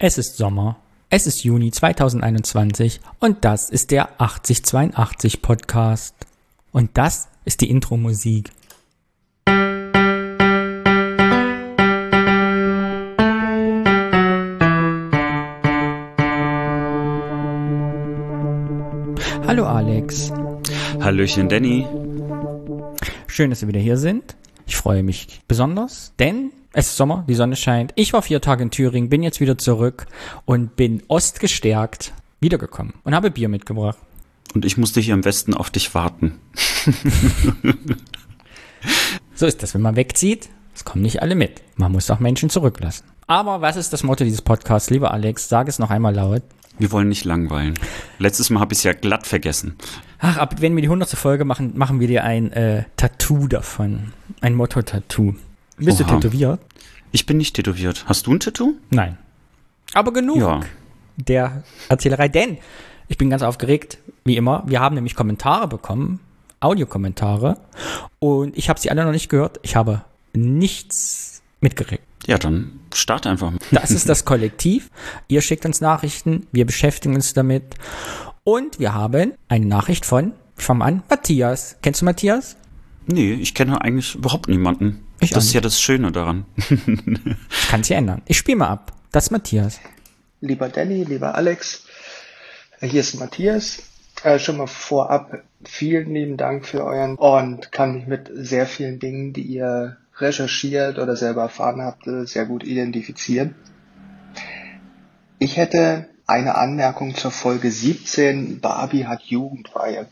Es ist Sommer. Es ist Juni 2021 und das ist der 8082 Podcast. Und das ist die Intro-Musik. Hallo Alex. Hallöchen Danny. Schön, dass wir wieder hier sind. Ich freue mich besonders, denn es ist Sommer, die Sonne scheint. Ich war vier Tage in Thüringen, bin jetzt wieder zurück und bin ostgestärkt wiedergekommen und habe Bier mitgebracht. Und ich musste hier im Westen auf dich warten. so ist das, wenn man wegzieht. Es kommen nicht alle mit. Man muss auch Menschen zurücklassen. Aber was ist das Motto dieses Podcasts, lieber Alex? Sag es noch einmal laut. Wir wollen nicht langweilen. Letztes Mal habe ich es ja glatt vergessen. Ach, ab wenn wir die hundertste Folge machen, machen wir dir ein äh, Tattoo davon. Ein Motto-Tattoo. Bist Oha. du tätowiert? Ich bin nicht tätowiert. Hast du ein Tattoo? Nein. Aber genug ja. der Erzählerei, denn ich bin ganz aufgeregt, wie immer. Wir haben nämlich Kommentare bekommen, Audiokommentare, und ich habe sie alle noch nicht gehört. Ich habe nichts mitgekriegt. Ja, dann start einfach. Das ist das Kollektiv. Ihr schickt uns Nachrichten, wir beschäftigen uns damit. Und wir haben eine Nachricht von, ich fange an, Matthias. Kennst du Matthias? Nee, ich kenne eigentlich überhaupt niemanden. Ich das ist ja das Schöne daran. Kann sich ändern. Ich spiele mal ab. Das ist Matthias. Lieber Danny, lieber Alex, hier ist Matthias. Äh, schon mal vorab vielen lieben Dank für euren und kann mich mit sehr vielen Dingen, die ihr recherchiert oder selber erfahren habt, äh, sehr gut identifizieren. Ich hätte eine Anmerkung zur Folge 17, Barbie hat Jugendweihe.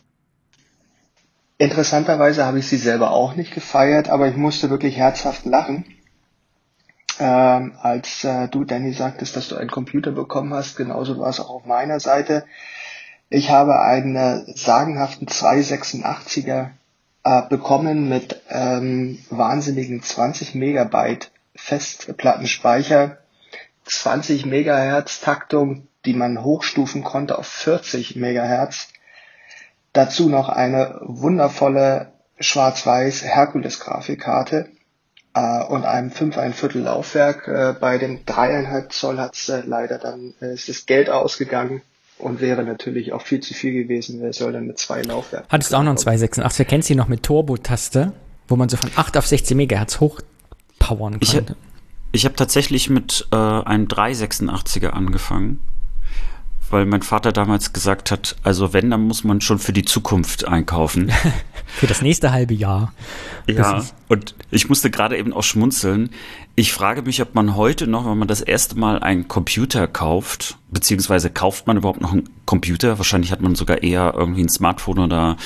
Interessanterweise habe ich sie selber auch nicht gefeiert, aber ich musste wirklich herzhaft lachen, ähm, als äh, du, Danny, sagtest, dass du einen Computer bekommen hast. Genauso war es auch auf meiner Seite. Ich habe einen äh, sagenhaften 286er äh, bekommen mit ähm, wahnsinnigen 20 Megabyte Festplattenspeicher, 20 Megahertz Taktung, die man hochstufen konnte auf 40 Megahertz Dazu noch eine wundervolle schwarz-weiß Herkules-Grafikkarte äh, und einem 5 ein Viertel Laufwerk. Äh, bei dem 3,5 Zoll hat es äh, leider dann äh, ist das Geld ausgegangen und wäre natürlich auch viel zu viel gewesen. Wer soll dann mit zwei Laufwerken? Hattest du auch noch einen 286? Wer kennt sie noch mit Turbo-Taste, wo man so von 8 auf 16 Megahertz hochpowern konnte? Ich, ich habe tatsächlich mit äh, einem 386er angefangen weil mein Vater damals gesagt hat, also wenn, dann muss man schon für die Zukunft einkaufen. für das nächste halbe Jahr. Ja, und ich musste gerade eben auch schmunzeln. Ich frage mich, ob man heute noch, wenn man das erste Mal einen Computer kauft, beziehungsweise kauft man überhaupt noch einen Computer? Wahrscheinlich hat man sogar eher irgendwie ein Smartphone oder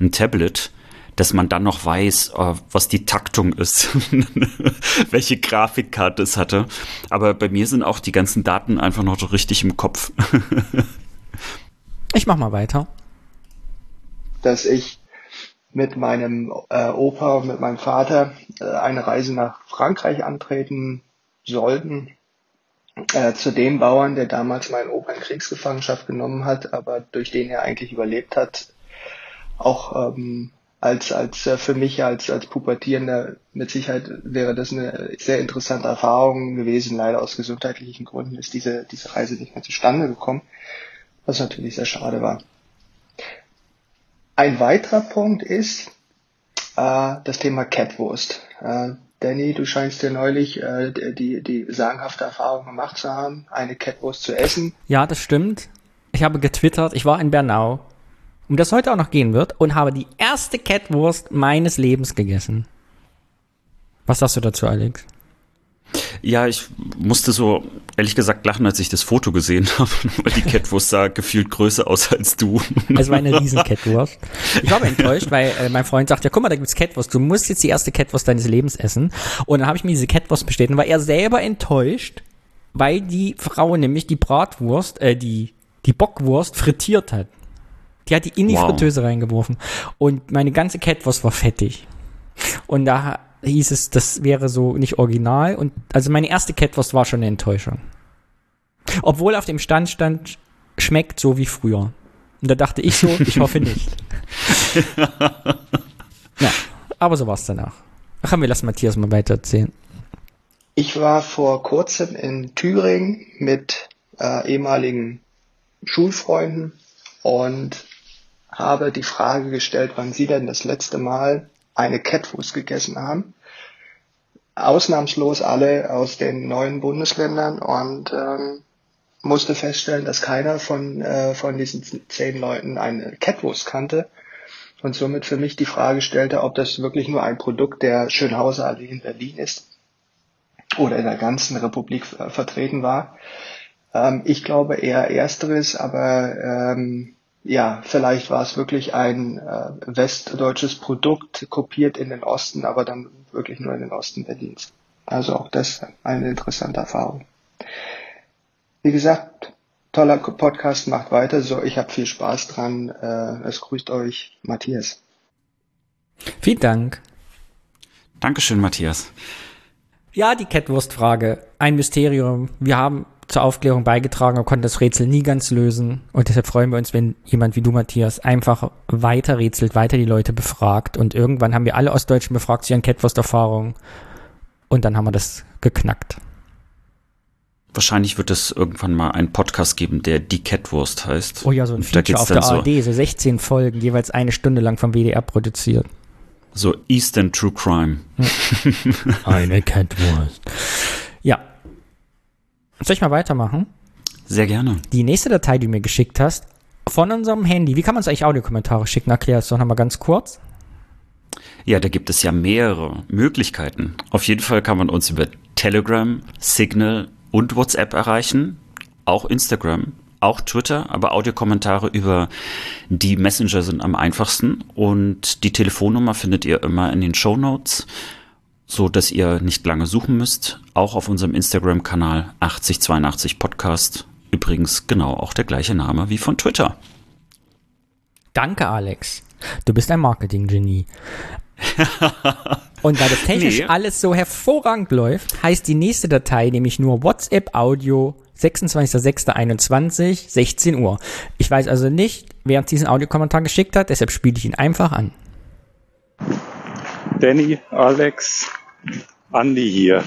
ein Tablet dass man dann noch weiß, äh, was die Taktung ist, welche Grafikkarte es hatte. Aber bei mir sind auch die ganzen Daten einfach noch so richtig im Kopf. ich mach mal weiter. Dass ich mit meinem äh, Opa und mit meinem Vater äh, eine Reise nach Frankreich antreten sollten. Äh, zu dem Bauern, der damals meinen Opa in Kriegsgefangenschaft genommen hat, aber durch den er eigentlich überlebt hat, auch ähm, als, als äh, für mich als, als Pubertierender mit Sicherheit wäre das eine sehr interessante Erfahrung gewesen. Leider aus gesundheitlichen Gründen ist diese, diese Reise nicht mehr zustande gekommen, was natürlich sehr schade war. Ein weiterer Punkt ist äh, das Thema Catwurst. Äh, Danny, du scheinst ja neulich äh, die, die sagenhafte Erfahrung gemacht zu haben, eine Catwurst zu essen. Ja, das stimmt. Ich habe getwittert, ich war in Bernau um das heute auch noch gehen wird, und habe die erste Catwurst meines Lebens gegessen. Was sagst du dazu, Alex? Ja, ich musste so ehrlich gesagt lachen, als ich das Foto gesehen habe, weil die Catwurst sah gefühlt größer aus als du. Es war eine riesen Catwurst. Ich war enttäuscht, weil äh, mein Freund sagt, ja guck mal, da gibt's Catwurst, du musst jetzt die erste Catwurst deines Lebens essen. Und dann habe ich mir diese Catwurst bestellt und war er selber enttäuscht, weil die Frau nämlich die Bratwurst, äh, die, die Bockwurst frittiert hat. Die hat die in die wow. Fritteuse reingeworfen. Und meine ganze Catwurst war fettig. Und da hieß es, das wäre so nicht original. Und also meine erste Catwurst war schon eine Enttäuschung. Obwohl auf dem Stand stand, schmeckt so wie früher. Und da dachte ich so, ich hoffe nicht. ja, aber so war es danach. Ach, wir lassen Matthias mal weiter erzählen. Ich war vor kurzem in Thüringen mit äh, ehemaligen Schulfreunden und habe die Frage gestellt, wann sie denn das letzte Mal eine Catwurst gegessen haben. Ausnahmslos alle aus den neuen Bundesländern und ähm, musste feststellen, dass keiner von, äh, von diesen zehn Leuten eine Catwurst kannte und somit für mich die Frage stellte, ob das wirklich nur ein Produkt der Schönhauser Allee in Berlin ist oder in der ganzen Republik äh, vertreten war. Ähm, ich glaube eher ersteres, aber ähm, ja, vielleicht war es wirklich ein äh, westdeutsches Produkt, kopiert in den Osten, aber dann wirklich nur in den Osten Berlins. Also auch das eine interessante Erfahrung. Wie gesagt, toller Podcast, macht weiter so. Ich habe viel Spaß dran. Äh, es grüßt euch Matthias. Vielen Dank. Dankeschön, Matthias. Ja, die Catwurst-Frage. Ein Mysterium. Wir haben zur Aufklärung beigetragen, aber konnten das Rätsel nie ganz lösen. Und deshalb freuen wir uns, wenn jemand wie du, Matthias, einfach weiter rätselt, weiter die Leute befragt. Und irgendwann haben wir alle Ostdeutschen befragt zu ihren Catwurst-Erfahrungen. Und dann haben wir das geknackt. Wahrscheinlich wird es irgendwann mal einen Podcast geben, der Die Catwurst heißt. Oh ja, so ein Feature auf der ARD, so 16 Folgen, jeweils eine Stunde lang vom WDR produziert. So Eastern True Crime. eine Catwurst. Soll ich mal weitermachen? Sehr gerne. Die nächste Datei, die du mir geschickt hast, von unserem Handy, wie kann man uns eigentlich Audiokommentare schicken? Erklär es doch nochmal ganz kurz. Ja, da gibt es ja mehrere Möglichkeiten. Auf jeden Fall kann man uns über Telegram, Signal und WhatsApp erreichen, auch Instagram, auch Twitter, aber Audiokommentare über die Messenger sind am einfachsten und die Telefonnummer findet ihr immer in den Show Notes so dass ihr nicht lange suchen müsst. Auch auf unserem Instagram-Kanal 8082 Podcast. Übrigens genau auch der gleiche Name wie von Twitter. Danke, Alex. Du bist ein Marketing-Genie. Und weil das technisch nee. alles so hervorragend läuft, heißt die nächste Datei nämlich nur WhatsApp Audio 26.06.21, 16 Uhr. Ich weiß also nicht, wer uns diesen Audiokommentar geschickt hat, deshalb spiele ich ihn einfach an. Danny, Alex, Andy hier.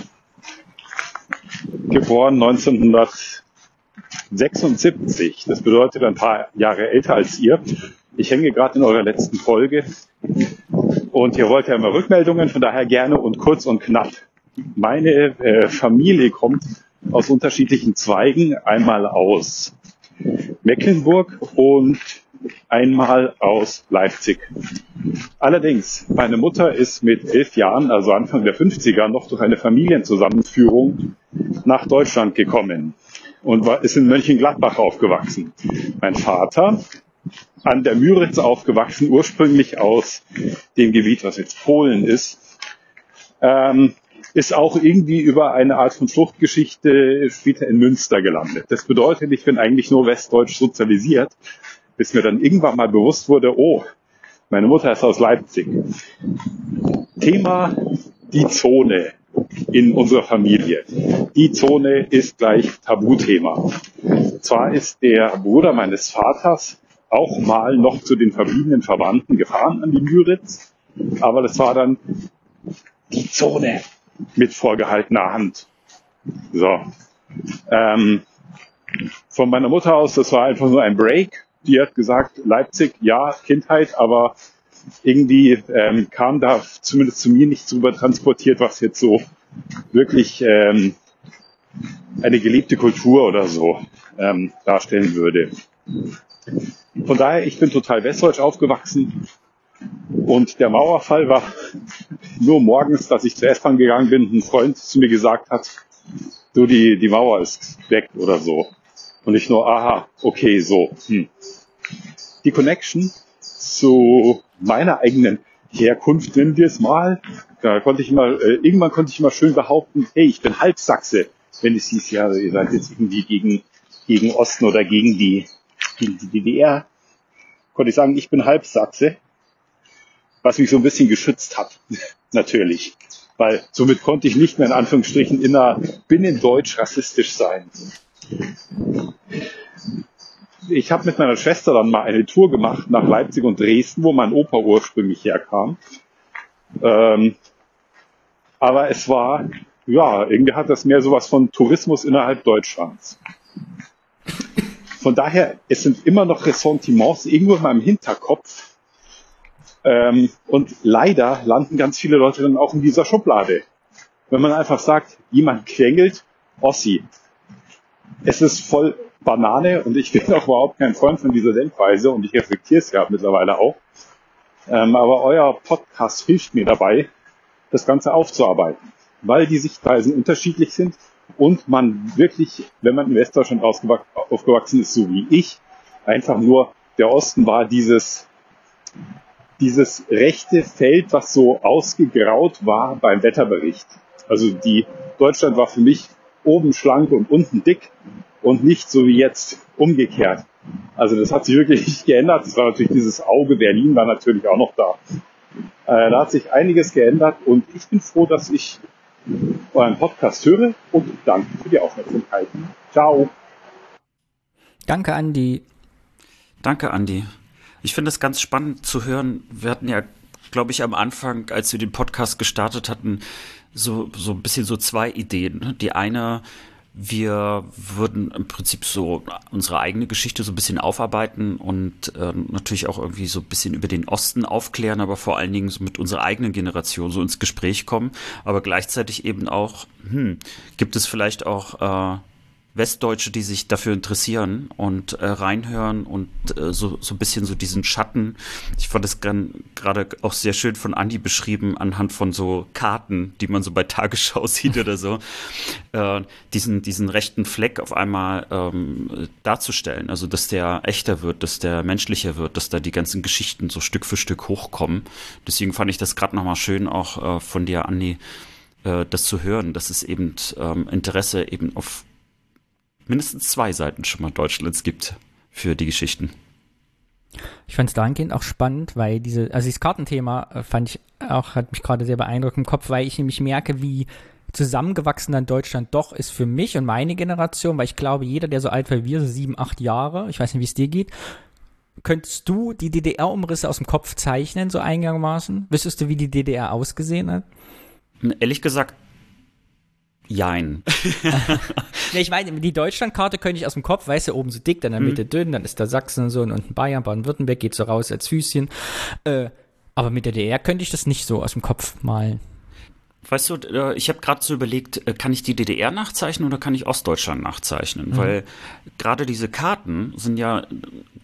Geboren 1976. Das bedeutet ein paar Jahre älter als ihr. Ich hänge gerade in eurer letzten Folge und ihr wollt ja immer Rückmeldungen, von daher gerne und kurz und knapp. Meine äh, Familie kommt aus unterschiedlichen Zweigen, einmal aus Mecklenburg und einmal aus Leipzig. Allerdings, meine Mutter ist mit elf Jahren, also Anfang der 50er, noch durch eine Familienzusammenführung nach Deutschland gekommen und war, ist in Mönchengladbach aufgewachsen. Mein Vater an der Müritz aufgewachsen, ursprünglich aus dem Gebiet, was jetzt Polen ist, ähm, ist auch irgendwie über eine Art von Fluchtgeschichte später in Münster gelandet. Das bedeutet, ich bin eigentlich nur westdeutsch sozialisiert bis mir dann irgendwann mal bewusst wurde, oh, meine Mutter ist aus Leipzig. Thema die Zone in unserer Familie. Die Zone ist gleich Tabuthema. Zwar ist der Bruder meines Vaters auch mal noch zu den verbliebenen Verwandten gefahren an die Müritz, aber das war dann die Zone mit vorgehaltener Hand. So. Ähm, von meiner Mutter aus, das war einfach nur ein Break die hat gesagt, Leipzig, ja, Kindheit, aber irgendwie ähm, kam da zumindest zu mir nicht drüber transportiert, was jetzt so wirklich ähm, eine gelebte Kultur oder so ähm, darstellen würde. Von daher, ich bin total westdeutsch aufgewachsen und der Mauerfall war nur morgens, dass ich zur S-Bahn gegangen bin, ein Freund zu mir gesagt hat, du, die, die Mauer ist weg oder so. Und ich nur, aha, okay, so. Hm. Die Connection zu meiner eigenen Herkunft, nennen wir es mal, da konnte ich mal, äh, irgendwann konnte ich mal schön behaupten, hey, ich bin Halbsachse, wenn es hieß, ja, ihr seid jetzt irgendwie gegen, gegen Osten oder gegen die, gegen die DDR, konnte ich sagen, ich bin Halbsachse, was mich so ein bisschen geschützt hat, natürlich. Weil somit konnte ich nicht mehr in Anführungsstrichen inner binnendeutsch rassistisch sein ich habe mit meiner Schwester dann mal eine Tour gemacht nach Leipzig und Dresden, wo mein Opa ursprünglich herkam. Ähm, aber es war ja, irgendwie hat das mehr sowas von Tourismus innerhalb Deutschlands. Von daher, es sind immer noch Ressentiments irgendwo in meinem Hinterkopf. Ähm, und leider landen ganz viele Leute dann auch in dieser Schublade. Wenn man einfach sagt, jemand quengelt, Ossi. Es ist voll Banane und ich bin auch überhaupt kein Freund von dieser Denkweise und ich reflektiere es ja mittlerweile auch. Ähm, aber euer Podcast hilft mir dabei, das Ganze aufzuarbeiten, weil die Sichtweisen unterschiedlich sind und man wirklich, wenn man in Westdeutschland aufgewachsen ist, so wie ich, einfach nur der Osten war dieses, dieses rechte Feld, was so ausgegraut war beim Wetterbericht. Also die Deutschland war für mich oben schlank und unten dick und nicht so wie jetzt umgekehrt. Also das hat sich wirklich geändert. Das war natürlich dieses Auge Berlin war natürlich auch noch da. Äh, da hat sich einiges geändert und ich bin froh, dass ich euren Podcast höre und danke für die Aufmerksamkeit. Ciao. Danke, Andi. Danke, Andi. Ich finde es ganz spannend zu hören. Wir hatten ja, glaube ich, am Anfang, als wir den Podcast gestartet hatten, so, so ein bisschen so zwei Ideen. Die eine, wir würden im Prinzip so unsere eigene Geschichte so ein bisschen aufarbeiten und äh, natürlich auch irgendwie so ein bisschen über den Osten aufklären, aber vor allen Dingen so mit unserer eigenen Generation so ins Gespräch kommen, aber gleichzeitig eben auch, hm, gibt es vielleicht auch äh, Westdeutsche, die sich dafür interessieren und äh, reinhören und äh, so, so ein bisschen so diesen Schatten. Ich fand es gerade auch sehr schön von Andi beschrieben, anhand von so Karten, die man so bei Tagesschau sieht oder so, äh, diesen, diesen rechten Fleck auf einmal ähm, darzustellen. Also, dass der echter wird, dass der menschlicher wird, dass da die ganzen Geschichten so Stück für Stück hochkommen. Deswegen fand ich das gerade nochmal schön, auch äh, von dir, Andi, äh, das zu hören, dass es eben ähm, Interesse eben auf mindestens zwei Seiten schon mal Deutschlands gibt für die Geschichten. Ich fand es dahingehend auch spannend, weil diese, also dieses Kartenthema äh, fand ich auch, hat mich gerade sehr beeindruckt im Kopf, weil ich nämlich merke, wie zusammengewachsen dann Deutschland doch ist für mich und meine Generation, weil ich glaube, jeder, der so alt wie wir, so sieben, acht Jahre, ich weiß nicht, wie es dir geht, könntest du die DDR-Umrisse aus dem Kopf zeichnen, so eingangmaßen? Wüsstest du, wie die DDR ausgesehen hat? Ehrlich gesagt, Jein. nee, ich meine, die Deutschlandkarte könnte ich aus dem Kopf, weißt du, oben so dick, dann in der Mitte mhm. dünn, dann ist da Sachsen und so und unten Bayern, Baden-Württemberg geht so raus als Füßchen. Äh, aber mit der DDR könnte ich das nicht so aus dem Kopf malen. Weißt du, äh, ich habe gerade so überlegt, äh, kann ich die DDR nachzeichnen oder kann ich Ostdeutschland nachzeichnen? Mhm. Weil gerade diese Karten sind ja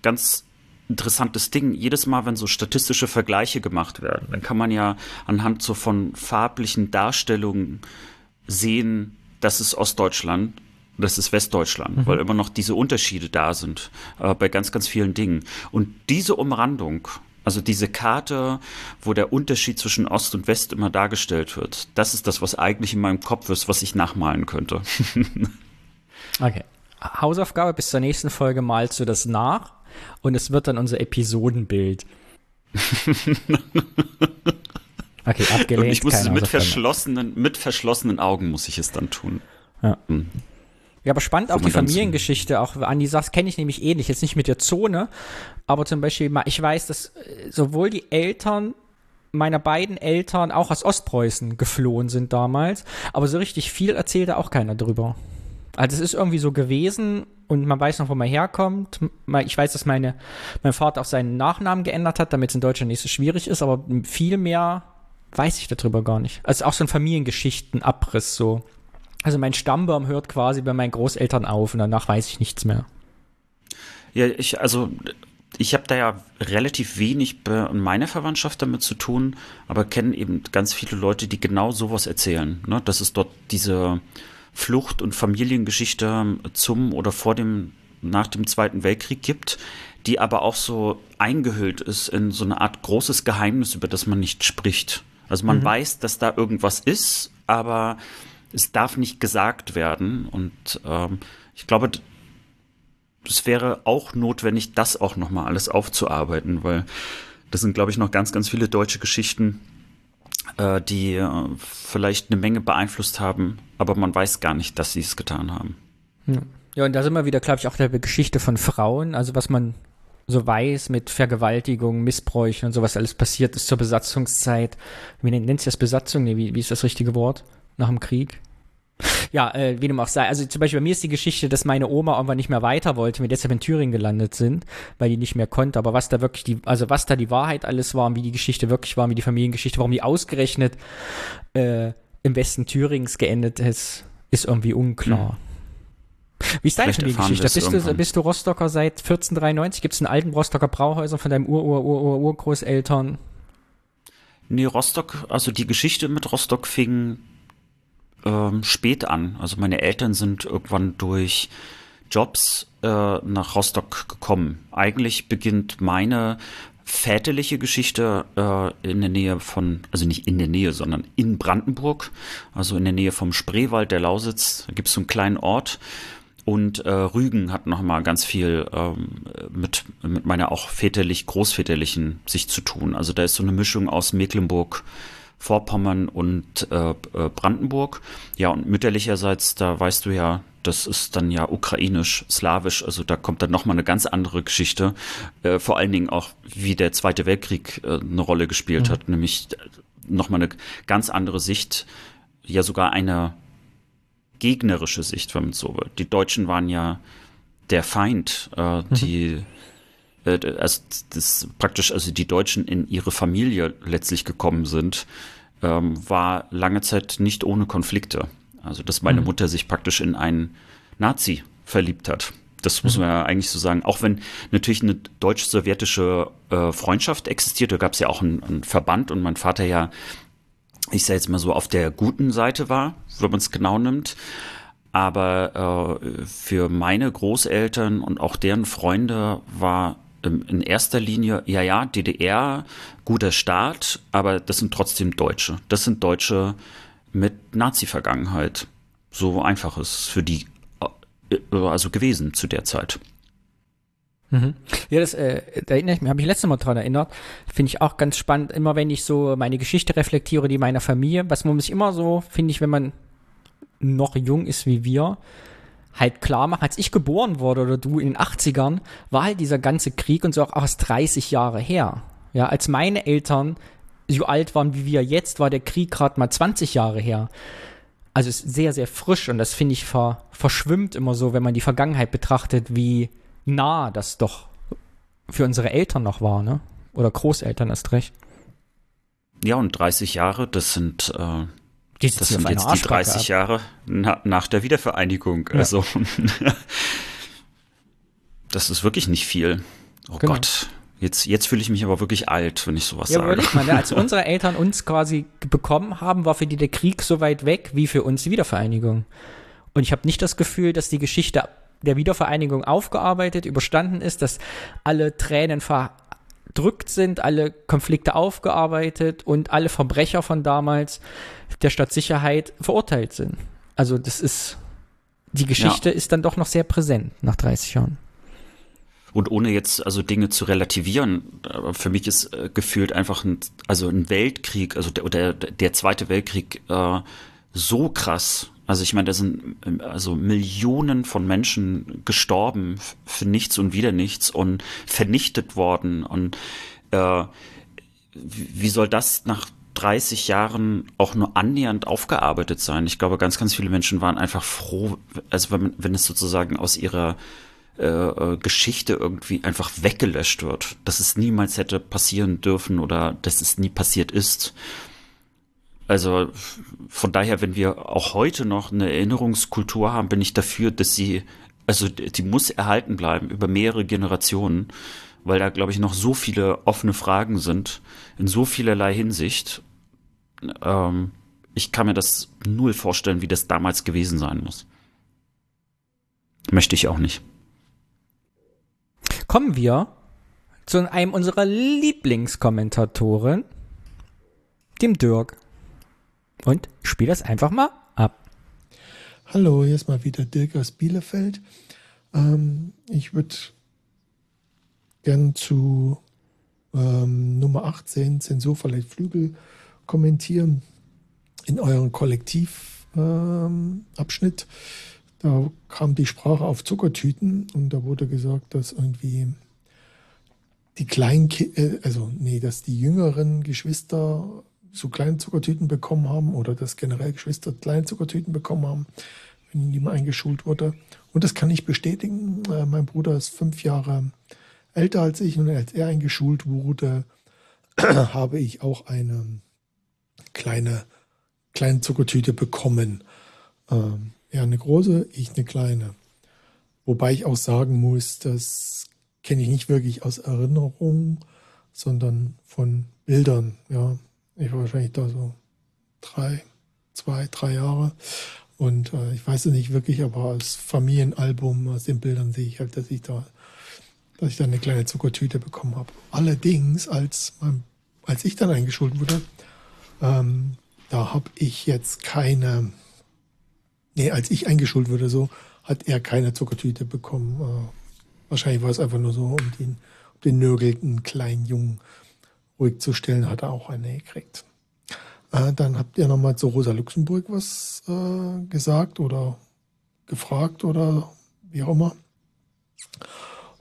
ganz interessantes Ding. Jedes Mal, wenn so statistische Vergleiche gemacht werden, dann kann man ja anhand so von farblichen Darstellungen sehen, das ist Ostdeutschland, das ist Westdeutschland, mhm. weil immer noch diese Unterschiede da sind äh, bei ganz, ganz vielen Dingen. Und diese Umrandung, also diese Karte, wo der Unterschied zwischen Ost und West immer dargestellt wird, das ist das, was eigentlich in meinem Kopf ist, was ich nachmalen könnte. okay. Hausaufgabe bis zur nächsten Folge malst du das nach und es wird dann unser Episodenbild. Okay, abgelehnt. Und ich muss es mit verschlossenen, mit verschlossenen Augen muss ich es dann tun. Ja. Hm. Ja, aber spannend auch die Familiengeschichte, auch an die sagst, kenne ich nämlich ähnlich, jetzt nicht mit der Zone, aber zum Beispiel, ich weiß, dass äh, sowohl die Eltern meiner beiden Eltern auch aus Ostpreußen geflohen sind damals, aber so richtig viel erzählte auch keiner drüber. Also es ist irgendwie so gewesen und man weiß noch, wo man herkommt. Ich weiß, dass meine, mein Vater auch seinen Nachnamen geändert hat, damit es in Deutschland nicht so schwierig ist, aber viel mehr weiß ich darüber gar nicht. Also auch so ein Familiengeschichtenabriss so. Also mein Stammbaum hört quasi bei meinen Großeltern auf und danach weiß ich nichts mehr. Ja, ich, also ich habe da ja relativ wenig bei meiner Verwandtschaft damit zu tun, aber kenne eben ganz viele Leute, die genau sowas erzählen. Ne? Dass es dort diese Flucht- und Familiengeschichte zum oder vor dem, nach dem Zweiten Weltkrieg gibt, die aber auch so eingehüllt ist in so eine Art großes Geheimnis, über das man nicht spricht. Also man mhm. weiß, dass da irgendwas ist, aber es darf nicht gesagt werden. Und ähm, ich glaube, es wäre auch notwendig, das auch nochmal alles aufzuarbeiten, weil das sind, glaube ich, noch ganz, ganz viele deutsche Geschichten, äh, die äh, vielleicht eine Menge beeinflusst haben, aber man weiß gar nicht, dass sie es getan haben. Ja. ja, und da sind wir wieder, glaube ich, auch der Geschichte von Frauen, also was man so weiß mit Vergewaltigung, Missbräuchen und sowas alles passiert ist zur Besatzungszeit. Wie nennt sich das Besatzung? Nee, wie, wie ist das richtige Wort? Nach dem Krieg? Ja, äh, wie dem auch sei. Also zum Beispiel bei mir ist die Geschichte, dass meine Oma irgendwann nicht mehr weiter wollte, wir deshalb in Thüringen gelandet sind, weil die nicht mehr konnte. Aber was da wirklich die, also was da die Wahrheit alles war, und wie die Geschichte wirklich war, wie die Familiengeschichte, warum die ausgerechnet äh, im Westen Thürings geendet ist, ist irgendwie unklar. Wie ist deine Familiengeschichte? Bist du, bist du Rostocker seit 1493? Gibt es einen alten Rostocker Brauhäuser von deinem Ur-Ur-Ur-Urgroßeltern? Nee, Rostock, also die Geschichte mit Rostock fing ähm, spät an. Also meine Eltern sind irgendwann durch Jobs äh, nach Rostock gekommen. Eigentlich beginnt meine väterliche Geschichte äh, in der Nähe von, also nicht in der Nähe, sondern in Brandenburg, also in der Nähe vom Spreewald, der Lausitz. Da gibt es so einen kleinen Ort. Und äh, Rügen hat nochmal ganz viel ähm, mit, mit meiner auch väterlich, großväterlichen Sicht zu tun. Also da ist so eine Mischung aus Mecklenburg, Vorpommern und äh, äh, Brandenburg. Ja, und mütterlicherseits, da weißt du ja, das ist dann ja ukrainisch, slawisch, also da kommt dann nochmal eine ganz andere Geschichte. Äh, vor allen Dingen auch, wie der Zweite Weltkrieg äh, eine Rolle gespielt mhm. hat, nämlich nochmal eine ganz andere Sicht, ja sogar eine gegnerische Sicht, wenn man so will. Die Deutschen waren ja der Feind, äh, mhm. die äh, also das praktisch also die Deutschen in ihre Familie letztlich gekommen sind, ähm, war lange Zeit nicht ohne Konflikte. Also dass meine mhm. Mutter sich praktisch in einen Nazi verliebt hat. Das muss mhm. man ja eigentlich so sagen. Auch wenn natürlich eine deutsch-sowjetische äh, Freundschaft existiert, da gab es ja auch einen, einen Verband und mein Vater ja, ich sage jetzt mal so, auf der guten Seite war, wenn man es genau nimmt. Aber äh, für meine Großeltern und auch deren Freunde war in erster Linie, ja, ja, DDR, guter Staat, aber das sind trotzdem Deutsche. Das sind Deutsche mit Nazi-Vergangenheit. So einfach ist es für die äh, also gewesen zu der Zeit. Mhm. Ja, das äh, da erinnere ich mich, habe ich letztes Mal dran erinnert. Finde ich auch ganz spannend, immer wenn ich so meine Geschichte reflektiere, die meiner Familie, was man sich immer so, finde ich, wenn man noch jung ist wie wir, halt klar machen, als ich geboren wurde oder du in den 80ern, war halt dieser ganze Krieg und so auch erst 30 Jahre her. Ja, als meine Eltern so alt waren wie wir jetzt, war der Krieg gerade mal 20 Jahre her. Also ist sehr, sehr frisch und das finde ich ver, verschwimmt immer so, wenn man die Vergangenheit betrachtet, wie nah das doch für unsere Eltern noch war, ne? Oder Großeltern erst recht. Ja, und 30 Jahre, das sind äh, die das sind jetzt die 30 ab. Jahre na, nach der Wiedervereinigung. Ja. Also das ist wirklich nicht viel. Oh genau. Gott. Jetzt, jetzt fühle ich mich aber wirklich alt, wenn ich sowas ja, sage. Mal, ne? als unsere Eltern uns quasi bekommen haben, war für die der Krieg so weit weg wie für uns die Wiedervereinigung. Und ich habe nicht das Gefühl, dass die Geschichte der Wiedervereinigung aufgearbeitet, überstanden ist, dass alle Tränen verdrückt sind, alle Konflikte aufgearbeitet und alle Verbrecher von damals der Stadtsicherheit verurteilt sind. Also das ist, die Geschichte ja. ist dann doch noch sehr präsent nach 30 Jahren. Und ohne jetzt also Dinge zu relativieren, für mich ist äh, gefühlt einfach ein, also ein Weltkrieg, also der, der, der Zweite Weltkrieg äh, so krass. Also ich meine, da sind ähm, also Millionen von Menschen gestorben für nichts und wieder nichts und vernichtet worden. Und äh, wie soll das nach 30 Jahren auch nur annähernd aufgearbeitet sein. Ich glaube, ganz, ganz viele Menschen waren einfach froh, also wenn, wenn es sozusagen aus ihrer äh, äh, Geschichte irgendwie einfach weggelöscht wird, dass es niemals hätte passieren dürfen oder dass es nie passiert ist. Also von daher, wenn wir auch heute noch eine Erinnerungskultur haben, bin ich dafür, dass sie, also die muss erhalten bleiben über mehrere Generationen weil da, glaube ich, noch so viele offene Fragen sind, in so vielerlei Hinsicht. Ähm, ich kann mir das null vorstellen, wie das damals gewesen sein muss. Möchte ich auch nicht. Kommen wir zu einem unserer Lieblingskommentatoren, dem Dirk. Und spiel das einfach mal ab. Hallo, hier ist mal wieder Dirk aus Bielefeld. Ähm, ich würde gern zu ähm, Nummer 18, Zensur verleiht Flügel, kommentieren. In euren Kollektivabschnitt, ähm, da kam die Sprache auf Zuckertüten und da wurde gesagt, dass irgendwie die Kleinkinder, äh, also nee, dass die jüngeren Geschwister so kleine Zuckertüten bekommen haben oder dass generell Geschwister kleine Zuckertüten bekommen haben, wenn die mal eingeschult wurde. Und das kann ich bestätigen. Äh, mein Bruder ist fünf Jahre älter als ich und als er eingeschult wurde, habe ich auch eine kleine, kleine Zuckertüte bekommen. Ähm, er eine große, ich eine kleine. Wobei ich auch sagen muss, das kenne ich nicht wirklich aus Erinnerung, sondern von Bildern. Ja, ich war wahrscheinlich da so drei, zwei, drei Jahre. Und äh, ich weiß es nicht wirklich, aber als Familienalbum, aus den Bildern sehe ich halt, dass ich da, dass ich da eine kleine Zuckertüte bekommen habe. Allerdings, als, mein, als ich dann eingeschult wurde, ähm, da habe ich jetzt keine, nee, als ich eingeschult wurde, so, hat er keine Zuckertüte bekommen. Äh, wahrscheinlich war es einfach nur so, um den, um den nörgelnden kleinen Jungen ruhig zu stellen, hat er auch eine gekriegt. Äh, dann habt ihr nochmal zu Rosa Luxemburg was äh, gesagt oder gefragt oder wie auch immer.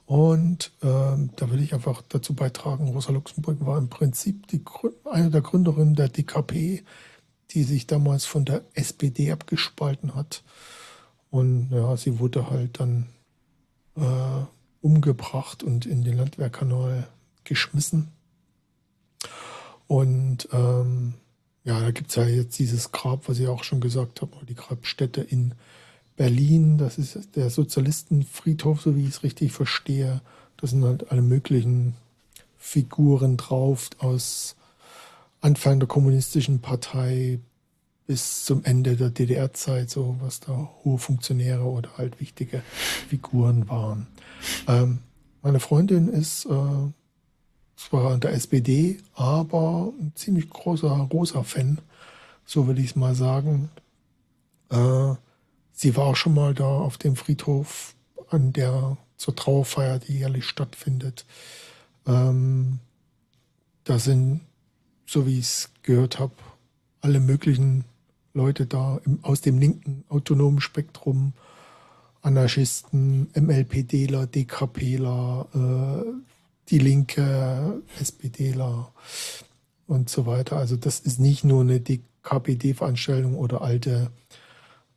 Und ähm, da will ich einfach dazu beitragen, Rosa Luxemburg war im Prinzip die, eine der Gründerinnen der DKP, die sich damals von der SPD abgespalten hat. Und ja, sie wurde halt dann äh, umgebracht und in den Landwehrkanal geschmissen. Und ähm, ja, da gibt es ja jetzt dieses Grab, was ich auch schon gesagt habe, die Grabstätte in Berlin. Das ist der Sozialistenfriedhof, so wie ich es richtig verstehe. Da sind halt alle möglichen Figuren drauf aus Anfang der kommunistischen Partei bis zum Ende der DDR-Zeit, so was da hohe Funktionäre oder halt wichtige Figuren waren. Ähm, meine Freundin ist äh, zwar der SPD, aber ein ziemlich großer Rosa-Fan, so will ich es mal sagen. Äh, sie war auch schon mal da auf dem Friedhof an der zur Trauerfeier, die jährlich stattfindet. Ähm, da sind, so wie ich es gehört habe, alle möglichen Leute da im, aus dem linken autonomen Spektrum, Anarchisten, MLPDler, DKPler, äh, die Linke, SPDler und so weiter. Also das ist nicht nur eine KPD-Veranstaltung oder alte,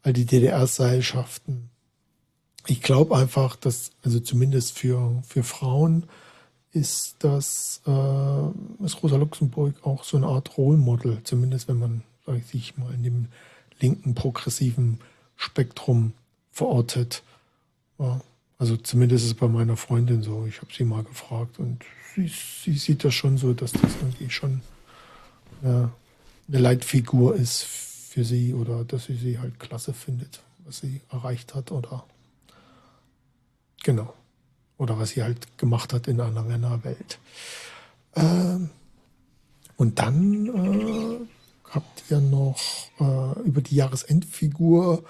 alte DDR-Seilschaften. Ich glaube einfach, dass, also zumindest für, für Frauen ist das, äh, ist Rosa Luxemburg auch so eine Art Role Model, zumindest wenn man ich, sich mal in dem linken progressiven Spektrum verortet. Ja. Also zumindest ist es bei meiner Freundin so. Ich habe sie mal gefragt und sie, sie, sieht das schon so, dass das irgendwie schon eine, eine Leitfigur ist für sie oder dass sie sie halt klasse findet, was sie erreicht hat oder genau. Oder was sie halt gemacht hat in einer Männerwelt. Ähm, und dann äh, habt ihr noch äh, über die Jahresendfigur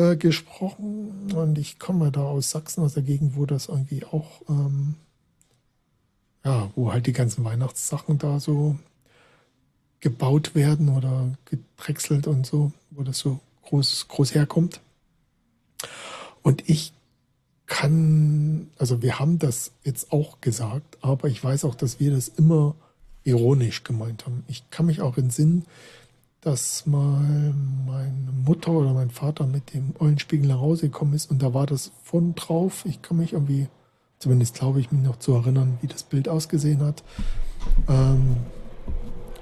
äh, gesprochen und ich komme da aus Sachsen, aus der Gegend, wo das irgendwie auch, ähm, ja, wo halt die ganzen Weihnachtssachen da so gebaut werden oder gedrechselt und so, wo das so groß, groß herkommt. Und ich kann, also wir haben das jetzt auch gesagt, aber ich weiß auch, dass wir das immer ironisch gemeint haben. Ich kann mich auch entsinnen, dass mal meine Mutter oder mein Vater mit dem Eulenspiegel nach Hause gekommen ist und da war das von drauf. Ich kann mich irgendwie, zumindest glaube ich, mich noch zu erinnern, wie das Bild ausgesehen hat. Ähm,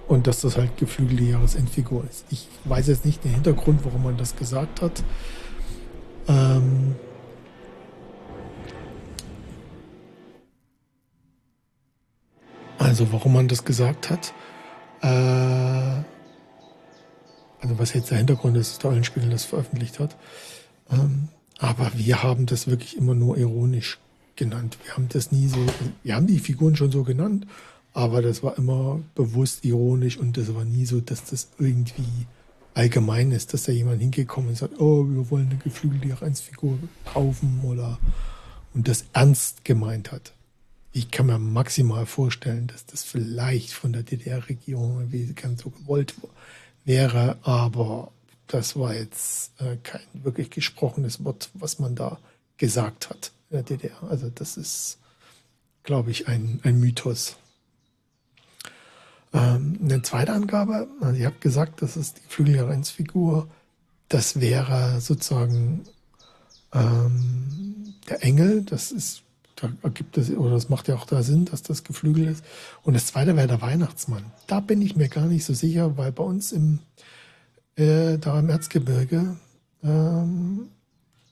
und dass das halt geflügelte Jahresendfigur ist. Ich weiß jetzt nicht den Hintergrund, warum man das gesagt hat. Ähm, also warum man das gesagt hat. Äh, also was jetzt der Hintergrund ist, ist der das veröffentlicht hat. Ähm, aber wir haben das wirklich immer nur ironisch genannt. Wir haben das nie so, wir haben die Figuren schon so genannt, aber das war immer bewusst ironisch und das war nie so, dass das irgendwie allgemein ist, dass da jemand hingekommen ist und sagt, oh, wir wollen eine geflügelte Figur kaufen oder und das ernst gemeint hat. Ich kann mir maximal vorstellen, dass das vielleicht von der DDR-Regierung ganz so gewollt wäre, aber das war jetzt äh, kein wirklich gesprochenes Wort, was man da gesagt hat in der DDR. Also das ist, glaube ich, ein, ein Mythos. Ähm, eine zweite Angabe, also ihr habt gesagt, das ist die Flügelreferenzfigur, das wäre sozusagen ähm, der Engel, das ist, da ergibt es, oder das macht ja auch da Sinn, dass das Geflügel ist. Und das zweite wäre der Weihnachtsmann. Da bin ich mir gar nicht so sicher, weil bei uns im, äh, da im Erzgebirge ähm,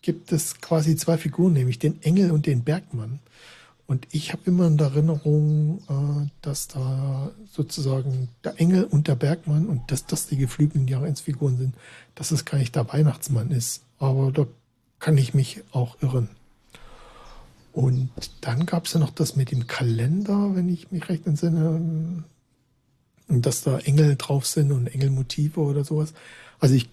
gibt es quasi zwei Figuren, nämlich den Engel und den Bergmann. Und ich habe immer in der Erinnerung, äh, dass da sozusagen der Engel und der Bergmann und dass das die geflügelten Jahresfiguren sind, dass es gar nicht der Weihnachtsmann ist. Aber da kann ich mich auch irren. Und dann gab es ja noch das mit dem Kalender, wenn ich mich recht entsinne, dass da Engel drauf sind und Engelmotive oder sowas. Also ich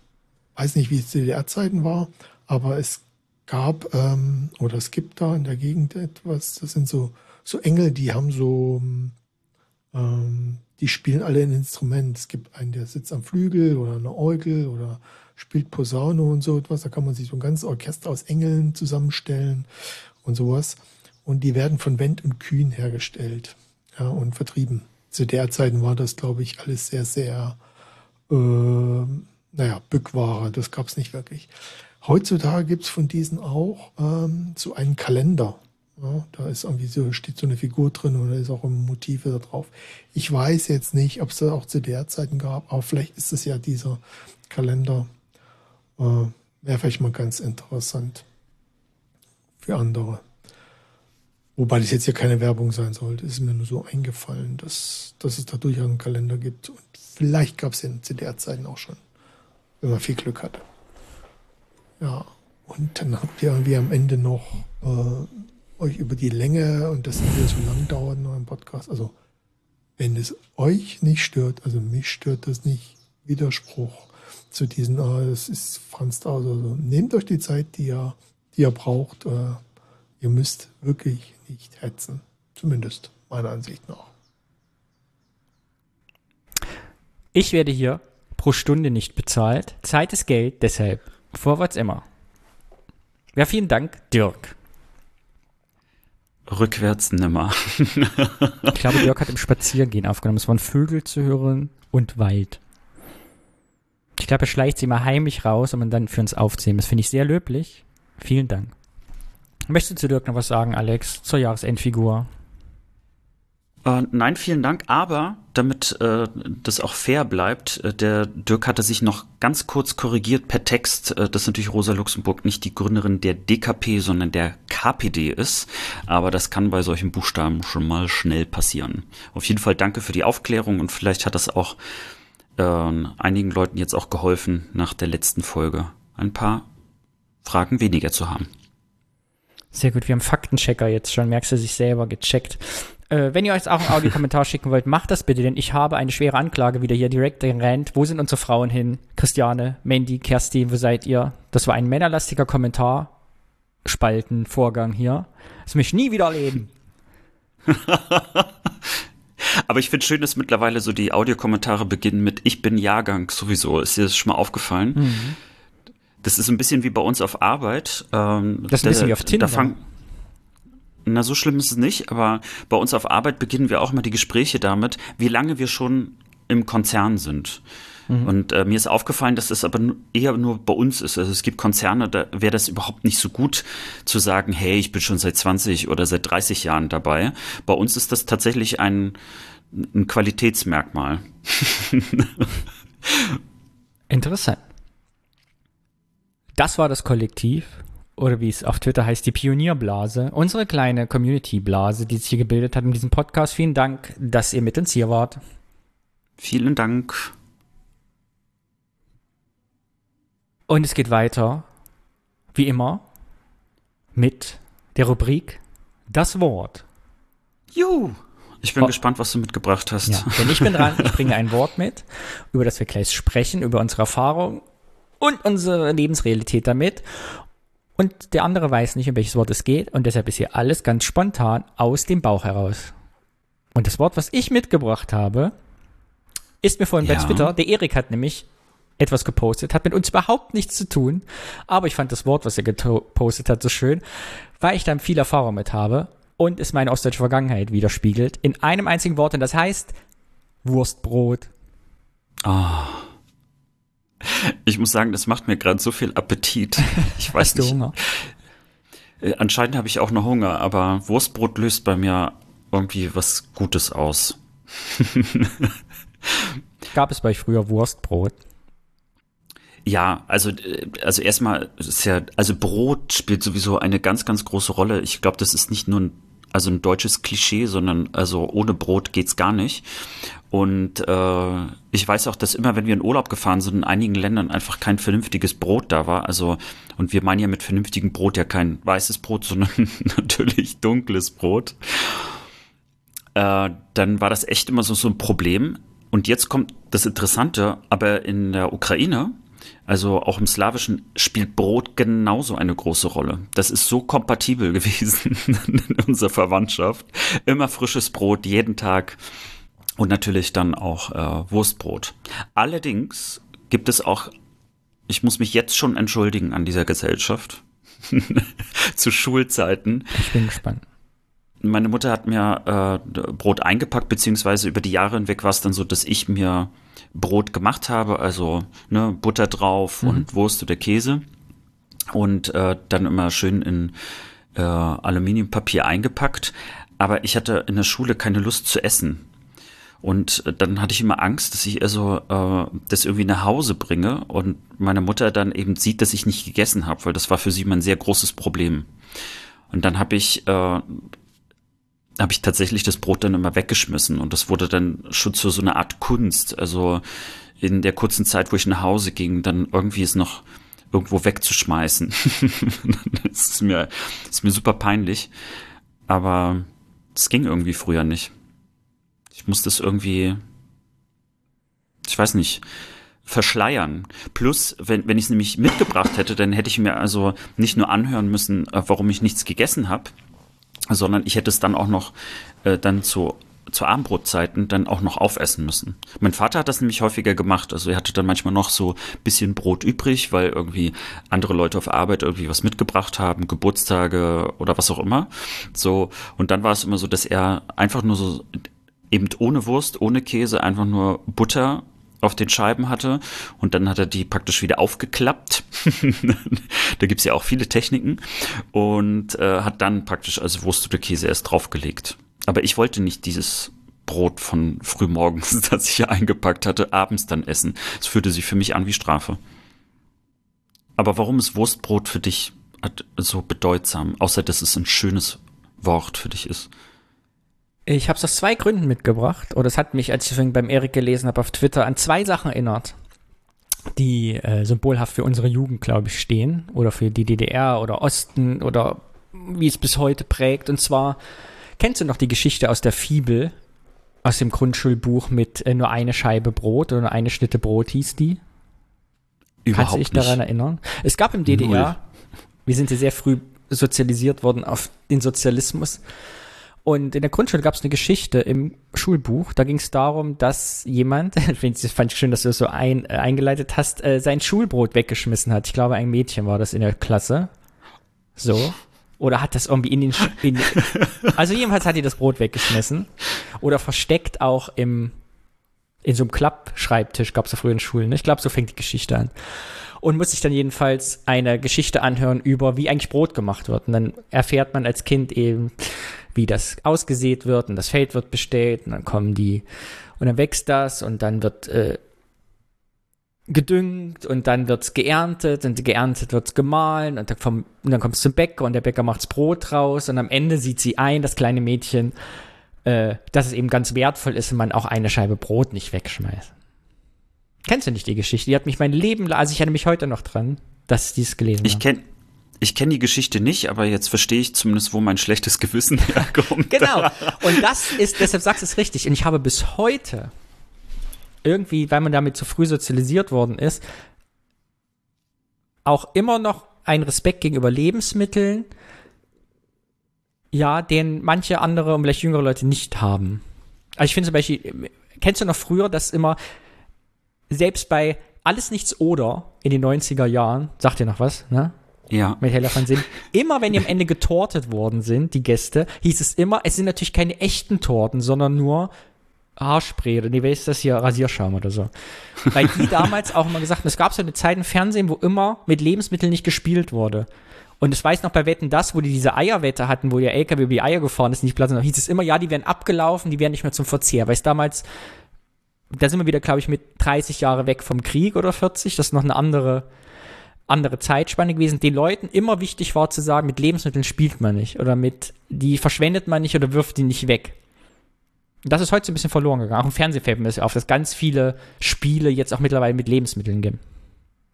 weiß nicht, wie es DDR-Zeiten war, aber es gab ähm, oder es gibt da in der Gegend etwas, das sind so, so Engel, die haben so, ähm, die spielen alle ein Instrument. Es gibt einen, der sitzt am Flügel oder eine Orgel oder spielt Posaune und so etwas. Da kann man sich so ein ganzes Orchester aus Engeln zusammenstellen und sowas. Und die werden von Wendt und Kühn hergestellt ja, und vertrieben. Zu der Zeiten war das, glaube ich, alles sehr, sehr, äh, naja, Bückware. Das gab es nicht wirklich. Heutzutage gibt es von diesen auch ähm, so einen Kalender. Ja, da ist irgendwie so, steht so eine Figur drin da ist auch ein Motive da drauf. Ich weiß jetzt nicht, ob es da auch zu der Zeiten gab, aber vielleicht ist es ja dieser Kalender. Äh, Wäre vielleicht mal ganz interessant für andere. Wobei das jetzt ja keine Werbung sein sollte, ist mir nur so eingefallen, dass, dass es da durchaus einen Kalender gibt. Und vielleicht gab es ja in CDR-Zeiten auch schon, wenn man viel Glück hatte. Ja, und dann habt ihr irgendwie am Ende noch äh, euch über die Länge und das wieder so lang dauert in eurem Podcast. Also, wenn es euch nicht stört, also mich stört das nicht, Widerspruch zu diesen, äh, das ist Franz da, also, also nehmt euch die Zeit, die ihr, die ihr braucht. Äh, ihr müsst wirklich nicht hetzen. Zumindest meiner Ansicht nach. Ich werde hier pro Stunde nicht bezahlt. Zeit ist Geld, deshalb Vorwärts immer. Ja, vielen Dank, Dirk. Rückwärts nimmer. ich glaube, Dirk hat im Spaziergehen aufgenommen. Es waren Vögel zu hören und Wald. Ich glaube, er schleicht sie mal heimlich raus, um dann für uns aufzunehmen. Das finde ich sehr löblich. Vielen Dank. Möchtest du Dirk noch was sagen, Alex, zur Jahresendfigur? Äh, nein, vielen Dank. Aber damit äh, das auch fair bleibt, äh, der Dirk hatte sich noch ganz kurz korrigiert per Text, äh, dass natürlich Rosa Luxemburg nicht die Gründerin der DKP, sondern der KPD ist. Aber das kann bei solchen Buchstaben schon mal schnell passieren. Auf jeden Fall danke für die Aufklärung und vielleicht hat das auch äh, einigen Leuten jetzt auch geholfen, nach der letzten Folge ein paar Fragen weniger zu haben. Sehr gut, wir haben Faktenchecker jetzt schon, merkst du sich selber gecheckt. Äh, wenn ihr euch auch einen Audiokommentar schicken wollt, macht das bitte, denn ich habe eine schwere Anklage wieder hier direkt rennt. Wo sind unsere Frauen hin? Christiane, Mandy, Kerstin, wo seid ihr? Das war ein männerlastiger Kommentar. Spaltenvorgang hier. Das möchte ich nie wieder erleben. Aber ich finde schön, dass mittlerweile so die Audiokommentare beginnen mit Ich bin Jahrgang sowieso. Ist dir das schon mal aufgefallen? Mhm. Das ist ein bisschen wie bei uns auf Arbeit. Ähm, das ist ein bisschen wie auf Tinder. Na, so schlimm ist es nicht, aber bei uns auf Arbeit beginnen wir auch mal die Gespräche damit, wie lange wir schon im Konzern sind. Mhm. Und äh, mir ist aufgefallen, dass das aber eher nur bei uns ist. Also es gibt Konzerne, da wäre das überhaupt nicht so gut zu sagen, hey, ich bin schon seit 20 oder seit 30 Jahren dabei. Bei uns ist das tatsächlich ein, ein Qualitätsmerkmal. Interessant. Das war das Kollektiv oder wie es auf Twitter heißt, die Pionierblase, unsere kleine Community-Blase, die sich hier gebildet hat in diesem Podcast. Vielen Dank, dass ihr mit uns hier wart. Vielen Dank. Und es geht weiter, wie immer, mit der Rubrik Das Wort. Juhu! Ich bin oh. gespannt, was du mitgebracht hast. Ja, denn ich bin dran, ich bringe ein Wort mit, über das wir gleich sprechen, über unsere Erfahrung und unsere Lebensrealität damit und der andere weiß nicht, um welches Wort es geht und deshalb ist hier alles ganz spontan aus dem Bauch heraus. Und das Wort, was ich mitgebracht habe, ist mir vorhin ja. bei Twitter, der Erik hat nämlich etwas gepostet, hat mit uns überhaupt nichts zu tun, aber ich fand das Wort, was er gepostet hat, so schön, weil ich da viel Erfahrung mit habe und es meine ostdeutsche Vergangenheit widerspiegelt in einem einzigen Wort und das heißt Wurstbrot. Ah. Ich muss sagen, das macht mir gerade so viel Appetit. Ich weiß Hast du nicht. Hunger? Äh, Anscheinend habe ich auch noch Hunger, aber Wurstbrot löst bei mir irgendwie was Gutes aus. Gab es bei euch früher Wurstbrot? Ja, also, äh, also erstmal ist ja, also Brot spielt sowieso eine ganz, ganz große Rolle. Ich glaube, das ist nicht nur ein, also ein deutsches Klischee, sondern also ohne Brot geht's gar nicht. Und äh, ich weiß auch, dass immer, wenn wir in Urlaub gefahren sind, in einigen Ländern einfach kein vernünftiges Brot da war. Also, und wir meinen ja mit vernünftigem Brot ja kein weißes Brot, sondern natürlich dunkles Brot. Äh, dann war das echt immer so, so ein Problem. Und jetzt kommt das Interessante, aber in der Ukraine, also auch im Slawischen, spielt Brot genauso eine große Rolle. Das ist so kompatibel gewesen in unserer Verwandtschaft. Immer frisches Brot, jeden Tag. Und natürlich dann auch äh, Wurstbrot. Allerdings gibt es auch, ich muss mich jetzt schon entschuldigen an dieser Gesellschaft, zu Schulzeiten. Ich bin gespannt. Meine Mutter hat mir äh, Brot eingepackt, beziehungsweise über die Jahre hinweg war es dann so, dass ich mir Brot gemacht habe, also ne, Butter drauf und Wurst oder Käse und äh, dann immer schön in äh, Aluminiumpapier eingepackt. Aber ich hatte in der Schule keine Lust zu essen. Und äh, dann hatte ich immer Angst, dass ich also äh, das irgendwie nach Hause bringe und meine Mutter dann eben sieht, dass ich nicht gegessen habe, weil das war für sie immer ein sehr großes Problem. Und dann habe ich äh, habe ich tatsächlich das Brot dann immer weggeschmissen und das wurde dann schon zu so einer Art Kunst. Also in der kurzen Zeit, wo ich nach Hause ging, dann irgendwie es noch irgendwo wegzuschmeißen. das ist mir, das ist mir super peinlich. Aber es ging irgendwie früher nicht. Ich musste es irgendwie, ich weiß nicht, verschleiern. Plus, wenn, wenn ich es nämlich mitgebracht hätte, dann hätte ich mir also nicht nur anhören müssen, äh, warum ich nichts gegessen habe, sondern ich hätte es dann auch noch äh, dann zu zu Abendbrotzeiten dann auch noch aufessen müssen. Mein Vater hat das nämlich häufiger gemacht. Also er hatte dann manchmal noch so bisschen Brot übrig, weil irgendwie andere Leute auf Arbeit irgendwie was mitgebracht haben, Geburtstage oder was auch immer. So, und dann war es immer so, dass er einfach nur so eben ohne Wurst, ohne Käse, einfach nur Butter auf den Scheiben hatte und dann hat er die praktisch wieder aufgeklappt. da gibt's ja auch viele Techniken und äh, hat dann praktisch also Wurst oder Käse erst draufgelegt. Aber ich wollte nicht dieses Brot von frühmorgens, das ich hier eingepackt hatte, abends dann essen. Es fühlte sich für mich an wie Strafe. Aber warum ist Wurstbrot für dich so bedeutsam, außer dass es ein schönes Wort für dich ist? Ich habe es aus zwei Gründen mitgebracht. Oder es hat mich, als ich vorhin beim Erik gelesen habe auf Twitter, an zwei Sachen erinnert, die äh, symbolhaft für unsere Jugend, glaube ich, stehen. Oder für die DDR oder Osten oder wie es bis heute prägt. Und zwar, kennst du noch die Geschichte aus der Fibel, aus dem Grundschulbuch mit äh, nur eine Scheibe Brot oder nur eine Schnitte Brot hieß die? Überhaupt Kannst du dich daran erinnern? Es gab im DDR, Null. wir sind ja sehr früh sozialisiert worden auf den Sozialismus. Und in der Grundschule gab es eine Geschichte im Schulbuch. Da ging es darum, dass jemand, fand ich schön, dass du das so ein, äh, eingeleitet hast, äh, sein Schulbrot weggeschmissen hat. Ich glaube, ein Mädchen war das in der Klasse. So. Oder hat das irgendwie in den, Sch- in, also jedenfalls hat die das Brot weggeschmissen. Oder versteckt auch im, in so einem Klappschreibtisch, gab es ja früher in Schulen. Ne? Ich glaube, so fängt die Geschichte an. Und muss sich dann jedenfalls eine Geschichte anhören über, wie eigentlich Brot gemacht wird. Und dann erfährt man als Kind eben, wie das ausgesät wird und das Feld wird bestellt und dann kommen die und dann wächst das und dann wird äh, gedüngt und dann wird's geerntet und geerntet wird's gemahlen und dann, vom, und dann kommt es zum Bäcker und der Bäcker macht's Brot draus und am Ende sieht sie ein, das kleine Mädchen, äh, dass es eben ganz wertvoll ist, wenn man auch eine Scheibe Brot nicht wegschmeißt. Kennst du nicht die Geschichte? Die hat mich mein Leben, lang- also ich erinnere mich heute noch dran, dass ich dies gelesen Ich habe. kenne ich kenn die Geschichte nicht, aber jetzt verstehe ich zumindest, wo mein schlechtes Gewissen herkommt. Genau. Und das ist, deshalb sagst du es richtig. Und ich habe bis heute irgendwie, weil man damit zu früh sozialisiert worden ist, auch immer noch einen Respekt gegenüber Lebensmitteln, ja, den manche andere und vielleicht jüngere Leute nicht haben. Also ich finde zum Beispiel, kennst du noch früher, dass immer selbst bei alles nichts oder in den 90er Jahren, sagt dir noch was, ne? Ja. mit Hella van Sinn. Immer wenn die am Ende getortet worden sind, die Gäste, hieß es immer, es sind natürlich keine echten Torten, sondern nur Haarspray oder nee, wer ist das hier? Rasierschaum oder so. Weil die damals auch immer gesagt haben, es gab so eine Zeit im Fernsehen, wo immer mit Lebensmitteln nicht gespielt wurde. Und ich weiß noch bei Wetten das, wo die diese Eierwette hatten, wo der LKW über die Eier gefahren ist, nicht Platz, da hieß es immer, ja, die werden abgelaufen, die werden nicht mehr zum Verzehr. Weil es damals, da sind wir wieder, glaube ich, mit 30 Jahre weg vom Krieg oder 40, das ist noch eine andere, andere Zeitspanne gewesen, den Leuten immer wichtig war zu sagen, mit Lebensmitteln spielt man nicht oder mit, die verschwendet man nicht oder wirft die nicht weg. Das ist heute so ein bisschen verloren gegangen. Auch im Fernsehen fällt mir das auf, dass ganz viele Spiele jetzt auch mittlerweile mit Lebensmitteln geben.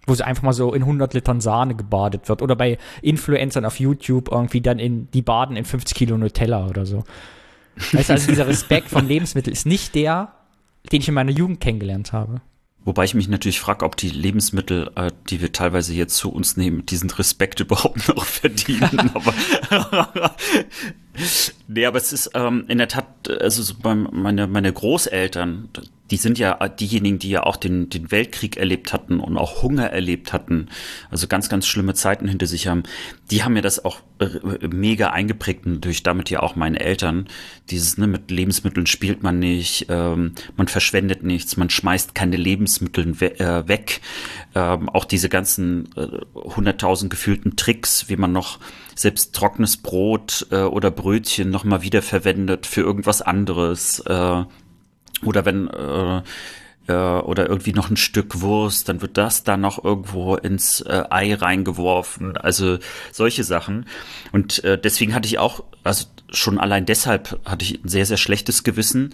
Wo sie einfach mal so in 100 Litern Sahne gebadet wird. Oder bei Influencern auf YouTube irgendwie dann in, die baden in 50 Kilo Nutella oder so. Weißt du, also dieser Respekt vom Lebensmittel ist nicht der, den ich in meiner Jugend kennengelernt habe. Wobei ich mich natürlich frage, ob die Lebensmittel, äh, die wir teilweise jetzt zu uns nehmen, diesen Respekt überhaupt noch verdienen. aber nee, aber es ist ähm, in der Tat, also so bei meine, meine Großeltern, die sind ja diejenigen, die ja auch den, den Weltkrieg erlebt hatten und auch Hunger erlebt hatten, also ganz, ganz schlimme Zeiten hinter sich haben, die haben mir das auch äh, mega eingeprägt und durch damit ja auch meine Eltern. Dieses, ne, mit Lebensmitteln spielt man nicht, ähm, man verschwendet nichts, man schmeißt keine Lebensmittel we äh, weg. Ähm, auch diese ganzen hunderttausend äh, gefühlten Tricks, wie man noch selbst trockenes Brot äh, oder Brötchen nochmal wiederverwendet für irgendwas anderes. Äh, oder wenn äh, äh, oder irgendwie noch ein Stück Wurst, dann wird das dann noch irgendwo ins äh, Ei reingeworfen. Also solche Sachen. Und äh, deswegen hatte ich auch, also schon allein deshalb hatte ich ein sehr, sehr schlechtes Gewissen,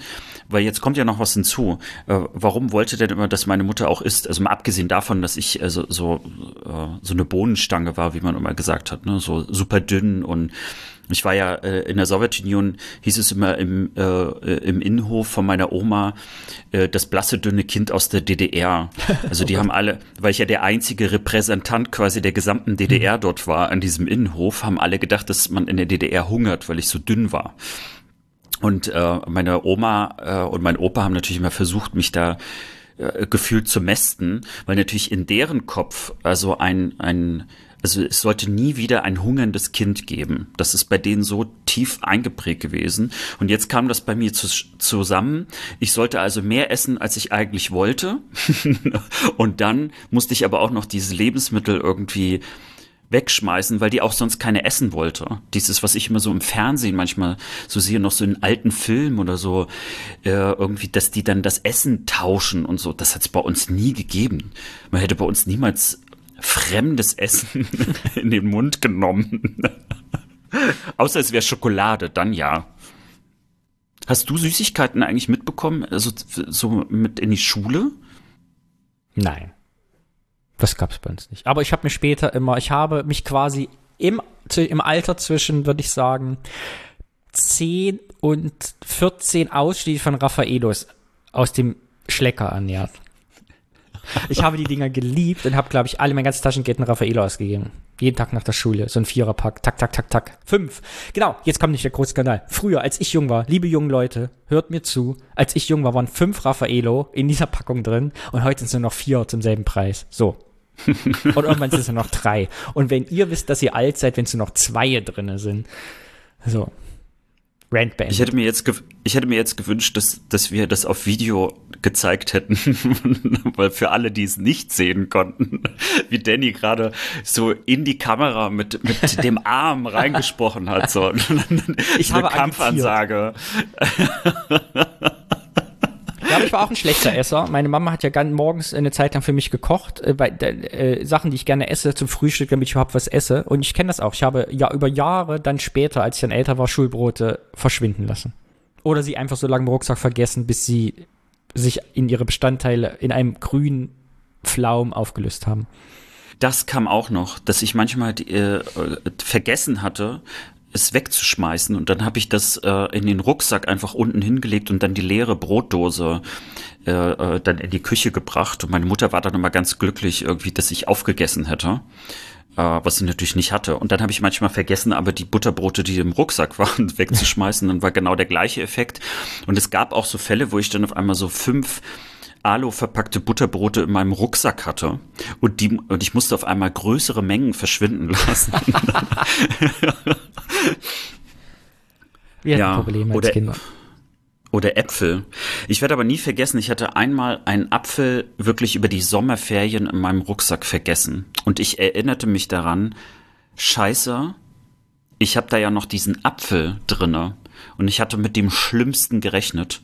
weil jetzt kommt ja noch was hinzu. Äh, warum wollte denn immer, dass meine Mutter auch isst? Also mal abgesehen davon, dass ich also so, äh, so eine Bohnenstange war, wie man immer gesagt hat, ne? so super dünn und ich war ja äh, in der Sowjetunion, hieß es immer im, äh, im Innenhof von meiner Oma, äh, das blasse, dünne Kind aus der DDR. Also die haben alle, weil ich ja der einzige Repräsentant quasi der gesamten DDR dort war, an diesem Innenhof, haben alle gedacht, dass man in der DDR hungert, weil ich so dünn war. Und äh, meine Oma äh, und mein Opa haben natürlich immer versucht, mich da äh, gefühlt zu mästen, weil natürlich in deren Kopf also ein, ein also es sollte nie wieder ein hungerndes Kind geben. Das ist bei denen so tief eingeprägt gewesen. Und jetzt kam das bei mir zu, zusammen. Ich sollte also mehr essen, als ich eigentlich wollte. und dann musste ich aber auch noch diese Lebensmittel irgendwie wegschmeißen, weil die auch sonst keine essen wollte. Dieses, was ich immer so im Fernsehen manchmal so sehe, noch so in alten Filmen oder so, äh, irgendwie, dass die dann das Essen tauschen und so. Das hat es bei uns nie gegeben. Man hätte bei uns niemals fremdes Essen in den Mund genommen. Außer es wäre Schokolade, dann ja. Hast du Süßigkeiten eigentlich mitbekommen, also so mit in die Schule? Nein. Das gab es bei uns nicht. Aber ich habe mir später immer, ich habe mich quasi im, im Alter zwischen, würde ich sagen, 10 und 14 ausschließlich von Raffaelos aus dem Schlecker ernährt. Ich habe die Dinger geliebt und habe, glaube ich, alle mein ganzes Taschengeld in Raffaello ausgegeben. Jeden Tag nach der Schule. So ein Viererpack. Tak, tak, tak, tak. Fünf. Genau, jetzt kommt nicht der große Skandal. Früher, als ich jung war, liebe jungen Leute, hört mir zu. Als ich jung war, waren fünf Raffaello in dieser Packung drin und heute sind es nur noch vier zum selben Preis. So. und irgendwann sind es nur noch drei. Und wenn ihr wisst, dass ihr alt seid, wenn es nur noch zwei drinne sind. So. Rant Ich hätte mir jetzt, ich hätte mir jetzt gewünscht, dass, dass wir das auf Video gezeigt hätten, weil für alle, die es nicht sehen konnten, wie Danny gerade so in die Kamera mit, mit dem Arm reingesprochen hat, so. Ich habe eine Kampfansage. Ich war auch ein schlechter Esser. Meine Mama hat ja ganz morgens eine Zeit lang für mich gekocht, äh, bei, äh, Sachen, die ich gerne esse zum Frühstück, damit ich überhaupt was esse. Und ich kenne das auch. Ich habe ja über Jahre dann später, als ich dann älter war, Schulbrote verschwinden lassen. Oder sie einfach so lange im Rucksack vergessen, bis sie sich in ihre Bestandteile in einem grünen Pflaum aufgelöst haben. Das kam auch noch, dass ich manchmal äh, vergessen hatte, es wegzuschmeißen. Und dann habe ich das äh, in den Rucksack einfach unten hingelegt und dann die leere Brotdose äh, äh, dann in die Küche gebracht. Und meine Mutter war dann immer ganz glücklich, irgendwie, dass ich aufgegessen hätte. Äh, was sie natürlich nicht hatte. Und dann habe ich manchmal vergessen, aber die Butterbrote, die im Rucksack waren, wegzuschmeißen. Dann war genau der gleiche Effekt. Und es gab auch so Fälle, wo ich dann auf einmal so fünf Alu verpackte Butterbrote in meinem Rucksack hatte und die und ich musste auf einmal größere Mengen verschwinden lassen. Wir ja, Probleme als oder, Kinder. Oder Äpfel. Ich werde aber nie vergessen, ich hatte einmal einen Apfel wirklich über die Sommerferien in meinem Rucksack vergessen. Und ich erinnerte mich daran, scheiße, ich habe da ja noch diesen Apfel drinne. Und ich hatte mit dem Schlimmsten gerechnet.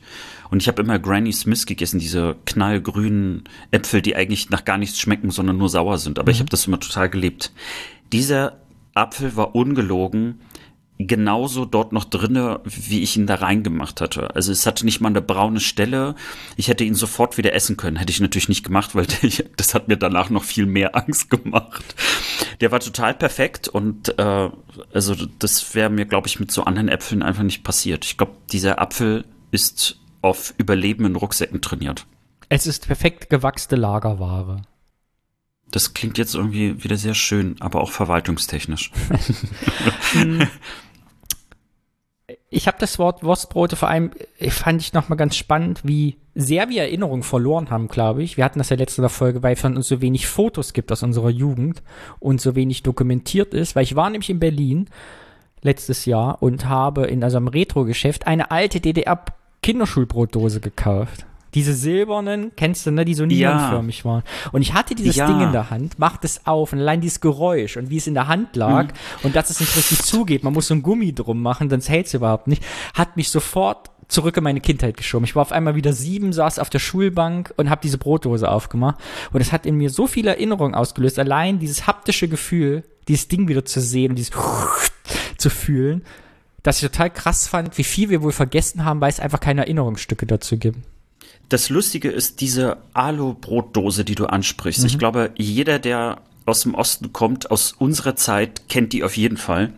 Und ich habe immer Granny Smith gegessen, diese knallgrünen Äpfel, die eigentlich nach gar nichts schmecken, sondern nur sauer sind. Aber mhm. ich habe das immer total gelebt. Dieser Apfel war ungelogen genauso dort noch drinne, wie ich ihn da reingemacht hatte. Also es hatte nicht mal eine braune Stelle. Ich hätte ihn sofort wieder essen können. Hätte ich natürlich nicht gemacht, weil das hat mir danach noch viel mehr Angst gemacht. Der war total perfekt und äh, also das wäre mir, glaube ich, mit so anderen Äpfeln einfach nicht passiert. Ich glaube, dieser Apfel ist auf Überleben in Rucksäcken trainiert. Es ist perfekt gewachste Lagerware. Das klingt jetzt irgendwie wieder sehr schön, aber auch verwaltungstechnisch. ich habe das Wort Wurstbrote vor allem, äh, fand ich nochmal ganz spannend, wie sehr wir Erinnerungen verloren haben, glaube ich. Wir hatten das ja letzte Folge, weil von uns so wenig Fotos gibt aus unserer Jugend und so wenig dokumentiert ist, weil ich war nämlich in Berlin letztes Jahr und habe in also einem Retro-Geschäft eine alte DDR-Kinderschulbrotdose gekauft. Diese silbernen, kennst du, ne, die so neonförmig ja. waren. Und ich hatte dieses ja. Ding in der Hand, macht es auf und allein dieses Geräusch und wie es in der Hand lag mhm. und dass es nicht richtig zugeht, man muss so ein Gummi drum machen, sonst hält es überhaupt nicht, hat mich sofort zurück in meine Kindheit geschoben. Ich war auf einmal wieder sieben, saß auf der Schulbank und habe diese Brotdose aufgemacht. Und es hat in mir so viele Erinnerungen ausgelöst. Allein dieses haptische Gefühl, dieses Ding wieder zu sehen und dieses zu fühlen, dass ich total krass fand, wie viel wir wohl vergessen haben, weil es einfach keine Erinnerungsstücke dazu gibt das Lustige ist diese Alu-Brotdose, die du ansprichst. Mhm. Ich glaube, jeder, der aus dem Osten kommt, aus unserer Zeit, kennt die auf jeden Fall.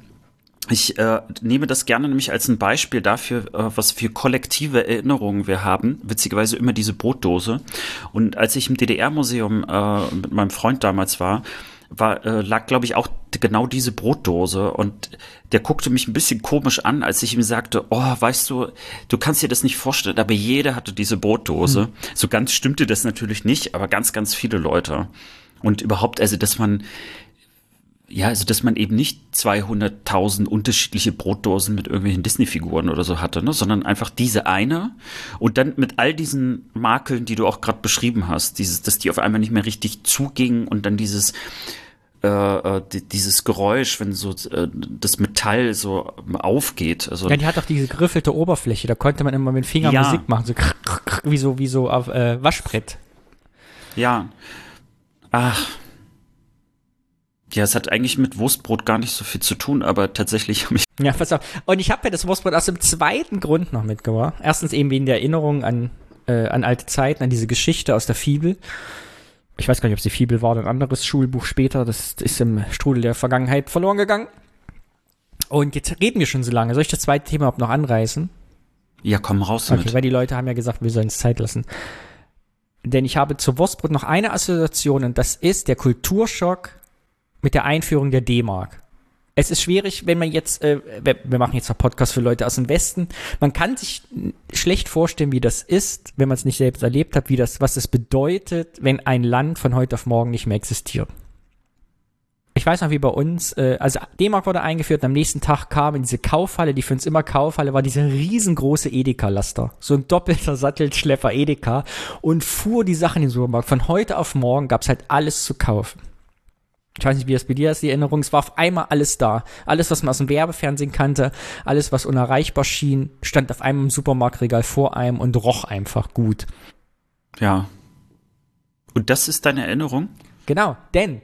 Ich äh, nehme das gerne nämlich als ein Beispiel dafür, äh, was für kollektive Erinnerungen wir haben. Witzigerweise immer diese Brotdose. Und als ich im DDR-Museum äh, mit meinem Freund damals war, war, äh, lag, glaube ich, auch genau diese Brotdose und der guckte mich ein bisschen komisch an, als ich ihm sagte, oh, weißt du, du kannst dir das nicht vorstellen, aber jeder hatte diese Brotdose. Mhm. So ganz stimmte das natürlich nicht, aber ganz, ganz viele Leute. Und überhaupt, also, dass man, ja, also, dass man eben nicht 200.000 unterschiedliche Brotdosen mit irgendwelchen Disney-Figuren oder so hatte, ne, sondern einfach diese eine und dann mit all diesen Makeln, die du auch gerade beschrieben hast, dieses, dass die auf einmal nicht mehr richtig zugingen und dann dieses, äh, äh dieses Geräusch, wenn so äh, das Metall so aufgeht. Also, ja, die hat auch diese geriffelte Oberfläche, da konnte man immer mit dem Finger ja. Musik machen, so wie so, wie so auf äh, Waschbrett. Ja. Ach. Ja, es hat eigentlich mit Wurstbrot gar nicht so viel zu tun, aber tatsächlich habe ich. Ja, pass auf. Und ich habe ja das Wurstbrot aus dem zweiten Grund noch mitgebracht. Erstens eben wegen der Erinnerung an, äh, an alte Zeiten, an diese Geschichte aus der Fibel ich weiß gar nicht, ob es die Fibel war oder ein anderes Schulbuch später. Das ist im Strudel der Vergangenheit verloren gegangen. Und jetzt reden wir schon so lange. Soll ich das zweite Thema überhaupt noch anreißen? Ja, komm raus damit. Okay, weil die Leute haben ja gesagt, wir sollen es Zeit lassen. Denn ich habe zur Wurstbrot noch eine Assoziation und das ist der Kulturschock mit der Einführung der D-Mark es ist schwierig, wenn man jetzt, äh, wir machen jetzt einen Podcast für Leute aus dem Westen, man kann sich schlecht vorstellen, wie das ist, wenn man es nicht selbst erlebt hat, wie das, was es bedeutet, wenn ein Land von heute auf morgen nicht mehr existiert. Ich weiß noch, wie bei uns, äh, also D-Mark wurde eingeführt und am nächsten Tag kam in diese Kaufhalle, die für uns immer Kaufhalle war, dieser riesengroße Edeka-Laster. So ein doppelter Sattelschlepper Edeka und fuhr die Sachen in den Supermarkt. Von heute auf morgen gab's halt alles zu kaufen ich weiß nicht, wie das bei dir ist, die Erinnerung, es war auf einmal alles da. Alles, was man aus dem Werbefernsehen kannte, alles, was unerreichbar schien, stand auf einem Supermarktregal vor einem und roch einfach gut. Ja. Und das ist deine Erinnerung? Genau, denn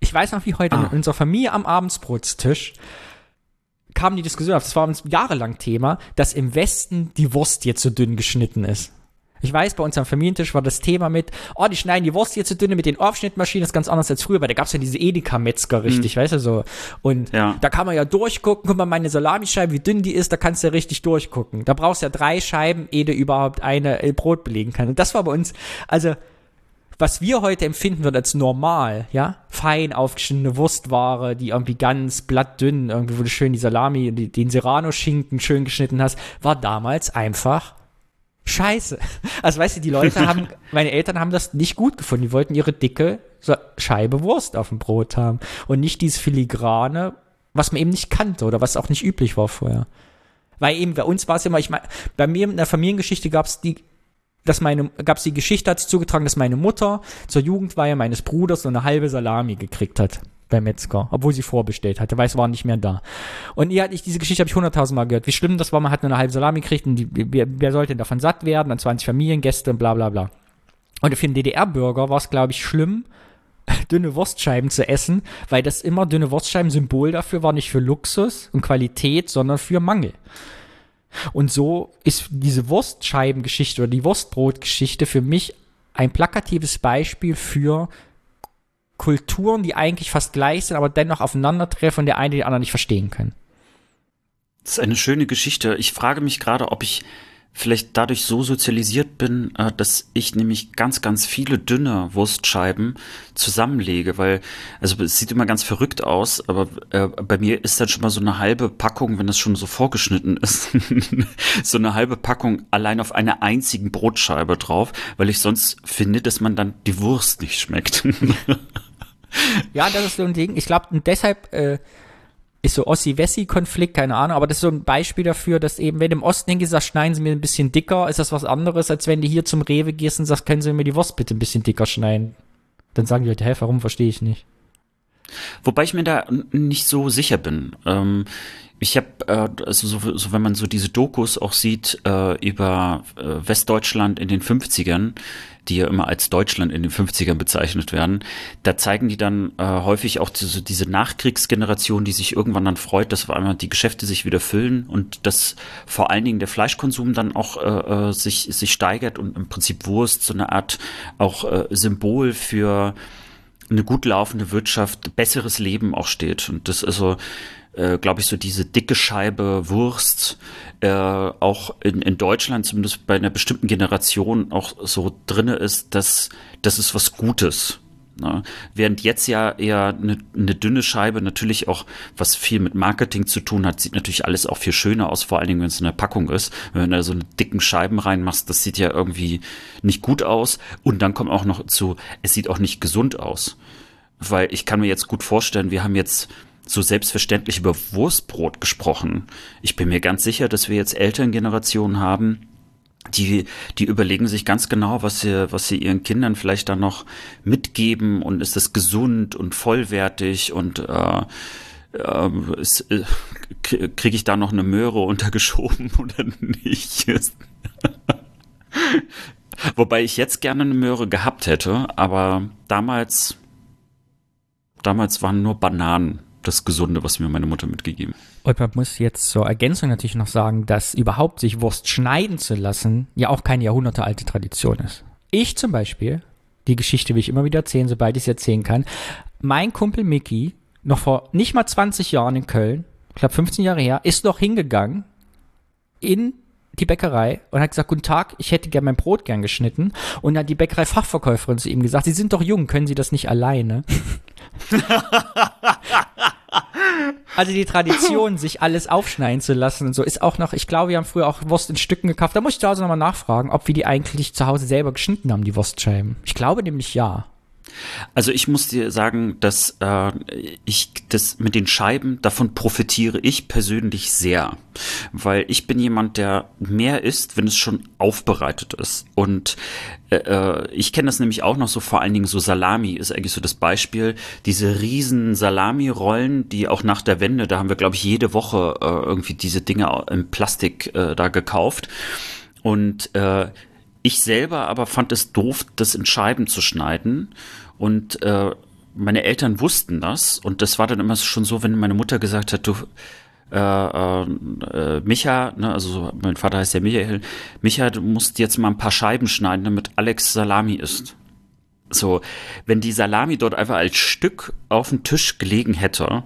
ich weiß noch wie heute ah. in unserer Familie am Abendsbrotstisch kam die Diskussion auf, das war uns jahrelang Thema, dass im Westen die Wurst jetzt so dünn geschnitten ist. Ich weiß, bei uns am Familientisch war das Thema mit, oh, die schneiden die Wurst hier zu dünne mit den Aufschnittmaschinen, das ist ganz anders als früher, weil da gab's ja diese Edeka-Metzger richtig, mhm. weißt du, so. Und ja. da kann man ja durchgucken, guck mal, meine Salamischeibe, wie dünn die ist, da kannst du ja richtig durchgucken. Da brauchst du ja drei Scheiben, ehe du überhaupt eine äh, Brot belegen kann. Und das war bei uns, also, was wir heute empfinden würden als normal, ja, fein aufgeschnittene Wurstware, die irgendwie ganz blattdünn, irgendwie wo du schön die Salami, die, den Serrano-Schinken schön geschnitten hast, war damals einfach scheiße. Also weißt du, die Leute haben, meine Eltern haben das nicht gut gefunden. Die wollten ihre dicke Scheibe Wurst auf dem Brot haben und nicht dieses filigrane, was man eben nicht kannte oder was auch nicht üblich war vorher. Weil eben bei uns war es immer, ich meine, bei mir in der Familiengeschichte gab es die, dass meine, gab es die Geschichte, hat sich zugetragen, dass meine Mutter zur Jugendweihe meines Bruders so eine halbe Salami gekriegt hat beim Metzger, obwohl sie vorbestellt hatte, weil es war nicht mehr da. Und ihr hatte ich, diese Geschichte habe ich hunderttausend Mal gehört, wie schlimm das war, man hat nur eine halbe Salami gekriegt und die, wer, wer sollte davon satt werden, dann 20 Familiengäste und bla bla bla. Und für einen DDR-Bürger war es, glaube ich, schlimm, dünne Wurstscheiben zu essen, weil das immer dünne Wurstscheiben Symbol dafür war, nicht für Luxus und Qualität, sondern für Mangel. Und so ist diese Wurstscheibengeschichte oder die Wurstbrotgeschichte für mich ein plakatives Beispiel für Kulturen, die eigentlich fast gleich sind, aber dennoch aufeinandertreffen und der eine den anderen nicht verstehen können. Das ist eine schöne Geschichte. Ich frage mich gerade, ob ich vielleicht dadurch so sozialisiert bin, äh, dass ich nämlich ganz, ganz viele dünne Wurstscheiben zusammenlege, weil, also es sieht immer ganz verrückt aus, aber äh, bei mir ist dann schon mal so eine halbe Packung, wenn das schon so vorgeschnitten ist, so eine halbe Packung allein auf einer einzigen Brotscheibe drauf, weil ich sonst finde, dass man dann die Wurst nicht schmeckt. ja, das ist so ein Ding. Ich glaube, deshalb äh, ist so Ossi-Wessi-Konflikt, keine Ahnung, aber das ist so ein Beispiel dafür, dass eben, wenn du im Osten hingehst, sagst, schneiden sie mir ein bisschen dicker, ist das was anderes, als wenn du hier zum Rewe gehst und sagst, können sie mir die Wurst bitte ein bisschen dicker schneiden. Dann sagen die Leute, hä, warum verstehe ich nicht. Wobei ich mir da nicht so sicher bin. Ähm, ich habe, äh, also so, so, wenn man so diese Dokus auch sieht äh, über äh, Westdeutschland in den 50ern, die ja immer als Deutschland in den 50ern bezeichnet werden, da zeigen die dann äh, häufig auch diese, diese Nachkriegsgeneration, die sich irgendwann dann freut, dass auf einmal die Geschäfte sich wieder füllen und dass vor allen Dingen der Fleischkonsum dann auch äh, äh sich, sich steigert und im Prinzip Wurst so eine Art auch äh, Symbol für eine gut laufende Wirtschaft, besseres Leben auch steht. Und das also äh, glaube ich, so diese dicke Scheibe Wurst äh, auch in, in Deutschland, zumindest bei einer bestimmten Generation, auch so drinne ist, dass das ist was Gutes. Ne? Während jetzt ja eher eine, eine, dünne Scheibe natürlich auch, was viel mit Marketing zu tun hat, sieht natürlich alles auch viel schöner aus, vor allen Dingen, wenn es in der Packung ist. Wenn du da so eine dicken Scheiben reinmachst, das sieht ja irgendwie nicht gut aus. Und dann kommt auch noch zu, es sieht auch nicht gesund aus. Weil ich kann mir jetzt gut vorstellen, wir haben jetzt so selbstverständlich über Wurstbrot gesprochen. Ich bin mir ganz sicher, dass wir jetzt Elterngenerationen haben, die, die überlegen sich ganz genau, was sie, was sie ihren Kindern vielleicht dann noch mitgeben und ist das gesund und vollwertig und äh, äh, äh, kriege ich da noch eine Möhre untergeschoben oder nicht? Wobei ich jetzt gerne eine Möhre gehabt hätte, aber damals, damals waren nur Bananen das Gesunde, was mir meine Mutter mitgegeben Und man muss jetzt zur Ergänzung natürlich noch sagen, dass überhaupt sich Wurst schneiden zu lassen ja auch keine jahrhundertealte Tradition ist. Ich zum Beispiel, die Geschichte will ich immer wieder erzählen, sobald ich es erzählen kann. Mein Kumpel Mickey, noch vor nicht mal 20 Jahren in Köln, ich glaube 15 Jahre her, ist noch hingegangen in die Bäckerei und hat gesagt, guten Tag, ich hätte gern mein Brot gern geschnitten. Und dann hat die Bäckerei-Fachverkäuferin zu ihm gesagt, Sie sind doch jung, können Sie das nicht alleine? also die Tradition, sich alles aufschneiden zu lassen und so, ist auch noch, ich glaube, wir haben früher auch Wurst in Stücken gekauft. Da muss ich zu Hause nochmal nachfragen, ob wir die eigentlich zu Hause selber geschnitten haben, die Wurstscheiben. Ich glaube nämlich ja. Also ich muss dir sagen, dass äh, ich das mit den Scheiben, davon profitiere ich persönlich sehr. Weil ich bin jemand, der mehr isst, wenn es schon aufbereitet ist. Und äh, äh, ich kenne das nämlich auch noch so, vor allen Dingen so Salami ist eigentlich so das Beispiel. Diese riesen Salami-Rollen, die auch nach der Wende, da haben wir, glaube ich, jede Woche äh, irgendwie diese Dinge im Plastik äh, da gekauft. Und äh, ich selber aber fand es doof, das in Scheiben zu schneiden. Und äh, meine Eltern wussten das. Und das war dann immer schon so, wenn meine Mutter gesagt hat, du, äh, äh, Micha, ne, also mein Vater heißt ja Michael, Micha, du musst jetzt mal ein paar Scheiben schneiden, damit Alex Salami isst. So, wenn die Salami dort einfach als Stück auf dem Tisch gelegen hätte,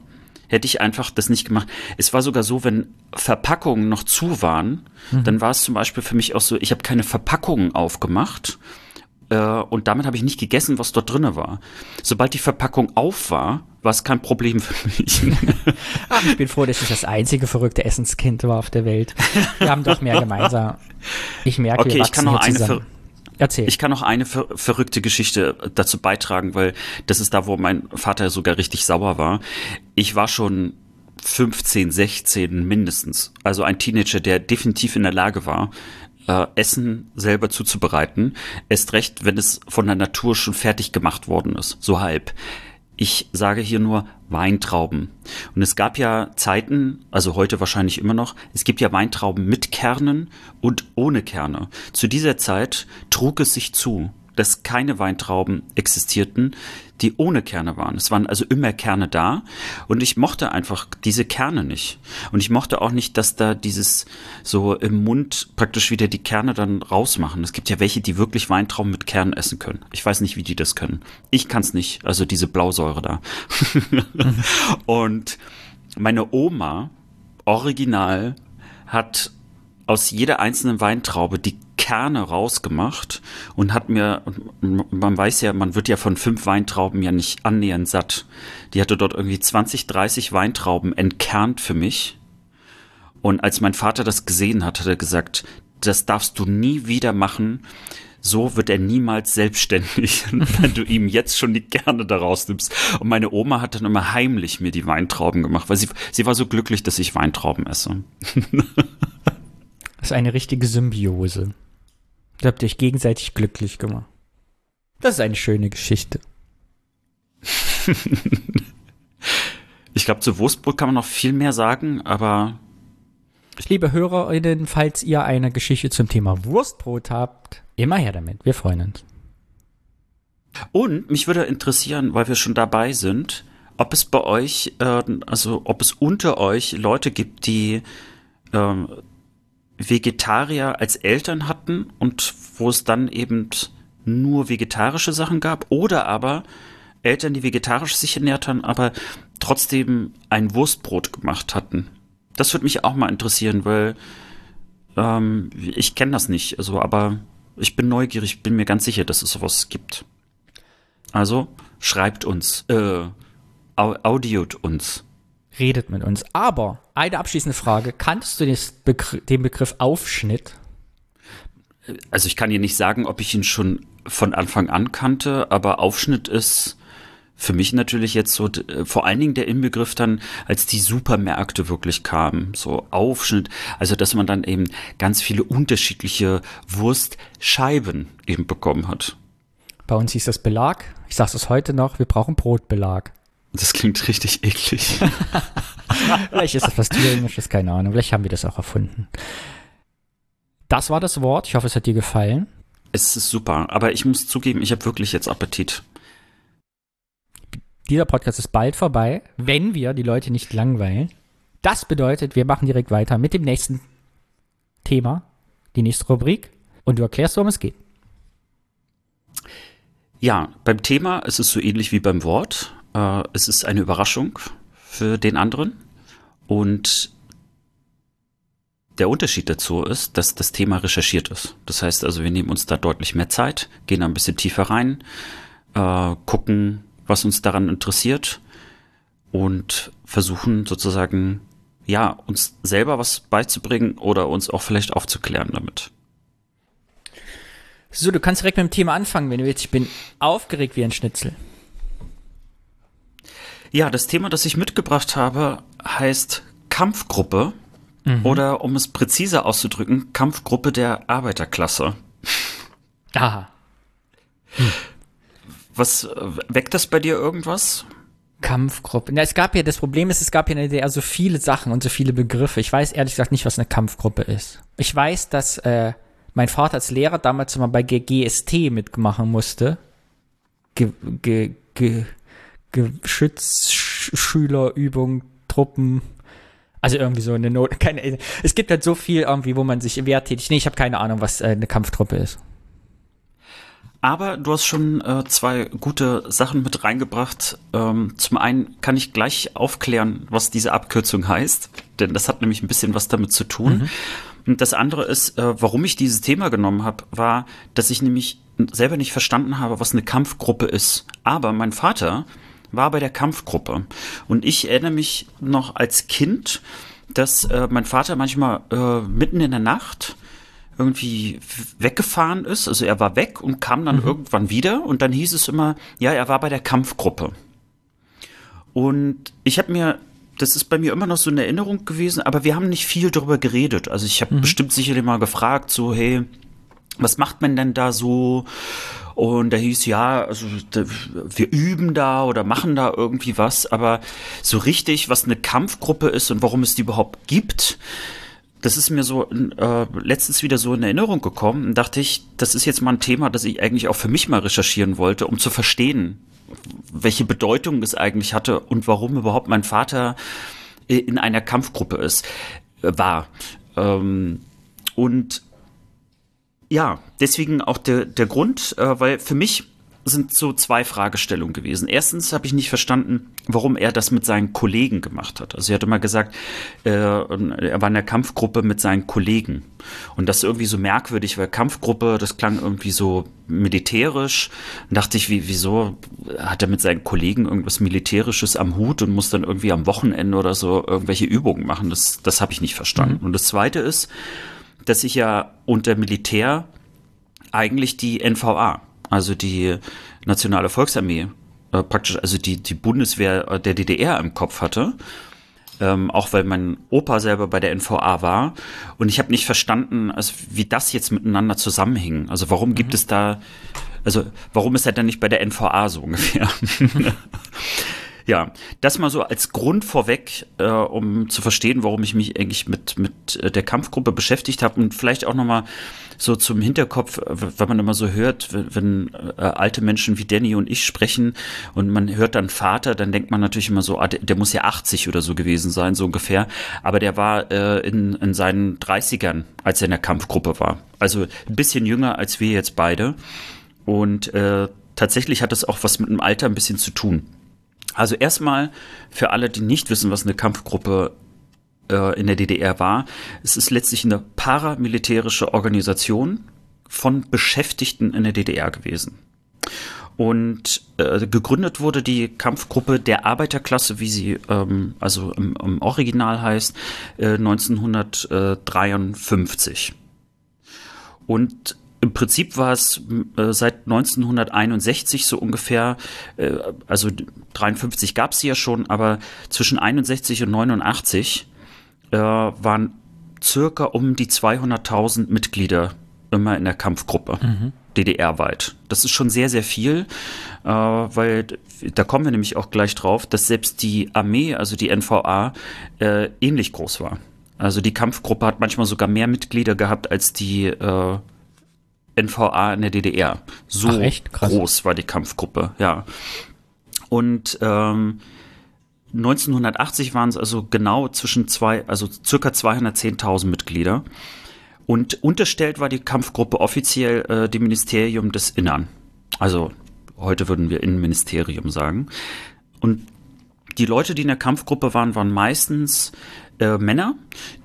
hätte ich einfach das nicht gemacht. Es war sogar so, wenn Verpackungen noch zu waren, mhm. dann war es zum Beispiel für mich auch so, ich habe keine Verpackungen aufgemacht äh, und damit habe ich nicht gegessen, was dort drinne war. Sobald die Verpackung auf war, war es kein Problem für mich. Ach, ich bin froh, dass ich das einzige verrückte Essenskind war auf der Welt. Wir haben doch mehr gemeinsam. Ich merke, okay, wir ich kann noch eine zusammen. Erzähl. Ich kann noch eine ver verrückte Geschichte dazu beitragen, weil das ist da, wo mein Vater sogar richtig sauer war. Ich war schon 15, 16 mindestens. Also ein Teenager, der definitiv in der Lage war, äh, Essen selber zuzubereiten. Erst recht, wenn es von der Natur schon fertig gemacht worden ist. So halb. Ich sage hier nur Weintrauben. Und es gab ja Zeiten, also heute wahrscheinlich immer noch, es gibt ja Weintrauben mit Kernen und ohne Kerne. Zu dieser Zeit trug es sich zu, dass keine Weintrauben existierten, die ohne Kerne waren. Es waren also immer Kerne da und ich mochte einfach diese Kerne nicht. Und ich mochte auch nicht, dass da dieses so im Mund praktisch wieder die Kerne dann rausmachen. Es gibt ja welche, die wirklich Weintrauben mit Kernen essen können. Ich weiß nicht, wie die das können. Ich kann es nicht, also diese Blausäure da. und meine Oma, original, hat aus jeder einzelnen Weintraube die Kerne rausgemacht und hat mir, man weiß ja, man wird ja von fünf Weintrauben ja nicht annähernd satt. Die hatte dort irgendwie 20, 30 Weintrauben entkernt für mich. Und als mein Vater das gesehen hat, hat er gesagt, das darfst du nie wieder machen. So wird er niemals selbstständig, wenn du ihm jetzt schon die Kerne da rausnimmst. Und meine Oma hat dann immer heimlich mir die Weintrauben gemacht, weil sie, sie war so glücklich, dass ich Weintrauben esse. das ist eine richtige Symbiose. Ihr habt euch gegenseitig glücklich gemacht. Das ist eine schöne Geschichte. ich glaube, zu Wurstbrot kann man noch viel mehr sagen, aber. Liebe HörerInnen, falls ihr eine Geschichte zum Thema Wurstbrot habt, immer her damit. Wir freuen uns. Und mich würde interessieren, weil wir schon dabei sind, ob es bei euch, äh, also ob es unter euch Leute gibt, die äh, Vegetarier als Eltern hatten und wo es dann eben nur vegetarische Sachen gab oder aber Eltern, die vegetarisch sich ernährt haben, aber trotzdem ein Wurstbrot gemacht hatten. Das würde mich auch mal interessieren, weil ähm, ich kenne das nicht, also aber ich bin neugierig, bin mir ganz sicher, dass es sowas gibt. Also schreibt uns, äh, audiot uns redet mit uns. Aber eine abschließende Frage: Kanntest du Begr den Begriff Aufschnitt? Also ich kann dir nicht sagen, ob ich ihn schon von Anfang an kannte, aber Aufschnitt ist für mich natürlich jetzt so vor allen Dingen der Inbegriff dann, als die Supermärkte wirklich kamen, so Aufschnitt, also dass man dann eben ganz viele unterschiedliche Wurstscheiben eben bekommen hat. Bei uns hieß das Belag. Ich sage es heute noch, wir brauchen Brotbelag. Das klingt richtig eklig. Vielleicht ist das was Thüringisches, keine Ahnung. Vielleicht haben wir das auch erfunden. Das war das Wort. Ich hoffe, es hat dir gefallen. Es ist super, aber ich muss zugeben, ich habe wirklich jetzt Appetit. Dieser Podcast ist bald vorbei, wenn wir die Leute nicht langweilen. Das bedeutet, wir machen direkt weiter mit dem nächsten Thema, die nächste Rubrik. Und du erklärst, worum es geht. Ja, beim Thema ist es so ähnlich wie beim Wort. Äh, es ist eine Überraschung für den anderen. Und der Unterschied dazu ist, dass das Thema recherchiert ist. Das heißt also, wir nehmen uns da deutlich mehr Zeit, gehen da ein bisschen tiefer rein, äh, gucken, was uns daran interessiert und versuchen sozusagen, ja, uns selber was beizubringen oder uns auch vielleicht aufzuklären damit. So, du kannst direkt mit dem Thema anfangen, wenn du willst. Ich bin aufgeregt wie ein Schnitzel. Ja, das Thema, das ich mitgebracht habe, heißt Kampfgruppe mhm. oder um es präziser auszudrücken, Kampfgruppe der Arbeiterklasse. Aha. Hm. Was äh, weckt das bei dir irgendwas? Kampfgruppe. Na, es gab ja, das Problem ist, es gab ja in der DDR so viele Sachen und so viele Begriffe. Ich weiß ehrlich gesagt nicht, was eine Kampfgruppe ist. Ich weiß, dass äh, mein Vater als Lehrer damals immer bei GST mitmachen musste. Ge, ge, ge, Geschützschülerübung, Truppen. Also irgendwie so eine Not. Keine, es gibt halt so viel irgendwie, wo man sich wehrtätig. Nee, ich habe keine Ahnung, was äh, eine Kampftruppe ist. Aber du hast schon äh, zwei gute Sachen mit reingebracht. Ähm, zum einen kann ich gleich aufklären, was diese Abkürzung heißt, denn das hat nämlich ein bisschen was damit zu tun. Mhm. Und das andere ist, äh, warum ich dieses Thema genommen habe, war, dass ich nämlich selber nicht verstanden habe, was eine Kampfgruppe ist. Aber mein Vater war bei der Kampfgruppe. Und ich erinnere mich noch als Kind, dass äh, mein Vater manchmal äh, mitten in der Nacht irgendwie weggefahren ist. Also er war weg und kam dann mhm. irgendwann wieder und dann hieß es immer, ja, er war bei der Kampfgruppe. Und ich habe mir das ist bei mir immer noch so eine Erinnerung gewesen, aber wir haben nicht viel darüber geredet. Also ich habe mhm. bestimmt sicherlich mal gefragt, so, hey, was macht man denn da so? Und da hieß ja, also wir üben da oder machen da irgendwie was, aber so richtig, was eine Kampfgruppe ist und warum es die überhaupt gibt, das ist mir so äh, letztens wieder so in Erinnerung gekommen und dachte ich, das ist jetzt mal ein Thema, das ich eigentlich auch für mich mal recherchieren wollte, um zu verstehen, welche Bedeutung es eigentlich hatte und warum überhaupt mein Vater in einer Kampfgruppe ist, äh, war. Ähm, und ja, deswegen auch der, der Grund, äh, weil für mich sind so zwei Fragestellungen gewesen. Erstens habe ich nicht verstanden, warum er das mit seinen Kollegen gemacht hat. Also er hat immer gesagt, äh, er war in der Kampfgruppe mit seinen Kollegen. Und das ist irgendwie so merkwürdig, weil Kampfgruppe, das klang irgendwie so militärisch. Und dachte ich, wie, wieso hat er mit seinen Kollegen irgendwas Militärisches am Hut und muss dann irgendwie am Wochenende oder so irgendwelche Übungen machen? Das, das habe ich nicht verstanden. Mhm. Und das Zweite ist, dass ich ja unter Militär eigentlich die NVA also die Nationale Volksarmee, äh, praktisch also die, die Bundeswehr der DDR im Kopf hatte. Ähm, auch weil mein Opa selber bei der NVA war. Und ich habe nicht verstanden, also wie das jetzt miteinander zusammenhing. Also warum mhm. gibt es da, also warum ist er denn nicht bei der NVA so ungefähr? ja, das mal so als Grund vorweg, äh, um zu verstehen, warum ich mich eigentlich mit, mit äh, der Kampfgruppe beschäftigt habe und vielleicht auch nochmal so zum Hinterkopf, wenn man immer so hört, wenn äh, alte Menschen wie Danny und ich sprechen und man hört dann Vater, dann denkt man natürlich immer so, ah, der, der muss ja 80 oder so gewesen sein, so ungefähr. Aber der war äh, in, in seinen 30ern, als er in der Kampfgruppe war. Also ein bisschen jünger als wir jetzt beide. Und äh, tatsächlich hat das auch was mit dem Alter ein bisschen zu tun. Also erstmal für alle, die nicht wissen, was eine Kampfgruppe äh, in der DDR war. Es ist letztlich eine paramilitärische Organisation von Beschäftigten in der DDR gewesen. Und äh, gegründet wurde die Kampfgruppe der Arbeiterklasse, wie sie ähm, also im, im, Original heißt, äh, 1953. Und im Prinzip war es äh, seit 1961 so ungefähr, äh, also 53 gab es ja schon, aber zwischen 61 und 89 äh, waren circa um die 200.000 Mitglieder immer in der Kampfgruppe. Mhm. DDR-weit. Das ist schon sehr, sehr viel, äh, weil da kommen wir nämlich auch gleich drauf, dass selbst die Armee, also die NVA, äh, ähnlich groß war. Also die Kampfgruppe hat manchmal sogar mehr Mitglieder gehabt als die äh, NVA in der DDR. So Ach, groß war die Kampfgruppe, ja. Und ähm, 1980 waren es also genau zwischen zwei, also circa 210.000 Mitglieder. Und unterstellt war die Kampfgruppe offiziell äh, dem Ministerium des Innern. Also heute würden wir Innenministerium sagen. Und die Leute, die in der Kampfgruppe waren, waren meistens äh, Männer,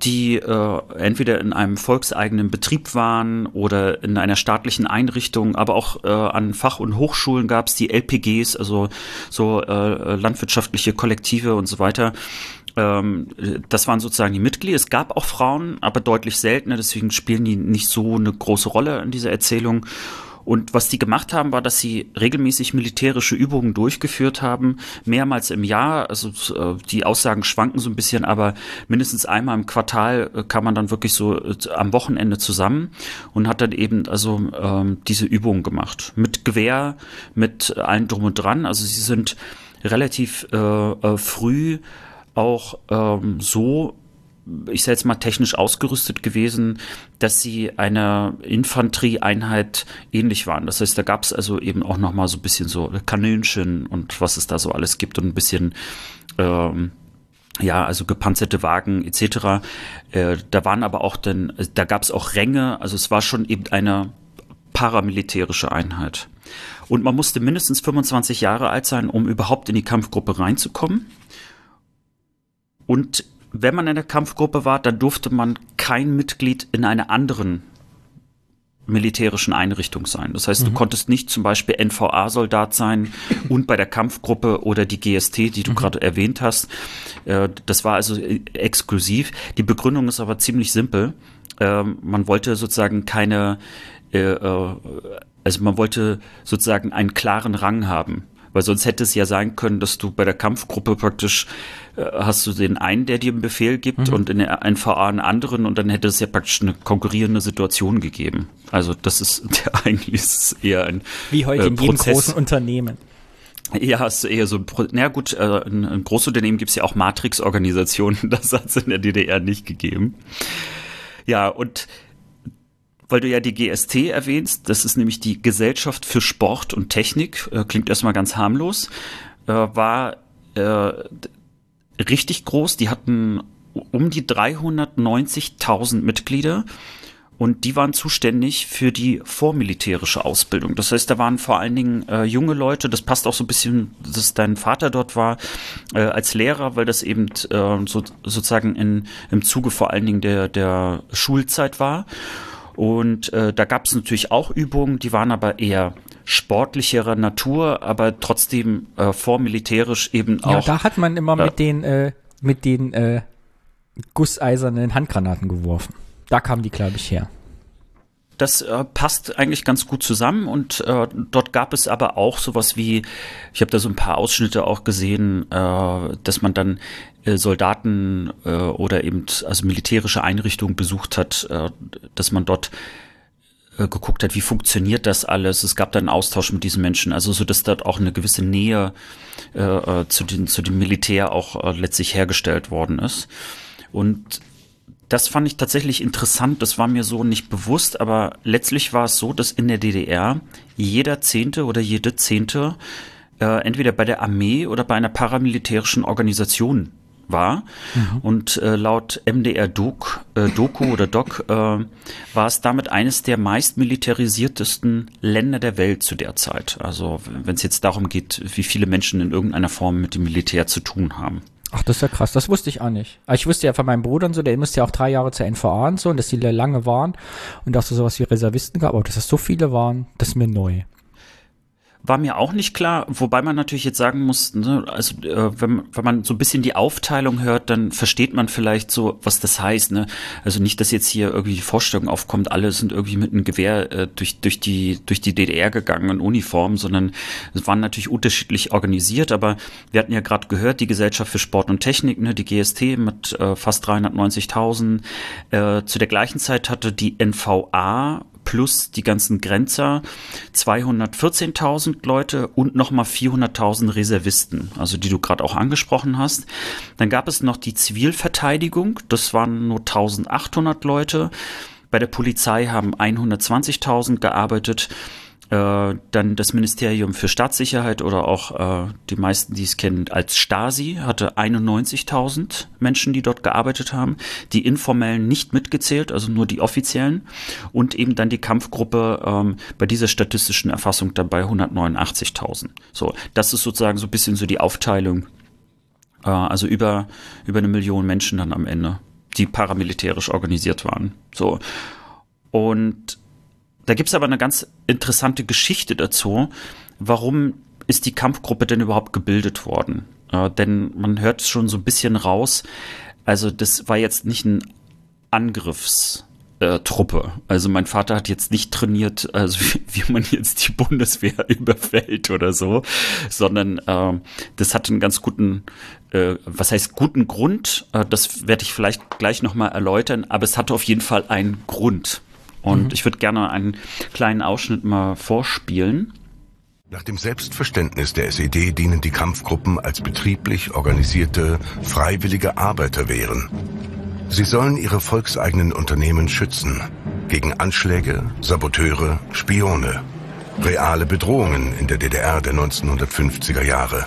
die äh, entweder in einem volkseigenen Betrieb waren oder in einer staatlichen Einrichtung, aber auch äh, an Fach- und Hochschulen gab es die LPGs, also so äh, landwirtschaftliche Kollektive und so weiter. Ähm, das waren sozusagen die Mitglieder. Es gab auch Frauen, aber deutlich seltener, deswegen spielen die nicht so eine große Rolle in dieser Erzählung. Und was die gemacht haben, war, dass sie regelmäßig militärische Übungen durchgeführt haben, mehrmals im Jahr. Also äh, die Aussagen schwanken so ein bisschen, aber mindestens einmal im Quartal äh, kam man dann wirklich so äh, am Wochenende zusammen und hat dann eben also ähm, diese Übungen gemacht. Mit Gewehr, mit allen drum und dran. Also sie sind relativ äh, früh auch ähm, so ich sage jetzt mal technisch ausgerüstet gewesen, dass sie einer Infanterieeinheit ähnlich waren. Das heißt, da gab es also eben auch noch mal so ein bisschen so Kanönchen und was es da so alles gibt und ein bisschen ähm, ja, also gepanzerte Wagen etc. Äh, da waren aber auch dann, da gab es auch Ränge, also es war schon eben eine paramilitärische Einheit. Und man musste mindestens 25 Jahre alt sein, um überhaupt in die Kampfgruppe reinzukommen. Und wenn man in der Kampfgruppe war, dann durfte man kein Mitglied in einer anderen militärischen Einrichtung sein. Das heißt, mhm. du konntest nicht zum Beispiel NVA-Soldat sein und bei der Kampfgruppe oder die GST, die du mhm. gerade erwähnt hast. Äh, das war also äh, exklusiv. Die Begründung ist aber ziemlich simpel. Ähm, man wollte sozusagen keine, äh, also man wollte sozusagen einen klaren Rang haben Weil sonst hätte es ja sein können, dass du bei der Kampfgruppe praktisch hast du den einen, der dir einen Befehl gibt mhm. und in der NVA einen anderen und dann hätte es ja praktisch eine konkurrierende Situation gegeben. Also das ist der, eigentlich ist eher ein Wie heute äh, in jedem großen Unternehmen. Ja, ist eher so, na gut, äh, in, in Großunternehmen gibt es ja auch Matrix-Organisationen, das hat es in der DDR nicht gegeben. Ja, und weil du ja die GST erwähnst, das ist nämlich die Gesellschaft für Sport und Technik, äh, klingt erstmal ganz harmlos, äh, war äh, richtig groß. Die hatten um die 390.000 Mitglieder und die waren zuständig für die vormilitärische Ausbildung. Das heißt, da waren vor allen Dingen äh, junge Leute, das passt auch so ein bisschen, dass dein Vater dort war, äh, als Lehrer, weil das eben äh, so, sozusagen in, im Zuge vor allen Dingen der, der Schulzeit war. Und äh, da gab es natürlich auch Übungen, die waren aber eher sportlicherer Natur, aber trotzdem äh, vormilitärisch eben auch. Ja, da hat man immer äh, mit den äh, mit den äh, gusseisernen Handgranaten geworfen. Da kamen die, glaube ich, her. Das äh, passt eigentlich ganz gut zusammen und äh, dort gab es aber auch sowas wie, ich habe da so ein paar Ausschnitte auch gesehen, äh, dass man dann äh, Soldaten äh, oder eben also militärische Einrichtungen besucht hat, äh, dass man dort äh, geguckt hat, wie funktioniert das alles. Es gab dann einen Austausch mit diesen Menschen, also so dass dort auch eine gewisse Nähe äh, äh zu, den, zu dem Militär auch äh, letztlich hergestellt worden ist. Und das fand ich tatsächlich interessant. Das war mir so nicht bewusst, aber letztlich war es so, dass in der DDR jeder Zehnte oder jede Zehnte äh, entweder bei der Armee oder bei einer paramilitärischen Organisation war. Mhm. Und äh, laut MDR Doc, äh, Doku oder Doc äh, war es damit eines der meist militarisiertesten Länder der Welt zu der Zeit. Also wenn es jetzt darum geht, wie viele Menschen in irgendeiner Form mit dem Militär zu tun haben. Ach, das ist ja krass. Das wusste ich auch nicht. Ich wusste ja von meinem Bruder und so, der musste ja auch drei Jahre zur NVA und so, und dass die lange waren und dass es sowas wie Reservisten gab, aber dass es so viele waren, das ist mir neu war mir auch nicht klar, wobei man natürlich jetzt sagen muss, ne, also äh, wenn, wenn man so ein bisschen die Aufteilung hört, dann versteht man vielleicht so, was das heißt. Ne? Also nicht, dass jetzt hier irgendwie die Vorstellung aufkommt, alle sind irgendwie mit einem Gewehr äh, durch, durch, die, durch die DDR gegangen in Uniform, sondern es waren natürlich unterschiedlich organisiert, aber wir hatten ja gerade gehört, die Gesellschaft für Sport und Technik, ne, die GST mit äh, fast 390.000. Äh, zu der gleichen Zeit hatte die NVA plus die ganzen Grenzer 214.000 Leute und nochmal 400.000 Reservisten, also die du gerade auch angesprochen hast. Dann gab es noch die Zivilverteidigung, das waren nur 1.800 Leute. Bei der Polizei haben 120.000 gearbeitet äh, dann das Ministerium für Staatssicherheit oder auch äh, die meisten, die es kennen, als Stasi hatte 91.000 Menschen, die dort gearbeitet haben, die informellen nicht mitgezählt, also nur die offiziellen und eben dann die Kampfgruppe ähm, bei dieser statistischen Erfassung dabei 189.000. So, das ist sozusagen so ein bisschen so die Aufteilung, äh, also über über eine Million Menschen dann am Ende, die paramilitärisch organisiert waren. So und da gibt's aber eine ganz interessante Geschichte dazu. Warum ist die Kampfgruppe denn überhaupt gebildet worden? Äh, denn man hört schon so ein bisschen raus, also das war jetzt nicht ein Angriffs, äh, Truppe. Also mein Vater hat jetzt nicht trainiert, also wie, wie man jetzt die Bundeswehr überfällt oder so, sondern äh, das hat einen ganz guten, äh, was heißt guten Grund. Äh, das werde ich vielleicht gleich nochmal erläutern, aber es hatte auf jeden Fall einen Grund. Und mhm. ich würde gerne einen kleinen Ausschnitt mal vorspielen. Nach dem Selbstverständnis der SED dienen die Kampfgruppen als betrieblich organisierte, freiwillige Arbeiterwehren. Sie sollen ihre volkseigenen Unternehmen schützen gegen Anschläge, Saboteure, Spione, reale Bedrohungen in der DDR der 1950er Jahre.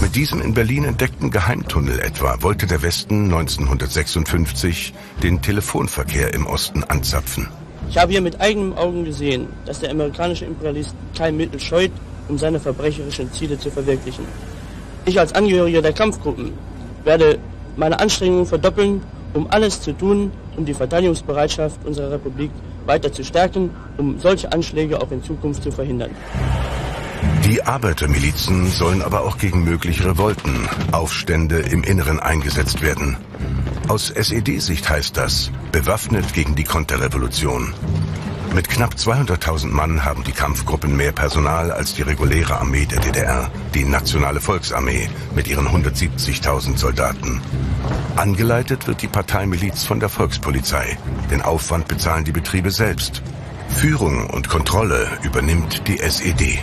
Mit diesem in Berlin entdeckten Geheimtunnel etwa wollte der Westen 1956 den Telefonverkehr im Osten anzapfen. Ich habe hier mit eigenen Augen gesehen, dass der amerikanische Imperialist kein Mittel scheut, um seine verbrecherischen Ziele zu verwirklichen. Ich als Angehöriger der Kampfgruppen werde meine Anstrengungen verdoppeln, um alles zu tun, um die Verteidigungsbereitschaft unserer Republik weiter zu stärken, um solche Anschläge auch in Zukunft zu verhindern. Die Arbeitermilizen sollen aber auch gegen mögliche Revolten, Aufstände im Inneren eingesetzt werden. Aus SED-Sicht heißt das, bewaffnet gegen die Konterrevolution. Mit knapp 200.000 Mann haben die Kampfgruppen mehr Personal als die reguläre Armee der DDR, die Nationale Volksarmee mit ihren 170.000 Soldaten. Angeleitet wird die Parteimiliz von der Volkspolizei. Den Aufwand bezahlen die Betriebe selbst. Führung und Kontrolle übernimmt die SED.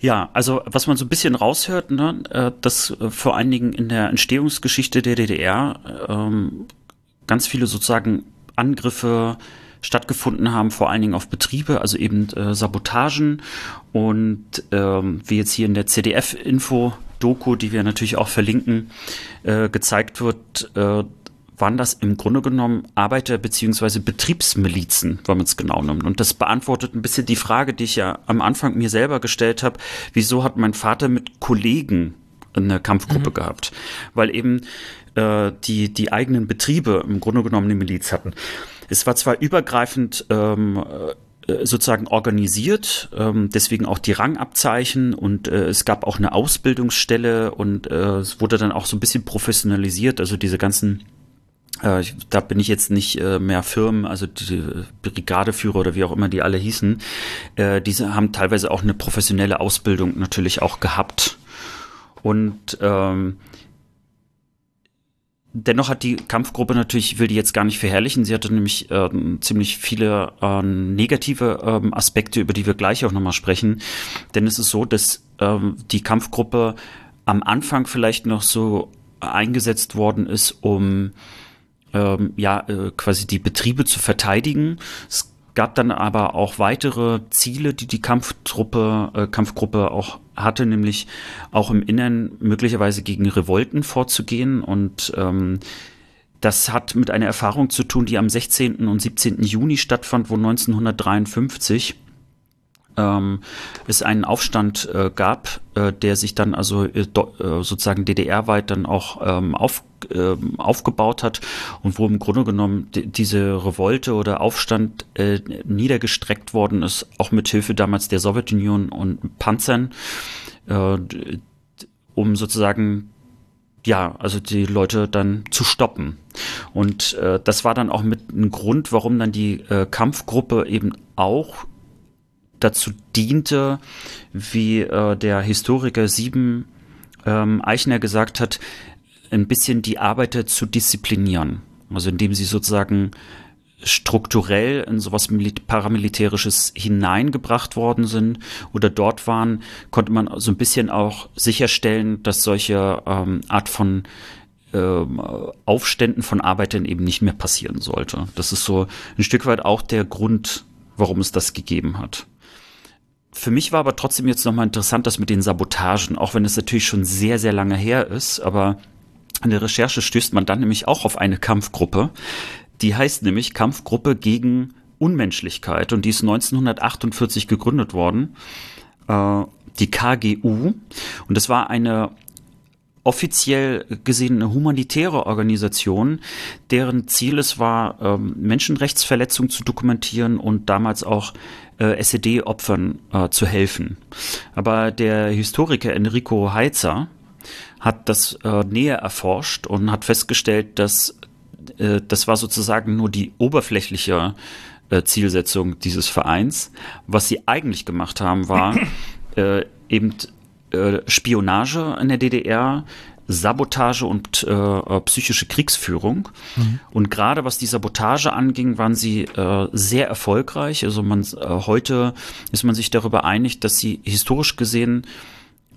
Ja, also was man so ein bisschen raushört, ne, äh, dass äh, vor allen Dingen in der Entstehungsgeschichte der DDR ähm, ganz viele sozusagen Angriffe stattgefunden haben, vor allen Dingen auf Betriebe, also eben äh, Sabotagen und ähm, wie jetzt hier in der CDF-Info-Doku, die wir natürlich auch verlinken, äh, gezeigt wird, äh, waren das im Grunde genommen Arbeiter- bzw. Betriebsmilizen, wenn man es genau nimmt. Und das beantwortet ein bisschen die Frage, die ich ja am Anfang mir selber gestellt habe, wieso hat mein Vater mit Kollegen eine Kampfgruppe mhm. gehabt? Weil eben äh, die, die eigenen Betriebe im Grunde genommen eine Miliz hatten. Es war zwar übergreifend ähm, äh, sozusagen organisiert, ähm, deswegen auch die Rangabzeichen und äh, es gab auch eine Ausbildungsstelle und äh, es wurde dann auch so ein bisschen professionalisiert, also diese ganzen äh, da bin ich jetzt nicht äh, mehr Firmen, also die Brigadeführer oder wie auch immer die alle hießen, äh, diese haben teilweise auch eine professionelle Ausbildung natürlich auch gehabt. Und ähm, dennoch hat die Kampfgruppe natürlich, ich will die jetzt gar nicht verherrlichen, sie hatte nämlich äh, ziemlich viele äh, negative äh, Aspekte, über die wir gleich auch nochmal sprechen. Denn es ist so, dass äh, die Kampfgruppe am Anfang vielleicht noch so eingesetzt worden ist, um ähm, ja äh, quasi die Betriebe zu verteidigen. Es gab dann aber auch weitere Ziele, die die Kampftruppe, äh, Kampfgruppe auch hatte, nämlich auch im Innern möglicherweise gegen Revolten vorzugehen und ähm, das hat mit einer Erfahrung zu tun, die am 16. und 17. Juni stattfand, wo 1953 ähm, es einen Aufstand äh, gab, äh, der sich dann also äh, äh, sozusagen DDR-weit dann auch ähm, auf, ähm, aufgebaut hat und wo im Grunde genommen diese Revolte oder Aufstand äh, niedergestreckt worden ist, auch mit Hilfe damals der Sowjetunion und Panzern, äh, um sozusagen ja, also die Leute dann zu stoppen. Und äh, das war dann auch mit ein Grund, warum dann die äh, Kampfgruppe eben auch dazu diente, wie äh, der Historiker Sieben ähm, Eichner gesagt hat, ein bisschen die Arbeiter zu disziplinieren. Also indem sie sozusagen strukturell in sowas paramilitärisches hineingebracht worden sind oder dort waren, konnte man so ein bisschen auch sicherstellen, dass solche ähm, Art von ähm, Aufständen von Arbeitern eben nicht mehr passieren sollte. Das ist so ein Stück weit auch der Grund, warum es das gegeben hat. Für mich war aber trotzdem jetzt nochmal interessant, das mit den Sabotagen, auch wenn es natürlich schon sehr, sehr lange her ist, aber in der Recherche stößt man dann nämlich auch auf eine Kampfgruppe, die heißt nämlich Kampfgruppe gegen Unmenschlichkeit. Und die ist 1948 gegründet worden, äh, die KGU. Und das war eine offiziell gesehen eine humanitäre Organisation, deren Ziel es war, ähm, Menschenrechtsverletzungen zu dokumentieren und damals auch äh, SED-Opfern äh, zu helfen. Aber der Historiker Enrico Heitzer hat das äh, näher erforscht und hat festgestellt, dass äh, das war sozusagen nur die oberflächliche äh, Zielsetzung dieses Vereins. Was sie eigentlich gemacht haben, war äh, eben Spionage in der DDR, Sabotage und äh, äh, psychische Kriegsführung. Mhm. Und gerade was die Sabotage anging, waren sie äh, sehr erfolgreich. Also man äh, heute ist man sich darüber einig, dass sie historisch gesehen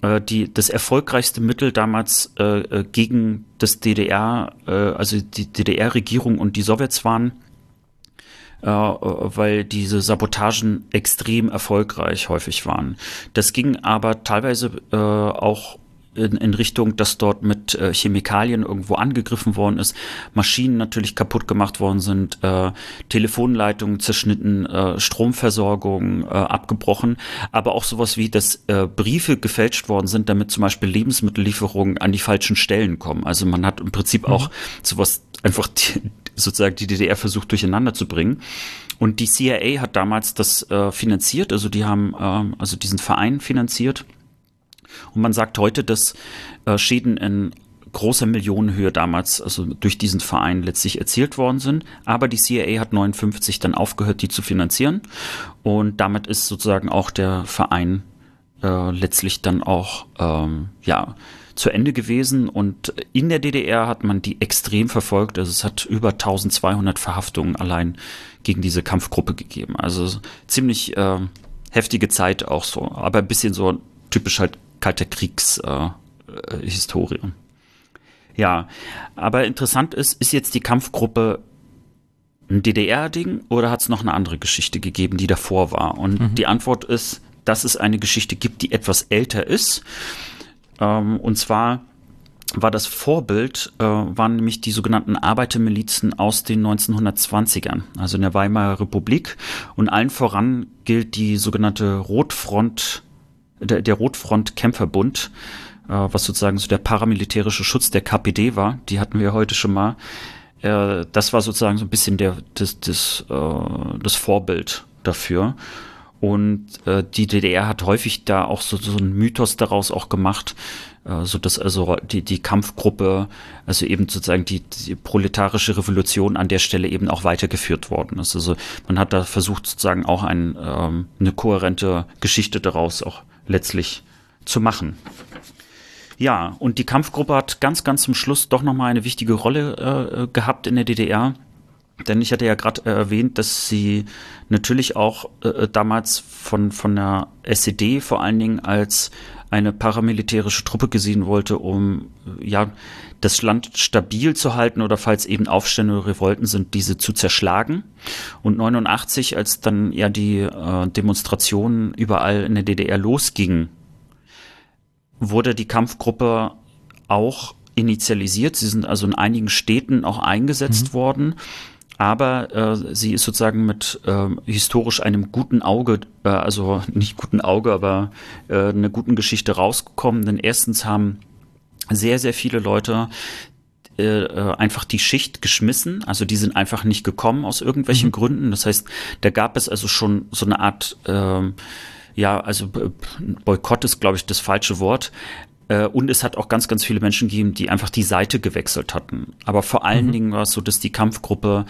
äh, die das erfolgreichste Mittel damals äh, äh gegen das DDR, äh, also die DDR-Regierung und die Sowjets waren. Äh, weil diese Sabotagen extrem erfolgreich häufig waren. Das ging aber teilweise auch in, in Richtung, dass dort mit äh, Chemikalien irgendwo angegriffen worden ist, Maschinen natürlich kaputt gemacht worden sind, äh, Telefonleitungen zerschnitten, äh, Stromversorgung äh, abgebrochen, aber auch sowas wie, dass äh, Briefe gefälscht worden sind, damit zum Beispiel Lebensmittellieferungen an die falschen Stellen kommen. Also man hat im Prinzip mhm. auch sowas einfach die, sozusagen die DDR versucht durcheinander zu bringen. Und die CIA hat damals das äh, finanziert, also die haben äh, also diesen Verein finanziert und man sagt heute, dass äh, Schäden in großer Millionenhöhe damals, also durch diesen Verein letztlich erzielt worden sind. Aber die CIA hat 59 dann aufgehört, die zu finanzieren. Und damit ist sozusagen auch der Verein äh, letztlich dann auch, ähm, ja, zu Ende gewesen und in der DDR hat man die extrem verfolgt. Also es hat über 1200 Verhaftungen allein gegen diese Kampfgruppe gegeben. Also ziemlich äh, heftige Zeit auch so, aber ein bisschen so typisch halt kalter Kriegshistorie. Äh, ja, aber interessant ist, ist jetzt die Kampfgruppe ein DDR-Ding oder hat es noch eine andere Geschichte gegeben, die davor war? Und mhm. die Antwort ist, dass es eine Geschichte gibt, die etwas älter ist ähm, und zwar war das Vorbild, äh, waren nämlich die sogenannten Arbeitermilizen aus den 1920ern, also in der Weimarer Republik. Und allen voran gilt die sogenannte Rotfront, der, der Rotfront-Kämpferbund, äh, was sozusagen so der paramilitärische Schutz der KPD war. Die hatten wir heute schon mal. Äh, das war sozusagen so ein bisschen der, das, das, äh, das Vorbild dafür. Und äh, die DDR hat häufig da auch so, so einen Mythos daraus auch gemacht, äh, so dass also die, die Kampfgruppe, also eben sozusagen die, die proletarische Revolution an der Stelle eben auch weitergeführt worden ist. Also man hat da versucht sozusagen auch ein, ähm, eine kohärente Geschichte daraus auch letztlich zu machen. Ja, und die Kampfgruppe hat ganz, ganz zum Schluss doch nochmal eine wichtige Rolle äh, gehabt in der DDR. Denn ich hatte ja gerade äh, erwähnt, dass sie natürlich auch äh, damals von, von der SED vor allen Dingen als eine paramilitärische Truppe gesehen wollte, um ja das Land stabil zu halten oder falls eben Aufstände oder Revolten sind, diese zu zerschlagen. Und 89, als dann ja die äh, Demonstrationen überall in der DDR losgingen, wurde die Kampfgruppe auch initialisiert. Sie sind also in einigen Städten auch eingesetzt mhm. worden aber äh, sie ist sozusagen mit äh, historisch einem guten Auge, äh, also nicht guten Auge, aber äh, einer guten Geschichte rausgekommen. Denn erstens haben sehr, sehr viele Leute äh, äh, einfach die Schicht geschmissen, also die sind einfach nicht gekommen aus irgendwelchen mhm. Gründen. Das heißt, da gab es also schon so eine Art äh, ja, also Boykott ist, glaube ich, das falsche Wort. Äh, und es hat auch ganz, ganz viele Menschen gegeben, die einfach die Seite gewechselt hatten. Aber vor allen mhm. Dingen war es so, dass die Kampfgruppe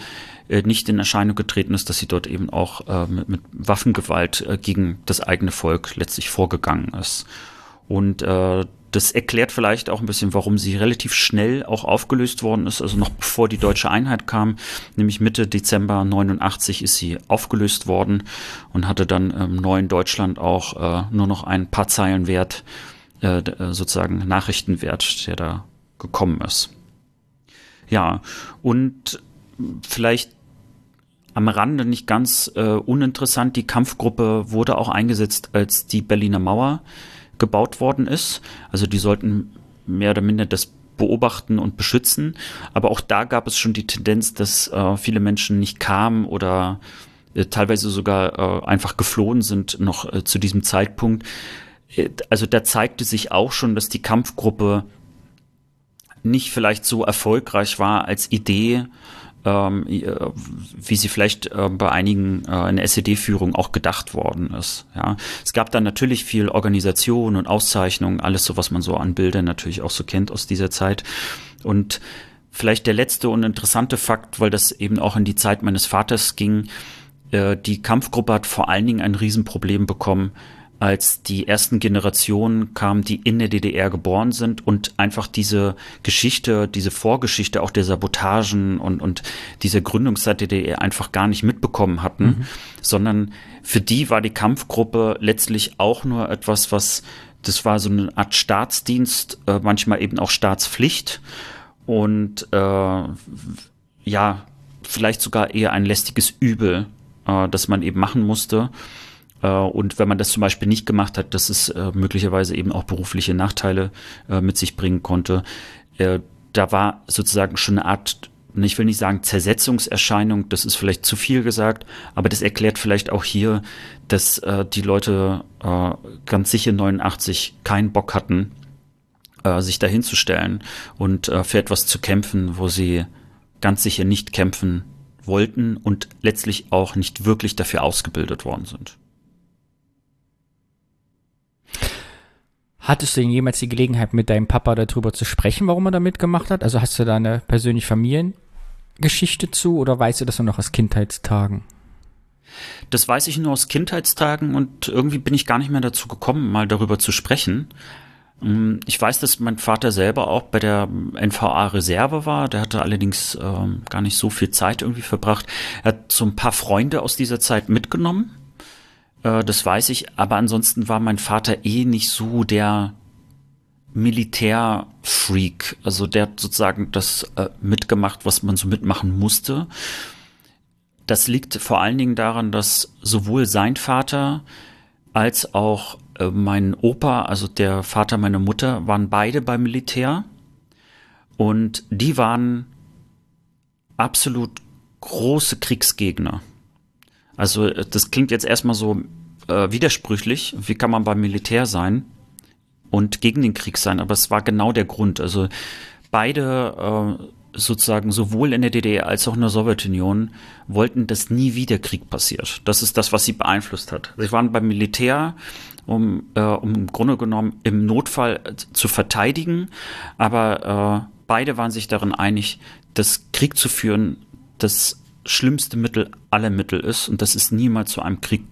äh, nicht in Erscheinung getreten ist, dass sie dort eben auch äh, mit, mit, Waffengewalt gegen das eigene Volk letztlich vorgegangen ist. Und das erklärt vielleicht auch ein bisschen, warum sie relativ schnell auch aufgelöst worden ist. Also noch bevor die deutsche Einheit kam, nämlich Mitte Dezember 89 ist sie aufgelöst worden und hatte dann im neuen Deutschland auch nur noch ein paar Zeilen wert äh, äh, sozusagen Nachrichtenwert, der da gekommen ist. Ja, und vielleicht am Rande nicht ganz äh, uninteressant, die Kampfgruppe wurde auch eingesetzt, als die Berliner Mauer gebaut worden ist. Also die sollten mehr oder minder das beobachten und beschützen. Aber auch da gab es schon die Tendenz, dass äh, viele Menschen nicht kamen oder äh, teilweise sogar äh, einfach geflohen sind noch zu diesem Zeitpunkt also da zeigte sich auch schon, dass die Kampfgruppe nicht vielleicht so erfolgreich war als Idee, ähm, wie sie vielleicht äh, bei einigen äh, in der SED-Führung auch gedacht worden ist. Ja, es gab dann natürlich viel Organisation und Auszeichnung, alles so, was man so an Bildern natürlich auch so kennt aus dieser Zeit. Und vielleicht der letzte und interessante Fakt, weil das eben auch in die Zeit meines Vaters ging, äh, die Kampfgruppe hat vor allen Dingen ein Riesenproblem bekommen als die ersten Generationen kamen, die in der DDR geboren sind und einfach diese Geschichte, diese Vorgeschichte auch der Sabotagen und, und dieser Gründungszeit der DDR einfach gar nicht mitbekommen hatten, mhm. sondern für die war die Kampfgruppe letztlich auch nur etwas, was, das war so eine Art Staatsdienst, äh, manchmal eben auch Staatspflicht und äh, ja, vielleicht sogar eher ein lästiges Übel, äh, das man eben machen musste. Äh, und wenn man das zum Beispiel nicht gemacht hat, dass es äh, möglicherweise eben auch berufliche Nachteile äh, mit sich bringen konnte. Da war sozusagen schon eine Art ich will nicht sagen Zersetzungserscheinung, das ist vielleicht zu viel gesagt, aber das erklärt vielleicht auch hier, dass die Leute ganz sicher 89 keinen Bock hatten, sich dahinzustellen und für etwas zu kämpfen, wo sie ganz sicher nicht kämpfen wollten und letztlich auch nicht wirklich dafür ausgebildet worden sind. Hattest du denn jemals die Gelegenheit, mit deinem Papa darüber zu sprechen, warum er da mitgemacht hat? Also hast du da eine persönliche Familiengeschichte zu oder weißt du das nur noch aus Kindheitstagen? Das weiß ich nur aus Kindheitstagen und irgendwie bin ich gar nicht mehr dazu gekommen, mal darüber zu sprechen. Mm, ich weiß, dass mein Vater selber auch bei der NVA-Reserve war. Der hatte allerdings ähm, gar nicht so viel Zeit irgendwie verbracht. Er hat so ein paar Freunde aus dieser Zeit mitgenommen äh, das weiß ich, aber ansonsten war mein Vater eh nicht so der Militärfreak. Also der hat sozusagen das äh, mitgemacht, was man so mitmachen musste. Das liegt vor allen Dingen daran, dass sowohl sein Vater als auch äh, mein Opa, also der Vater meiner Mutter, waren beide beim Militär. Und die waren absolut große Kriegsgegner. Also äh, das klingt jetzt erstmal so äh, widersprüchlich. Wie kann man beim Militär sein und gegen den Krieg sein? Aber es war genau der Grund. Also beide äh, sozusagen sowohl in der DDR als auch in der Sowjetunion wollten, dass nie wieder Krieg passiert. Das ist das, was sie beeinflusst hat. Sie waren beim Militär, um, äh, um im Grunde genommen im Notfall zu verteidigen, aber äh, beide waren sich darin einig, dass Krieg zu führen das schlimmste Mittel aller Mittel ist und dass es niemals zu einem Krieg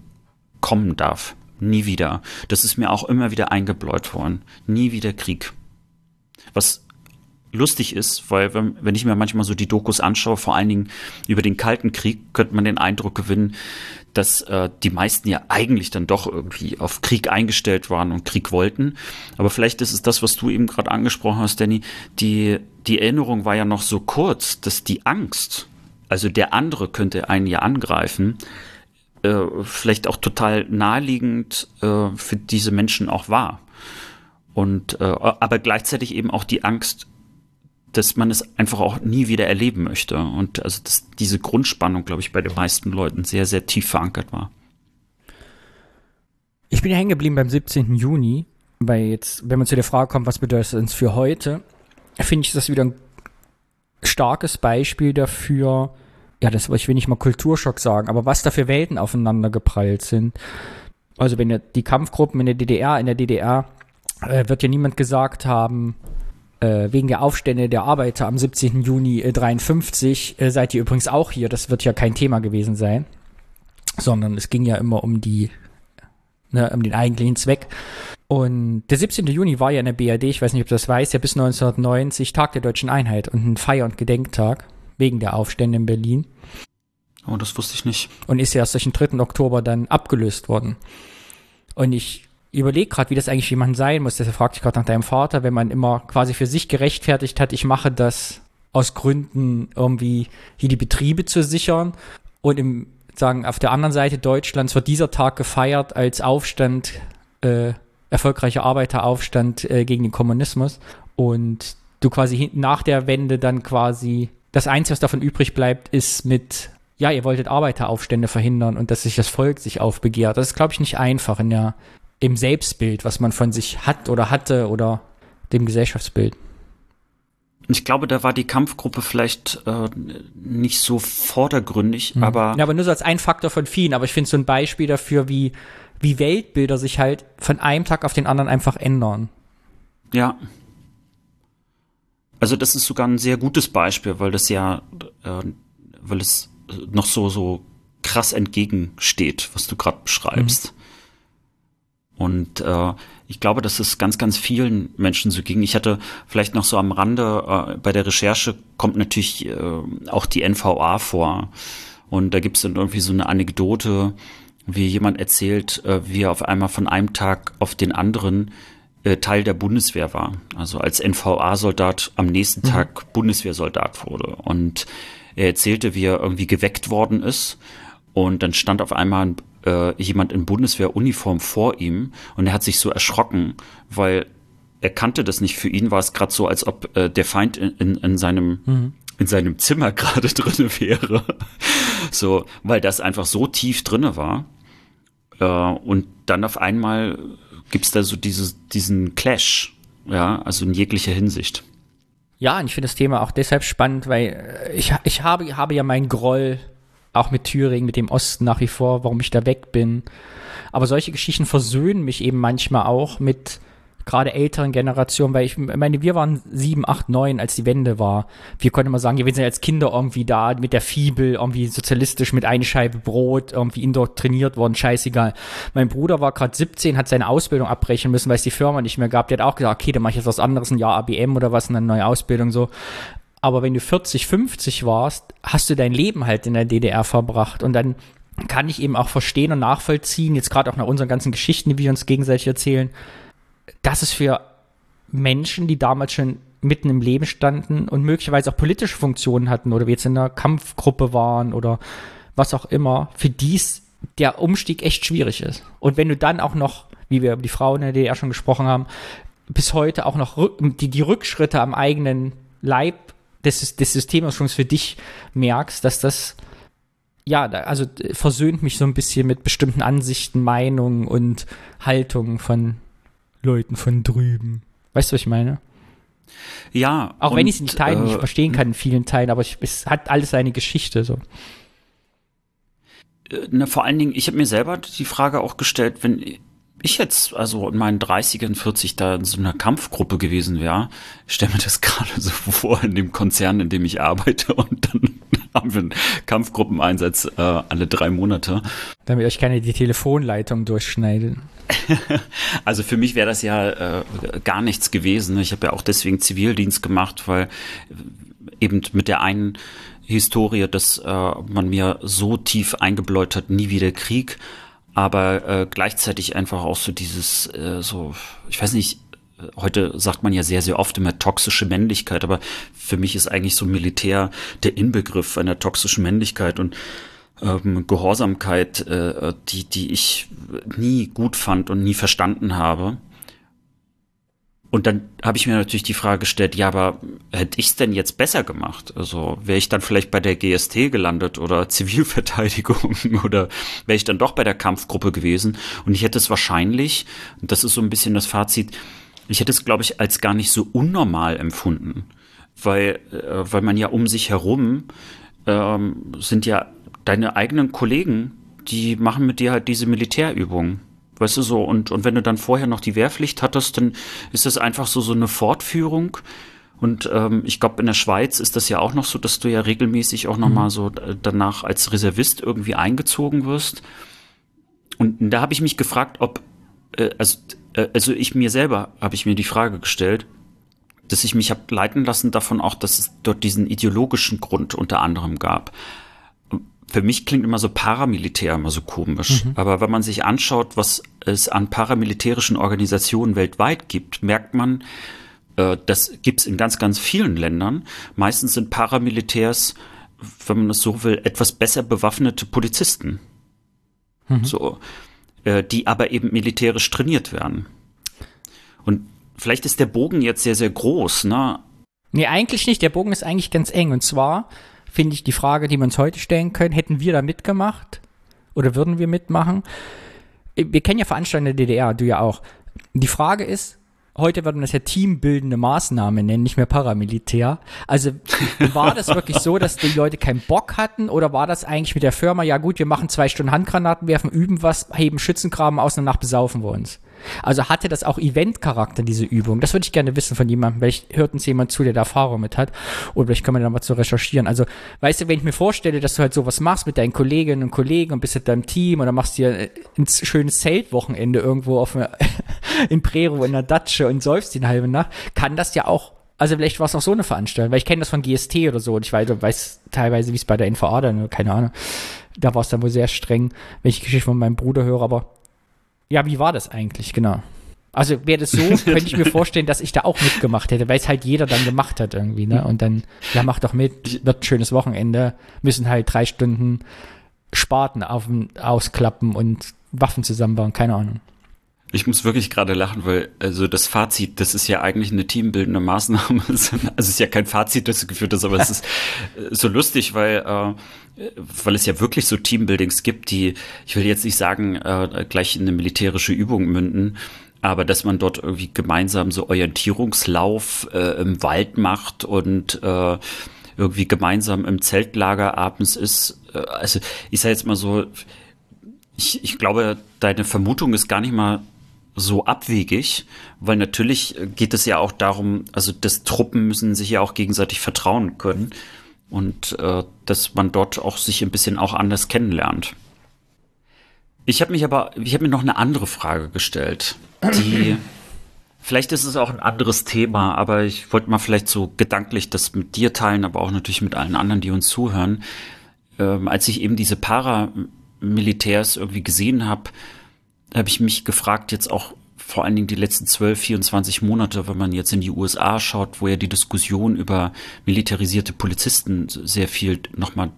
kommen darf. Nie wieder. Das ist mir auch immer wieder eingebläut worden. Nie wieder Krieg. Was lustig ist, weil wenn, ich mir manchmal so die Dokus anschaue, vor allen Dingen über den Kalten Krieg, könnte man den Eindruck gewinnen, dass äh, die meisten ja eigentlich dann doch irgendwie auf Krieg eingestellt waren und Krieg wollten. Aber vielleicht ist es das, was du eben gerade angesprochen hast, Danny. Die, die Erinnerung war ja noch so kurz, dass die Angst also der andere könnte einen ja angreifen, äh, vielleicht auch total naheliegend äh, für diese Menschen auch war. Und äh, aber gleichzeitig eben auch die Angst, dass man es einfach auch nie wieder erleben möchte. Und also dass diese Grundspannung, glaube ich, bei den meisten Leuten sehr, sehr tief verankert war. Ich bin ja hängen geblieben beim 17. Juni, weil jetzt, wenn man zu der Frage kommt, was bedeutet uns für heute, finde ich das wieder ein starkes Beispiel dafür, ja, das ich will nicht mal Kulturschock sagen, aber was da für Welten aufeinander geprallt sind. Also wenn die Kampfgruppen in der DDR, in der DDR äh, wird ja niemand gesagt haben, äh, wegen der Aufstände der Arbeiter am 17. Juni äh, 53 äh, seid ihr übrigens auch hier. Das wird ja kein Thema gewesen sein, sondern es ging ja immer um die, ne, um den eigentlichen Zweck. Und der 17. Juni war ja in der BRD, ich weiß nicht, ob du das weißt, ja bis 1990 Tag der deutschen Einheit und ein Feier- und Gedenktag wegen der Aufstände in Berlin. Oh, das wusste ich nicht. Und ist ja erst durch den 3. Oktober dann abgelöst worden. Und ich überlege gerade, wie das eigentlich jemand sein muss. Deshalb fragte ich gerade nach deinem Vater, wenn man immer quasi für sich gerechtfertigt hat, ich mache das aus Gründen irgendwie hier die Betriebe zu sichern und im sagen auf der anderen Seite Deutschlands wird dieser Tag gefeiert als Aufstand äh, erfolgreicher Arbeiteraufstand äh, gegen den Kommunismus und du quasi nach der Wende dann quasi das Einzige, was davon übrig bleibt, ist mit, ja, ihr wolltet Arbeiteraufstände verhindern und dass sich das Volk sich aufbegehrt. Das ist, glaube ich, nicht einfach in der, im Selbstbild, was man von sich hat oder hatte oder dem Gesellschaftsbild. Ich glaube, da war die Kampfgruppe vielleicht äh, nicht so vordergründig, mhm. aber. Ja, aber nur so als ein Faktor von vielen. Aber ich finde so ein Beispiel dafür, wie wie Weltbilder sich halt von einem Tag auf den anderen einfach ändern. Ja. Also das ist sogar ein sehr gutes Beispiel, weil das ja, äh, weil es noch so so krass entgegensteht, was du gerade beschreibst. Mhm. Und äh, ich glaube, dass es ganz, ganz vielen Menschen so ging. Ich hatte vielleicht noch so am Rande, äh, bei der Recherche kommt natürlich äh, auch die NVA vor. Und da gibt es dann irgendwie so eine Anekdote, wie jemand erzählt, äh, wie er auf einmal von einem Tag auf den anderen äh, Teil der Bundeswehr war. Also als NVA-Soldat am nächsten mhm. Tag Bundeswehrsoldat wurde. Und er erzählte, wie er irgendwie geweckt worden ist. Und dann stand auf einmal äh, jemand in Bundeswehruniform vor ihm und er hat sich so erschrocken, weil er kannte das nicht. Für ihn war es gerade so, als ob äh, der Feind in, in, in seinem mhm in seinem Zimmer gerade drinne wäre. so, weil das einfach so tief drinne war. Äh, und dann auf einmal gibt's da so dieses, diesen Clash, ja, also in jeglicher Hinsicht. Ja, und ich finde das Thema auch deshalb spannend, weil äh, ich, ich habe, habe ja meinen Groll auch mit Thüringen, mit dem Osten nach wie vor, warum ich da weg bin. Aber solche Geschichten versöhnen mich eben manchmal auch mit gerade älteren Generationen, weil ich meine, wir waren sieben, acht, neun, als die Wende war. Wir konnten mal sagen, wir sind als Kinder irgendwie da mit der Fibel, irgendwie sozialistisch mit einer Scheibe Brot, irgendwie indoktriniert worden, scheißegal. Mein Bruder war gerade 17, hat seine Ausbildung abbrechen müssen, weil es die Firma nicht mehr gab. Der hat auch gesagt, okay, dann mache ich jetzt was anderes, ein Jahr ABM oder was, eine neue Ausbildung so. Aber wenn du 40, 50 warst, hast du dein Leben halt in der DDR verbracht und dann kann ich eben auch verstehen und nachvollziehen, jetzt gerade auch nach unseren ganzen Geschichten, die wir uns gegenseitig erzählen, dass es für Menschen, die damals schon mitten im Leben standen und möglicherweise auch politische Funktionen hatten oder wir jetzt in einer Kampfgruppe waren oder was auch immer, für dies der Umstieg echt schwierig ist. Und wenn du dann auch noch, wie wir über die Frauen in der DDR schon gesprochen haben, bis heute auch noch die, die Rückschritte am eigenen Leib des, des Systems für dich merkst, dass das ja, also versöhnt mich so ein bisschen mit bestimmten Ansichten, Meinungen und Haltungen von Leuten von drüben. Weißt du, was ich meine? Ja. Auch und, wenn ich es nicht teilen, äh, nicht verstehen kann in vielen Teilen, aber ich, es hat alles seine Geschichte so. Äh, na, vor allen Dingen, ich habe mir selber die Frage auch gestellt, wenn ich jetzt also in meinen 30ern, 40 da in so einer Kampfgruppe gewesen wäre, stelle mir das gerade so vor in dem Konzern, in dem ich arbeite und dann haben wir einen Kampfgruppeneinsatz äh, alle drei Monate. Damit euch keine die Telefonleitung durchschneiden. also für mich wäre das ja äh, gar nichts gewesen. Ich habe ja auch deswegen Zivildienst gemacht, weil eben mit der einen Historie, dass äh, man mir so tief eingebläut hat, nie wieder Krieg, aber äh, gleichzeitig einfach auch so dieses, äh, so, ich weiß nicht, heute sagt man ja sehr, sehr oft immer toxische Männlichkeit, aber für mich ist eigentlich so Militär der Inbegriff einer toxischen Männlichkeit und ähm, Gehorsamkeit, äh, die, die ich nie gut fand und nie verstanden habe. Und dann habe ich mir natürlich die Frage gestellt, ja, aber hätte ich es denn jetzt besser gemacht? Also wäre ich dann vielleicht bei der GST gelandet oder Zivilverteidigung oder wäre ich dann doch bei der Kampfgruppe gewesen? Und ich hätte es wahrscheinlich, und das ist so ein bisschen das Fazit, ich hätte es, glaube ich, als gar nicht so unnormal empfunden, weil, äh, weil man ja um sich herum ähm, sind ja deine eigenen Kollegen, die machen mit dir halt diese Militärübungen. Weißt du so, und, und wenn du dann vorher noch die Wehrpflicht hattest, dann ist das einfach so, so eine Fortführung. Und ähm, ich glaube, in der Schweiz ist das ja auch noch so, dass du ja regelmäßig auch nochmal mhm. so äh, danach als Reservist irgendwie eingezogen wirst. Und da habe ich mich gefragt, ob, äh, also, äh, also ich mir selber habe ich mir die Frage gestellt, dass ich mich habe leiten lassen davon auch, dass es dort diesen ideologischen Grund unter anderem gab für mich klingt immer so Paramilitär immer so komisch. Mhm. Aber wenn man sich anschaut, was es an paramilitärischen Organisationen weltweit gibt, merkt man, äh, das gibt es in ganz, ganz vielen Ländern. Meistens sind Paramilitärs, wenn man das so will, etwas besser bewaffnete Polizisten. Mhm. So, äh, die aber eben militärisch trainiert werden. Und vielleicht ist der Bogen jetzt sehr, sehr groß, ne? Nee, eigentlich nicht. Der Bogen ist eigentlich ganz eng. Und zwar, finde ich die Frage, die wir uns heute stellen können, hätten wir da mitgemacht oder würden wir mitmachen? Wir kennen ja Veranstalter der DDR, du ja auch. Die Frage ist, heute würden wir das ja teambildende Maßnahme nennen, nicht mehr Paramilitär. Also war das wirklich so, dass die Leute keinen Bock hatten oder war das eigentlich mit der Firma, ja gut, wir machen zwei Stunden Handgranaten werfen, üben was, heben Schützengraben aus und danach besaufen wir uns? Also hatte das auch Event-Charakter, diese Übung? Das würde ich gerne wissen von jemandem. Vielleicht hört uns jemand zu, der da Erfahrung mit hat. Oder vielleicht können wir da mal zu recherchieren. Also, weißt du, wenn ich mir vorstelle, dass du halt sowas machst mit deinen Kolleginnen und Kollegen und bist mit deinem Team oder machst dir ein schönes Zeltwochenende irgendwo auf in Prero in der Datsche und säufst die eine halbe Nacht, kann das ja auch also vielleicht war es auch so eine Veranstaltung, weil ich kenne das von GST oder so und ich weiß, weiß teilweise, wie es bei der NVA dann, keine Ahnung. Da war es dann wohl sehr streng, wenn ich die Geschichte von meinem Bruder höre, aber ja, wie war das eigentlich, genau? Also wäre das so, könnte ich mir vorstellen, dass ich da auch mitgemacht hätte, weil es halt jeder dann gemacht hat irgendwie, ne? Und dann, ja, mach doch mit, wird ein schönes Wochenende, müssen halt drei Stunden Spaten auf, ausklappen und Waffen zusammenbauen, keine Ahnung. Ich muss wirklich gerade lachen, weil also das Fazit, das ist ja eigentlich eine teambildende Maßnahme. Also es ist ja kein Fazit, das geführt hast, aber es ist äh, so lustig, weil äh, weil es ja wirklich so Teambuildings gibt, die, ich will jetzt nicht sagen, äh, gleich in eine militärische Übung münden, aber dass man dort irgendwie gemeinsam so Orientierungslauf äh, im Wald macht und äh, irgendwie gemeinsam im Zeltlager abends ist. Äh, also ich sage jetzt mal so, ich, ich glaube, deine Vermutung ist gar nicht mal so abwegig, weil natürlich geht es ja auch darum, also das Truppen müssen sich ja auch gegenseitig vertrauen können und äh, dass man dort auch sich ein bisschen auch anders kennenlernt. Ich habe mich aber, ich habe mir noch eine andere Frage gestellt, die vielleicht ist es auch ein anderes Thema, aber ich wollte mal vielleicht so gedanklich das mit dir teilen, aber auch natürlich mit allen anderen, die uns zuhören. Ähm, als ich eben diese Paramilitärs irgendwie gesehen habe, habe ich mich gefragt, jetzt auch vor allen Dingen die letzten 12, 24 Monate, wenn man jetzt in die USA schaut, wo ja die Diskussion über militarisierte Polizisten sehr viel nochmal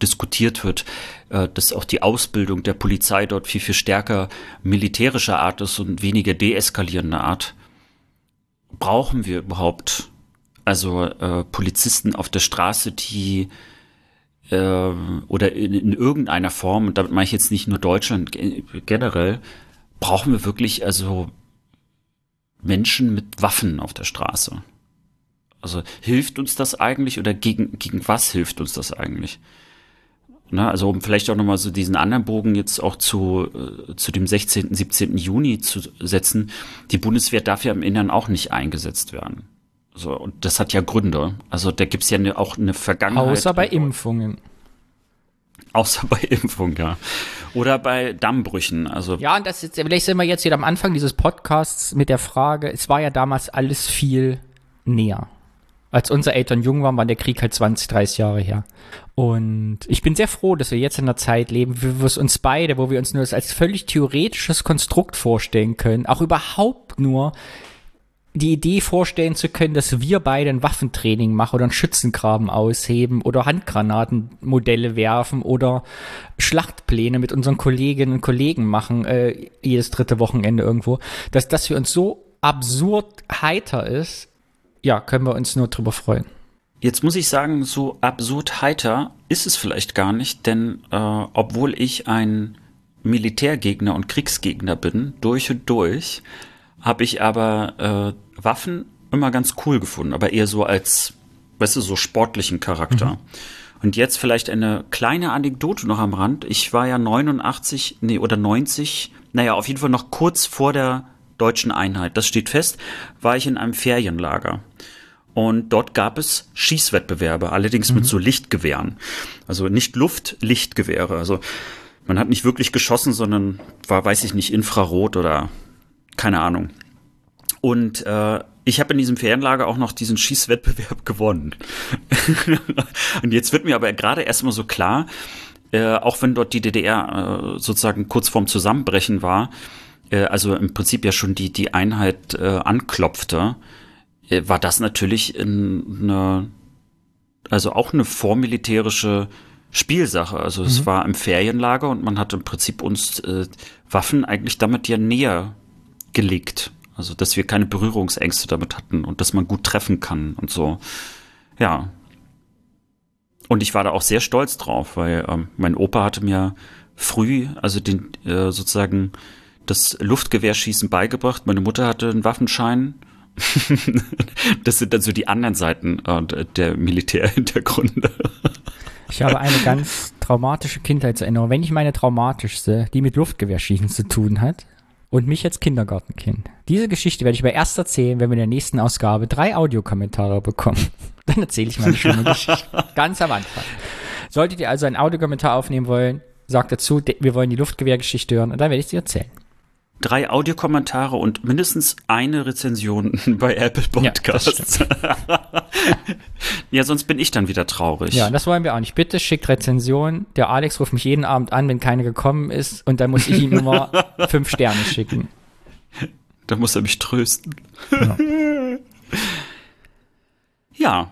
diskutiert wird, äh, dass auch die Ausbildung der Polizei dort viel, viel stärker militärischer Art ist und weniger deeskalierender Art. Brauchen wir überhaupt also äh, Polizisten auf der Straße, die oder in, in irgendeiner Form, und damit meine ich jetzt nicht nur Deutschland generell, brauchen wir wirklich also Menschen mit Waffen auf der Straße? Also hilft uns das eigentlich oder gegen, gegen was hilft uns das eigentlich? Na, also um vielleicht auch nochmal so diesen anderen Bogen jetzt auch zu, äh, zu dem 16., 17. Juni zu setzen. Die Bundeswehr darf ja im Innern auch nicht eingesetzt werden. So, und das hat ja Gründe. Also da gibt's ja ne, auch eine Vergangenheit. Außer bei Impfungen. Außer bei Impfung, ja. Oder bei Dammbrüchen. Also ja, und das ist, vielleicht sind wir jetzt wieder am Anfang dieses Podcasts mit der Frage, es war ja damals alles viel näher. Als unsere Eltern jung waren, war der Krieg halt 20, 30 Jahre her. Und ich bin sehr froh, dass wir jetzt in einer Zeit leben, wo es uns beide, wo wir uns nur das als völlig theoretisches Konstrukt vorstellen können, auch überhaupt nur die Idee vorstellen zu können, dass wir beide ein Waffentraining machen oder einen Schützengraben ausheben oder Handgranatenmodelle werfen oder Schlachtpläne mit unseren Kolleginnen und Kollegen machen, äh, jedes dritte Wochenende irgendwo, dass das für uns so absurd heiter ist, ja, können wir uns nur drüber freuen. Jetzt muss ich sagen, so absurd heiter ist es vielleicht gar nicht, denn äh, obwohl ich ein Militärgegner und Kriegsgegner bin, durch und durch, habe ich aber äh, Waffen immer ganz cool gefunden, aber eher so als, weißt du, so sportlichen Charakter. Mhm. Und jetzt vielleicht eine kleine Anekdote noch am Rand. Ich war ja 89, nee, oder 90, naja, auf jeden Fall noch kurz vor der deutschen Einheit, das steht fest, war ich in einem Ferienlager. Und dort gab es Schießwettbewerbe, allerdings mhm. mit so Lichtgewehren. Also nicht Luft-Lichtgewehre. Also man hat nicht wirklich geschossen, sondern war, weiß ich nicht, Infrarot oder keine Ahnung. Und äh, ich habe in diesem Ferienlager auch noch diesen Schießwettbewerb gewonnen. und jetzt wird mir aber gerade erstmal so klar, äh, auch wenn dort die DDR äh, sozusagen kurz vorm Zusammenbrechen war, äh, also im Prinzip ja schon die, die Einheit äh, anklopfte, äh, war das natürlich eine, also auch eine vormilitärische Spielsache. Also es mhm. war im Ferienlager und man hat im Prinzip uns äh, Waffen eigentlich damit ja näher gelegt. Also, dass wir keine Berührungsängste damit hatten und dass man gut treffen kann und so. Ja. Und ich war da auch sehr stolz drauf, weil ähm, mein Opa hatte mir früh, also den äh, sozusagen das Luftgewehrschießen beigebracht. Meine Mutter hatte einen Waffenschein. das sind dann so die anderen Seiten äh, der Militärhintergründe. Ich habe eine ganz traumatische Kindheitserinnerung, wenn nicht meine traumatischste, die mit Luftgewehrschießen zu tun hat und mich als Kindergartenkind. Diese Geschichte werde ich aber erst erzählen, wenn wir in der nächsten Ausgabe drei Audiokommentare bekommen. Dann erzähle ich meine schöne Geschichte. Ganz am Anfang. Solltet ihr also einen Audiokommentar aufnehmen wollen, sagt dazu, wir wollen die Luftgewehrgeschichte hören und dann werde ich sie erzählen drei Audiokommentare und mindestens eine Rezension bei Apple Podcasts. Ja, ja, sonst bin ich dann wieder traurig. Ja, das wollen wir auch nicht. Bitte schickt Rezension. Der Alex ruft mich jeden Abend an, wenn keine gekommen ist und dann muss ich ihm nur fünf Sterne schicken. Da muss er mich trösten. Ja, ja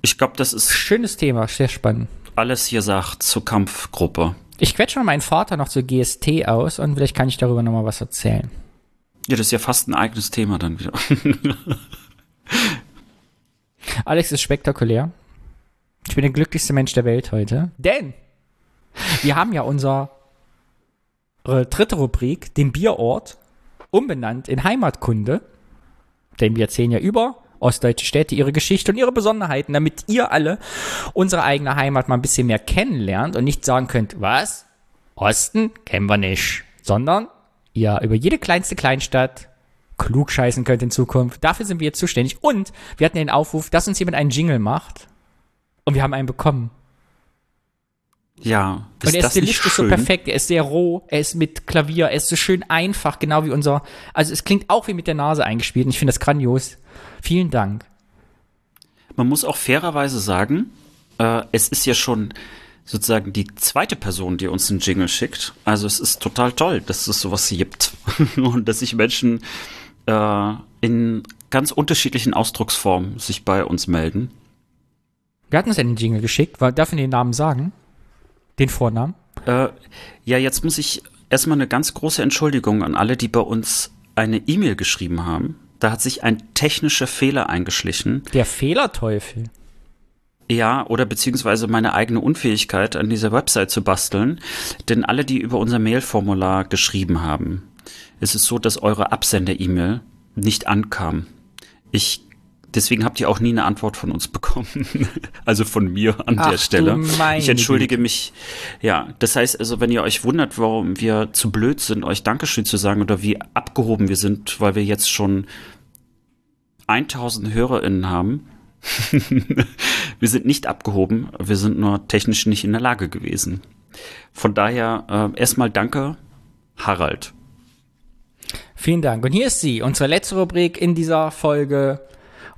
ich glaube, das ist. Schönes Thema, sehr spannend. Alles hier sagt zur Kampfgruppe. Ich quetsche mal meinen Vater noch zur GST aus und vielleicht kann ich darüber nochmal was erzählen. Ja, das ist ja fast ein eigenes Thema dann wieder. Alex ist spektakulär. Ich bin der glücklichste Mensch der Welt heute. Denn wir haben ja unsere dritte Rubrik, den Bierort, umbenannt in Heimatkunde. Denn wir erzählen ja über ostdeutsche Städte, ihre Geschichte und ihre Besonderheiten, damit ihr alle unsere eigene Heimat mal ein bisschen mehr kennenlernt und nicht sagen könnt, was? Osten kennen wir nicht, sondern ihr über jede kleinste Kleinstadt klug scheißen könnt in Zukunft. Dafür sind wir jetzt zuständig. Und wir hatten den Aufruf, dass uns jemand einen Jingle macht. Und wir haben einen bekommen. Ja, und er ist stilistisch so perfekt, er ist sehr roh, er ist mit Klavier, er ist so schön einfach, genau wie unser, also es klingt auch wie mit der Nase eingespielt und ich finde das grandios. Vielen Dank. Man muss auch fairerweise sagen, äh, es ist ja schon sozusagen die zweite Person, die uns einen Jingle schickt. Also es ist total toll, dass es sowas gibt und dass sich Menschen äh, in ganz unterschiedlichen Ausdrucksformen sich bei uns melden. Wer hat uns einen Jingle geschickt? Darf ich den Namen sagen? Den Vornamen? Äh, ja, jetzt muss ich erstmal eine ganz große Entschuldigung an alle, die bei uns eine E-Mail geschrieben haben. Da hat sich ein technischer Fehler eingeschlichen. Der Fehlerteufel. Ja, oder beziehungsweise meine eigene Unfähigkeit, an dieser Website zu basteln. Denn alle, die über unser Mailformular geschrieben haben, ist es so, dass eure Absender-E-Mail nicht ankam. Ich Deswegen habt ihr auch nie eine Antwort von uns bekommen. also von mir an Ach, der Stelle. Ich entschuldige Güte. mich. Ja, das heißt also, wenn ihr euch wundert, warum wir zu blöd sind, euch Dankeschön zu sagen oder wie abgehoben wir sind, weil wir jetzt schon 1000 HörerInnen haben. wir sind nicht abgehoben, wir sind nur technisch nicht in der Lage gewesen. Von daher äh, erstmal danke, Harald. Vielen Dank. Und hier ist sie, unsere letzte Rubrik in dieser Folge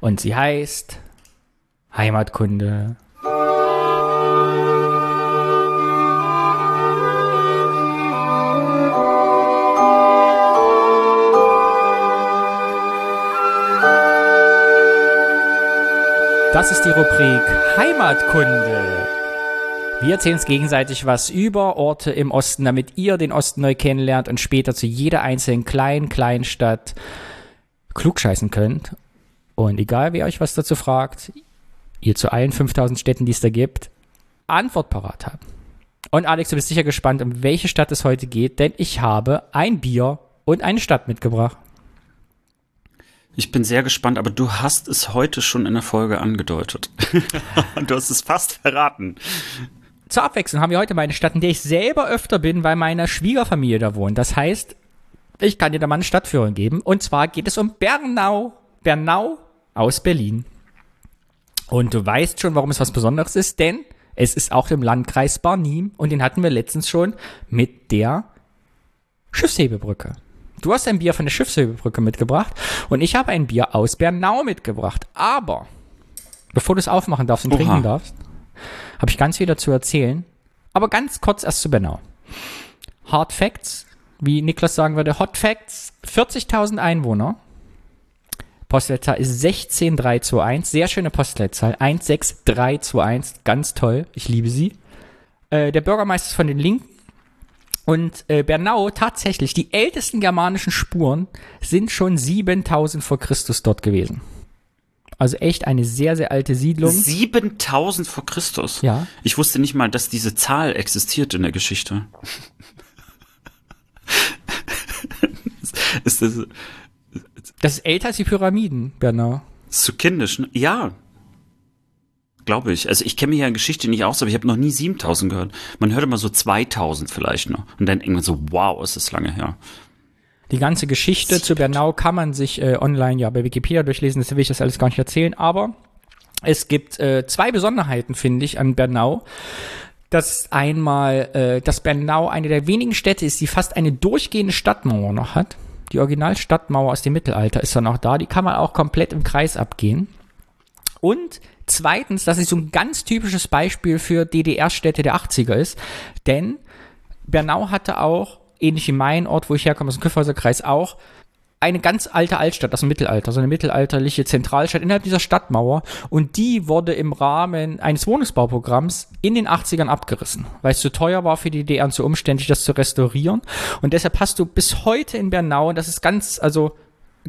und sie heißt Heimatkunde. Das ist die Rubrik Heimatkunde. Wir erzählen uns gegenseitig was über Orte im Osten, damit ihr den Osten neu kennenlernt und später zu jeder einzelnen kleinen, kleinen Stadt klugscheißen könnt und egal, wer euch was dazu fragt, ihr zu allen 5000 Städten, die es da gibt, Antwort parat habt. Und Alex, du bist sicher gespannt, um welche Stadt es heute geht, denn ich habe ein Bier und eine Stadt mitgebracht. Ich bin sehr gespannt, aber du hast es heute schon in der Folge angedeutet. du hast es fast verraten. Zur Abwechslung haben wir heute mal eine Stadt, in der ich selber öfter bin, weil meine Schwiegerfamilie da wohnt. Das heißt, ich kann dir da mal eine Stadtführung geben. Und zwar geht es um Bernau. Bernau aus Berlin. Und du weißt schon, warum es was Besonderes ist, denn es ist auch im Landkreis Barnim und den hatten wir letztens schon mit der Schiffshebebrücke. Du hast ein Bier von der Schiffshebebrücke mitgebracht und ich habe ein Bier aus Bernau mitgebracht. Aber bevor du es aufmachen darfst und Oha. trinken darfst, habe ich ganz viel dazu erzählen. Aber ganz kurz erst zu Bernau. Hard Facts, wie Niklas sagen würde, Hot Facts, 40.000 Einwohner, Postleitzahl ist 16321. Sehr schöne Postleitzahl. 16321. Ganz toll. Ich liebe sie. Äh, der Bürgermeister ist von den Linken. Und äh, Bernau, tatsächlich, die ältesten germanischen Spuren sind schon 7000 vor Christus dort gewesen. Also echt eine sehr, sehr alte Siedlung. 7000 vor Christus? Ja. Ich wusste nicht mal, dass diese Zahl existiert in der Geschichte. ist das, das ist älter als die Pyramiden, Bernau. Zu kindisch, ne? Ja. Glaube ich. Also ich kenne mich ja in Geschichte nicht aus, aber ich habe noch nie 7000 gehört. Man hört immer so 2000 vielleicht noch. Und dann irgendwann so, wow, ist das lange her. Die ganze Geschichte zu Bernau kann man sich äh, online ja bei Wikipedia durchlesen, deswegen will ich das alles gar nicht erzählen. Aber es gibt äh, zwei Besonderheiten, finde ich, an Bernau. Das ist einmal, äh, dass Bernau eine der wenigen Städte ist, die fast eine durchgehende Stadtmauer noch hat. Die Originalstadtmauer aus dem Mittelalter ist dann auch da. Die kann man auch komplett im Kreis abgehen. Und zweitens, dass es so ein ganz typisches Beispiel für DDR-Städte der 80er ist. Denn Bernau hatte auch, ähnlich wie mein Ort, wo ich herkomme, aus dem Kyffhäuserkreis auch, eine ganz alte Altstadt aus Mittelalter, so eine mittelalterliche Zentralstadt innerhalb dieser Stadtmauer. Und die wurde im Rahmen eines Wohnungsbauprogramms in den 80ern abgerissen, weil es zu teuer war für die DDR und zu umständlich, das zu restaurieren. Und deshalb hast du bis heute in Bernau, und das ist ganz, also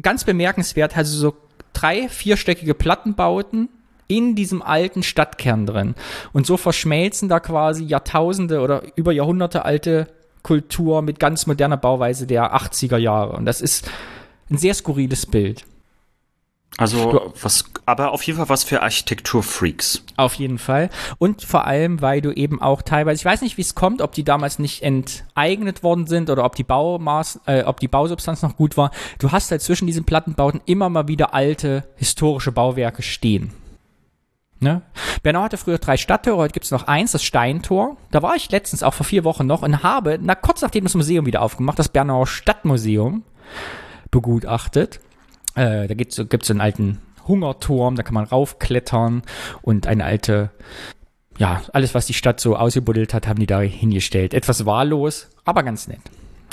ganz bemerkenswert, also so drei, vierstöckige Plattenbauten in diesem alten Stadtkern drin. Und so verschmelzen da quasi Jahrtausende oder über Jahrhunderte alte Kultur mit ganz moderner Bauweise der 80er Jahre. Und das ist ein sehr skurriles Bild. Also, was, aber auf jeden Fall was für Architekturfreaks. Auf jeden Fall. Und vor allem, weil du eben auch teilweise, ich weiß nicht, wie es kommt, ob die damals nicht enteignet worden sind oder ob die Baumaß, äh, ob die Bausubstanz noch gut war. Du hast halt zwischen diesen Plattenbauten immer mal wieder alte historische Bauwerke stehen. Ne? Bernau hatte früher drei Stadttore, heute gibt es noch eins, das Steintor. Da war ich letztens auch vor vier Wochen noch und habe, na kurz nachdem das Museum wieder aufgemacht, das Bernauer Stadtmuseum begutachtet. Äh, da gibt es einen alten Hungerturm, da kann man raufklettern und eine alte, ja, alles, was die Stadt so ausgebuddelt hat, haben die da hingestellt. Etwas wahllos, aber ganz nett.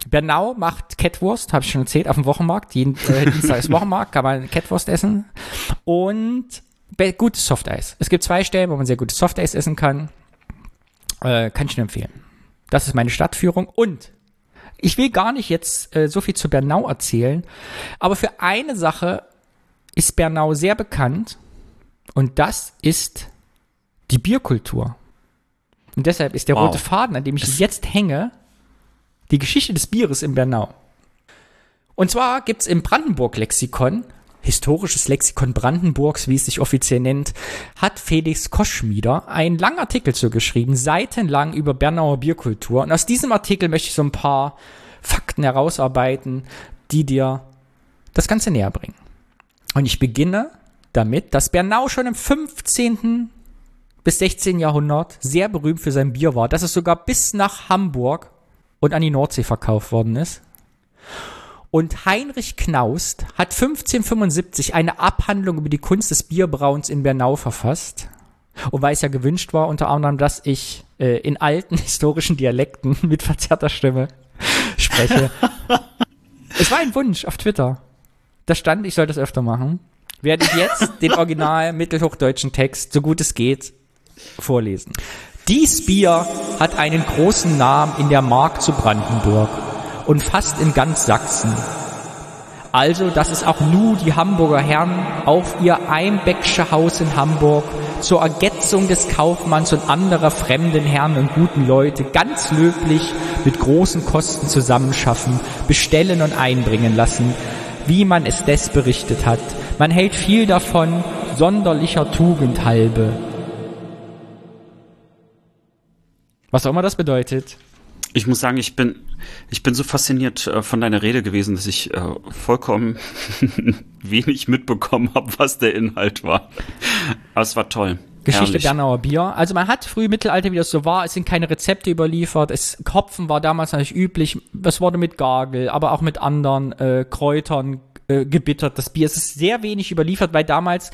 Bernau macht Kettwurst, habe ich schon erzählt, auf dem Wochenmarkt. Jeden äh, Dienstag ist Wochenmarkt, kann man Kettwurst essen. Und gutes Softeis. Es gibt zwei Stellen, wo man sehr gutes Softeis essen kann. Äh, kann ich nur empfehlen. Das ist meine Stadtführung. Und ich will gar nicht jetzt äh, so viel zu Bernau erzählen, aber für eine Sache ist Bernau sehr bekannt und das ist die Bierkultur. Und deshalb ist der wow. rote Faden, an dem ich es jetzt hänge, die Geschichte des Bieres in Bernau. Und zwar gibt es im Brandenburg-Lexikon, historisches Lexikon Brandenburgs, wie es sich offiziell nennt, hat Felix Koschmieder einen langen Artikel zu geschrieben, seitenlang über Bernauer Bierkultur. Und aus diesem Artikel möchte ich so ein paar Fakten herausarbeiten, die dir das Ganze näher bringen. Und ich beginne damit, dass Bernau schon im 15. bis 16. Jahrhundert sehr berühmt für sein Bier war, dass es sogar bis nach Hamburg und an die Nordsee verkauft worden ist. Und Heinrich Knaust hat 1575 eine Abhandlung über die Kunst des Bierbrauens in Bernau verfasst. Und weil es ja gewünscht war, unter anderem, dass ich äh, in alten historischen Dialekten mit verzerrter Stimme spreche. es war ein Wunsch auf Twitter. Da stand, ich soll das öfter machen. Werde ich jetzt den original mittelhochdeutschen Text, so gut es geht, vorlesen. Dies Bier hat einen großen Namen in der Mark zu Brandenburg und fast in ganz Sachsen. Also, dass es auch nu die Hamburger Herren auf ihr Einbecksche Haus in Hamburg zur Ergetzung des Kaufmanns und anderer fremden Herren und guten Leute ganz löblich mit großen Kosten zusammenschaffen, bestellen und einbringen lassen, wie man es des berichtet hat. Man hält viel davon, sonderlicher Tugend halbe. Was auch immer das bedeutet. Ich muss sagen, ich bin, ich bin so fasziniert äh, von deiner Rede gewesen, dass ich äh, vollkommen wenig mitbekommen habe, was der Inhalt war. Aber es war toll. Geschichte Herrlich. Bernauer Bier. Also man hat früh Mittelalter, wie das so war, es sind keine Rezepte überliefert. Es Kopfen war damals natürlich üblich. Es wurde mit Gargel, aber auch mit anderen äh, Kräutern äh, gebittert. Das Bier es ist sehr wenig überliefert, weil damals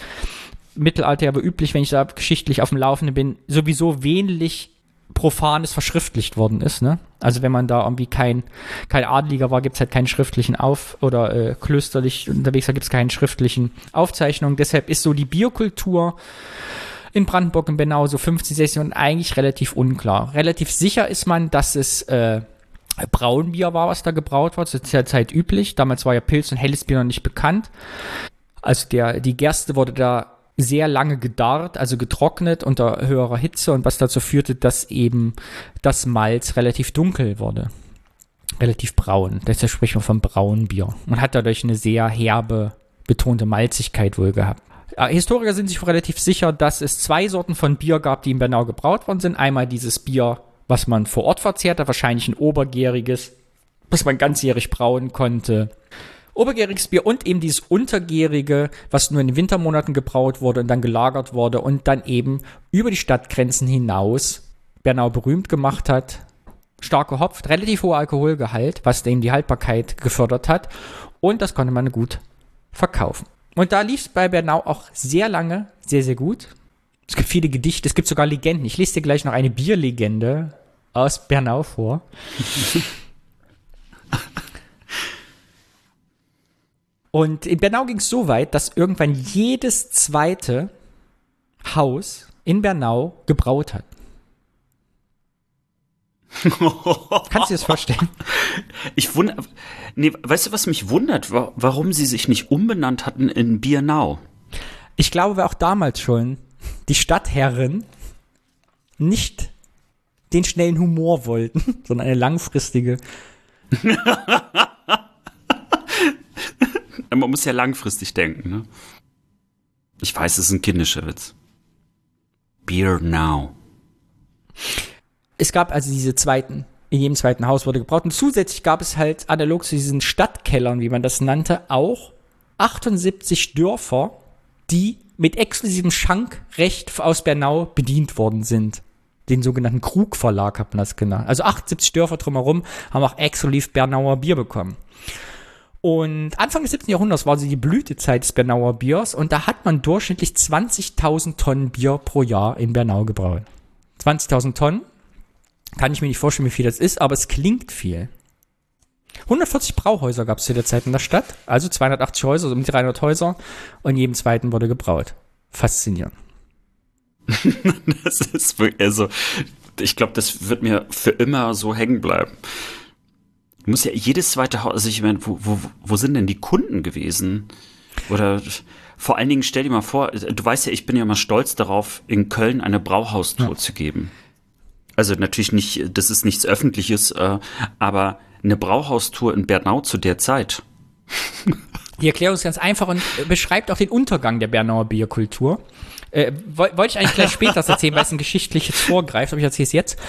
Mittelalter aber üblich, wenn ich da geschichtlich auf dem Laufenden bin, sowieso wenig Profanes verschriftlicht worden ist. Ne? Also wenn man da irgendwie kein, kein Adliger war, gibt es halt keinen schriftlichen Auf- oder äh, klösterlich unterwegs, da gibt es keinen schriftlichen Aufzeichnungen. Deshalb ist so die Bierkultur in Brandenburg und Bernau so 50, 60 und eigentlich relativ unklar. Relativ sicher ist man, dass es äh, Braunbier war, was da gebraut. Das ist ja Zeit üblich. Damals war ja Pilz und helles Bier noch nicht bekannt. Also der, die Gerste wurde da sehr lange gedarrt, also getrocknet unter höherer Hitze und was dazu führte, dass eben das Malz relativ dunkel wurde. Relativ braun. Deshalb spricht man von Braunbier. Man hat dadurch eine sehr herbe, betonte Malzigkeit wohl gehabt. Äh, Historiker sind sich relativ sicher, dass es zwei Sorten von Bier gab, die in Bernau gebraut worden sind. Einmal dieses Bier, was man vor Ort verzehrt hat, wahrscheinlich ein obergäriges, was man ganzjährig brauen konnte obergäriges Bier und eben dieses untergärige, was nur in den Wintermonaten gebraut wurde und dann gelagert wurde und dann eben über die Stadtgrenzen hinaus Bernau berühmt gemacht hat. Stark gehopft, relativ hoher Alkoholgehalt, was dem die Haltbarkeit gefördert hat. Und das konnte man gut verkaufen. Und da lief es bei Bernau auch sehr lange, sehr, sehr gut. Es gibt viele Gedichte, es gibt sogar Legenden. Ich lese dir gleich noch eine Bierlegende aus Bernau vor. Und in Bernau ging es so weit, dass irgendwann jedes zweite Haus in Bernau gebraut hat. Kannst du dir das vorstellen? Ich wundere, nee, weißt du, was mich wundert, warum sie sich nicht umbenannt hatten in Biernau? Ich glaube, weil auch damals schon die Stadtherren nicht den schnellen Humor wollten, sondern eine langfristige man muss ja langfristig denken. Ne? Ich weiß, es ist ein kindischer Witz. Beer now. Es gab also diese zweiten, in jedem zweiten Haus wurde gebraut. Und zusätzlich gab es halt analog zu diesen Stadtkellern, wie man das nannte, auch 78 Dörfer, die mit exklusivem Schankrecht aus Bernau bedient worden sind. Den sogenannten Krugverlag hat man das genannt. Also 78 Dörfer drumherum haben auch exklusiv Bernauer Bier bekommen. Und Anfang des 17. Jahrhunderts war so die Blütezeit des Bernauer Biers und da hat man durchschnittlich 20.000 Tonnen Bier pro Jahr in Bernau gebraut. 20.000 Tonnen, kann ich mir nicht vorstellen, wie viel das ist, aber es klingt viel. 140 Brauhäuser gab es zu der Zeit in der Stadt, also 280 Häuser, so um die 300 Häuser und jedem zweiten wurde gebraut. Faszinierend. das ist wirklich, also, ich glaube, das wird mir für immer so hängen bleiben. Muss ja jedes zweite Haus, also ich meine, wo, wo, wo sind denn die Kunden gewesen? Oder vor allen Dingen stell dir mal vor, du weißt ja, ich bin ja mal stolz darauf, in Köln eine Brauhaustour ja. zu geben. Also natürlich nicht, das ist nichts Öffentliches, äh, aber eine Brauhaustour in Bernau zu der Zeit. Die Erklärung ist ganz einfach und beschreibt auch den Untergang der Bernauer Bierkultur. Äh, Wollte ich eigentlich gleich später erzählen, weil es ein geschichtliches vorgreift, aber ich erzähle es jetzt.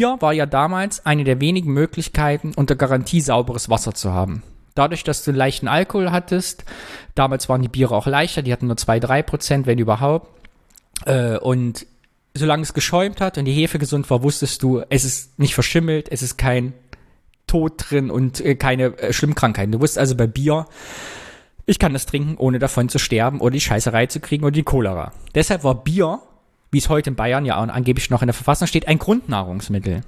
Bier war ja damals eine der wenigen Möglichkeiten, unter Garantie sauberes Wasser zu haben. Dadurch, dass du leichten Alkohol hattest, damals waren die Biere auch leichter, die hatten nur 2, 3 Prozent, wenn überhaupt. Äh, und solange es geschäumt hat und die Hefe gesund war, wusstest du, es ist nicht verschimmelt, es ist kein Tod drin und äh, keine äh, schlimmen Krankheiten. Du wusstest also bei Bier, ich kann das trinken, ohne davon zu sterben oder die Scheißerei zu kriegen oder die Cholera. Deshalb war Bier, wie es heute in Bayern ja angeblich noch in der Verfassung steht, ein Grundnahrungsmittel.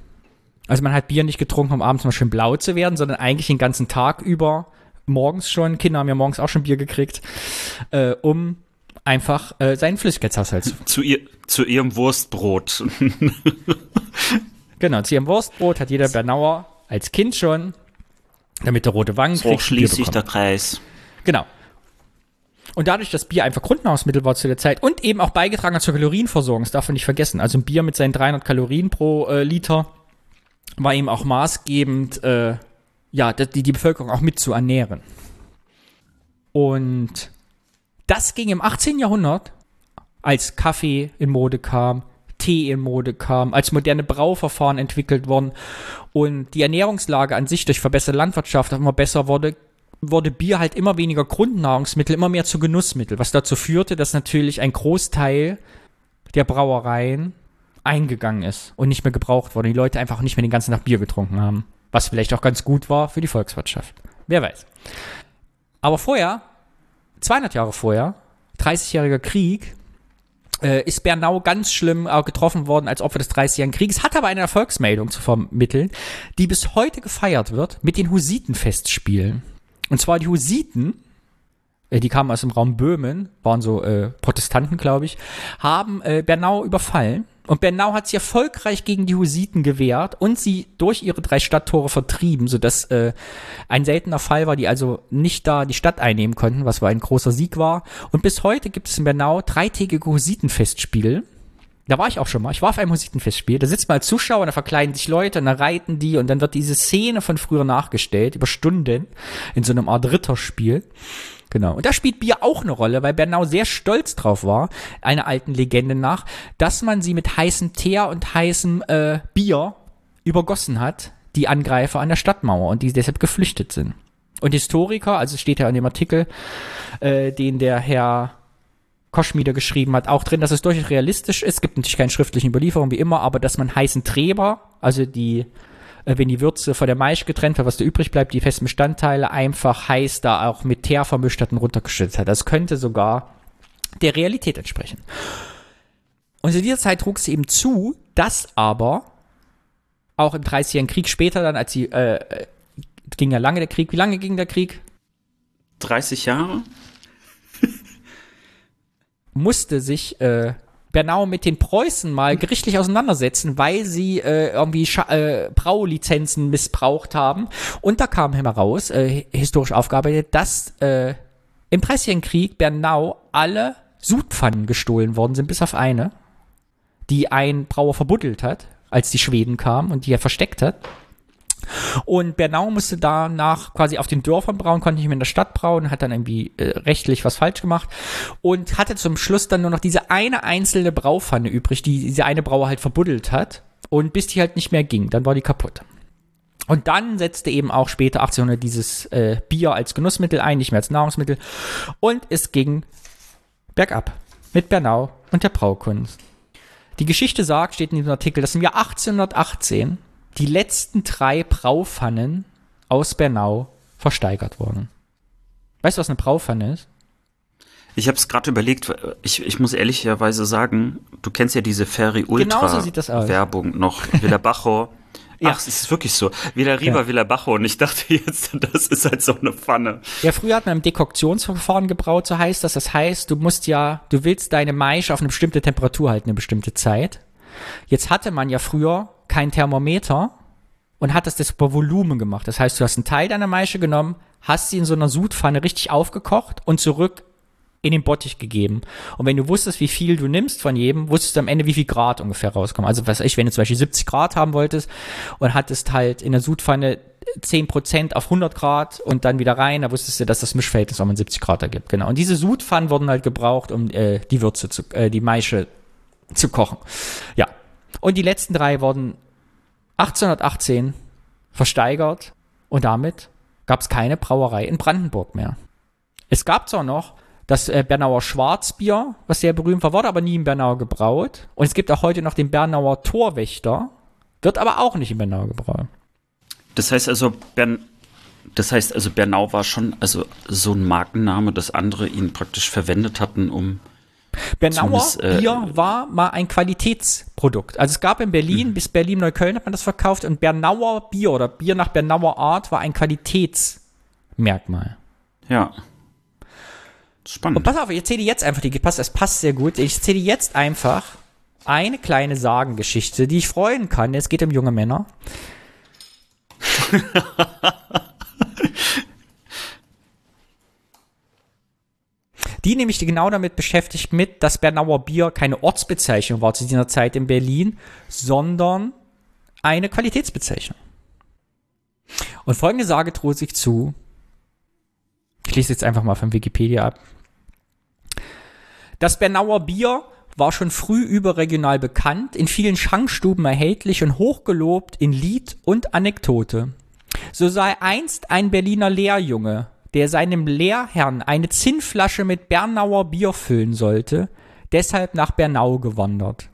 Also man hat Bier nicht getrunken, um abends mal schön blau zu werden, sondern eigentlich den ganzen Tag über, morgens schon, Kinder haben ja morgens auch schon Bier gekriegt, äh, um einfach äh, seinen Flüssigkeitshaushalt zu. Zu, ihr, zu ihrem Wurstbrot. genau, zu ihrem Wurstbrot hat jeder Bernauer als Kind schon, damit der rote Wangen so kriegt. schließt sich der Kreis. Genau. Und dadurch, dass Bier einfach Grundnahrungsmittel war zu der Zeit und eben auch beigetragen hat zur Kalorienversorgung, das darf man nicht vergessen. Also ein Bier mit seinen 300 Kalorien pro äh, Liter war eben auch maßgebend, äh, ja, die, die Bevölkerung auch mit zu ernähren. Und das ging im 18. Jahrhundert, als Kaffee in Mode kam, Tee in Mode kam, als moderne Brauverfahren entwickelt wurden und die Ernährungslage an sich durch verbesserte Landwirtschaft immer besser wurde, wurde Bier halt immer weniger Grundnahrungsmittel, immer mehr zu Genussmittel, was dazu führte, dass natürlich ein Großteil der Brauereien eingegangen ist und nicht mehr gebraucht wurde. Die Leute einfach nicht mehr den ganzen Tag Bier getrunken haben. Was vielleicht auch ganz gut war für die Volkswirtschaft. Wer weiß. Aber vorher, 200 Jahre vorher, 30-jähriger Krieg, äh, ist Bernau ganz schlimm äh, getroffen worden als Opfer des 30-jährigen Krieges, hat aber eine Erfolgsmeldung zu vermitteln, die bis heute gefeiert wird mit den Husitenfestspielen. Und zwar die Husiten, äh, die kamen aus dem Raum Böhmen, waren so äh, Protestanten, glaube ich, haben äh, Bernau überfallen. Und Bernau hat sich erfolgreich gegen die Husiten gewehrt und sie durch ihre drei Stadttore vertrieben, sodass äh, ein seltener Fall war, die also nicht da die Stadt einnehmen konnten, was war ein großer Sieg war. Und bis heute gibt es in Bernau dreitägige Husitenfestspiele. Da war ich auch schon mal. Ich war auf einem Husitenfestspiel. Da sitzt man als Zuschauer, da verkleiden sich Leute und dann reiten die und dann wird diese Szene von früher nachgestellt, über Stunden, in so einem Art Ritterspiel. Genau. Und da spielt Bier auch eine Rolle, weil Bernau sehr stolz drauf war, einer alten Legende nach, dass man sie mit heißem Teer und heißem äh, Bier übergossen hat, die Angreifer an der Stadtmauer und die deshalb geflüchtet sind. Und Historiker, also steht ja in dem Artikel, äh, den der Herr Koschmieder geschrieben hat, auch drin, dass es durchaus realistisch ist. Es gibt natürlich keine schriftlichen Überlieferungen wie immer, aber dass man heißen Treber, also die äh, wenn die Würze von der Maisch getrennt wird, was da übrig bleibt, die festen Bestandteile einfach heiß da auch mit Teer vermischt hat und runtergeschüttet hat. Das könnte sogar der Realität entsprechen. Und in dieser Zeit trug es eben zu, dass aber auch im 30-jährigen Krieg später dann, als sie, äh, äh, ging ja lange der Krieg, wie lange ging der Krieg? 30 Jahre? Musste sich äh, Bernau mit den Preußen mal gerichtlich auseinandersetzen, weil sie äh, irgendwie Scha äh, Braulizenzen missbraucht haben. Und da kam heraus, äh, historisch aufgearbeitet, dass äh, im Dreißigjährigen Krieg Bernau alle Sudpfannen gestohlen worden sind, bis auf eine, die ein Brauer verbuddelt hat, als die Schweden kamen und die er versteckt hat. Und Bernau musste danach quasi auf den Dörfern brauen, konnte nicht mehr in der Stadt brauen, hat dann irgendwie äh, rechtlich was falsch gemacht und hatte zum Schluss dann nur noch diese eine einzelne Braupfanne übrig, die diese eine Brauer halt verbuddelt hat. Und bis die halt nicht mehr ging, dann war die kaputt. Und dann setzte eben auch später 1800 dieses äh, Bier als Genussmittel ein, nicht mehr als Nahrungsmittel. Und es ging bergab mit Bernau und der Braukunst. Die Geschichte sagt, steht in diesem Artikel, dass im Jahr 1818 die letzten drei Braupfannen aus Bernau versteigert wurden. Weißt du, was eine Braupfanne ist? Ich habe es gerade überlegt, ich, ich muss ehrlicherweise sagen, du kennst ja diese Ferry Ultra Genau so sieht das aus. Werbung noch, Villa Bajo. Ja. Ach, es ist wirklich so. Villa Riva, Ja. Villa Bajo. Und ich dachte jetzt, das ist halt so eine Pfanne. Ja, früher hat man im Dekoktionsverfahren gebraut, so heißt das. Das heißt, du musst ja, du willst deine Maische auf eine bestimmte Temperatur halten, eine bestimmte Zeit. Jetzt hatte man ja früher kein Thermometer und hat das das über Volumen gemacht. Das heißt, du hast einen Teil deiner Maische genommen, hast sie in so einer Sudpfanne richtig aufgekocht und zurück in den Bottich gegeben. Und wenn du wusstest, wie viel du nimmst von jedem, wusstest du am Ende, wie viel Grad ungefähr rauskommen. Also was ich, wenn du zum Beispiel 70 Grad haben wolltest und hattest halt in der Sudpfanne 10% auf 100 Grad und dann wieder rein, da wusstest du, dass das Mischverhältnis auch mal 70 Grad ergibt. Genau. Und diese Sudpfannen wurden halt gebraucht, um äh, die Würze zu, äh, die Maische zu kochen. Ja. Und die letzten drei wurden 1818 versteigert und damit gab es keine Brauerei in Brandenburg mehr. Es gab zwar noch das äh, Bernauer Schwarzbier, was sehr berühmt war, wurde aber nie in Bernau gebraut. Und es gibt auch heute noch den Bernauer Torwächter, wird aber auch nicht in Bernau gebraut. Das heißt also, Bern, das heißt also, Bernau war schon also so ein Markenname, dass andere ihn praktisch verwendet hatten, um Bernauer äh, Bier war mal ein Qualitätsprodukt. Also es gab in Berlin, Mhm. bis Berlin-Neukölln hat man das verkauft und Bernauer Bier oder Bier nach Bernauer Art war ein Qualitätsmerkmal. ja. Und Spannend. pass auf, ich erzähle dir jetzt einfach die, passt, das passt sehr gut. Ich erzähle dir jetzt einfach eine kleine Sagengeschichte, die ich freuen kann. Es geht um junge Männer. die nämlich genau damit beschäftigt mit, dass Bernauer Bier keine Ortsbezeichnung war zu dieser Zeit in Berlin, sondern eine Qualitätsbezeichnung. Und folgende Sage droht sich zu. Ich lese jetzt einfach mal von Wikipedia ab. Das Bernauer Bier war schon früh überregional bekannt, in vielen Schankstuben erhältlich und hochgelobt in Lied und Anekdote. So sei einst ein Berliner Lehrjunge, der seinem Lehrherrn eine Zinnflasche mit Bernauer Bier füllen sollte, deshalb nach Bernau gewandert.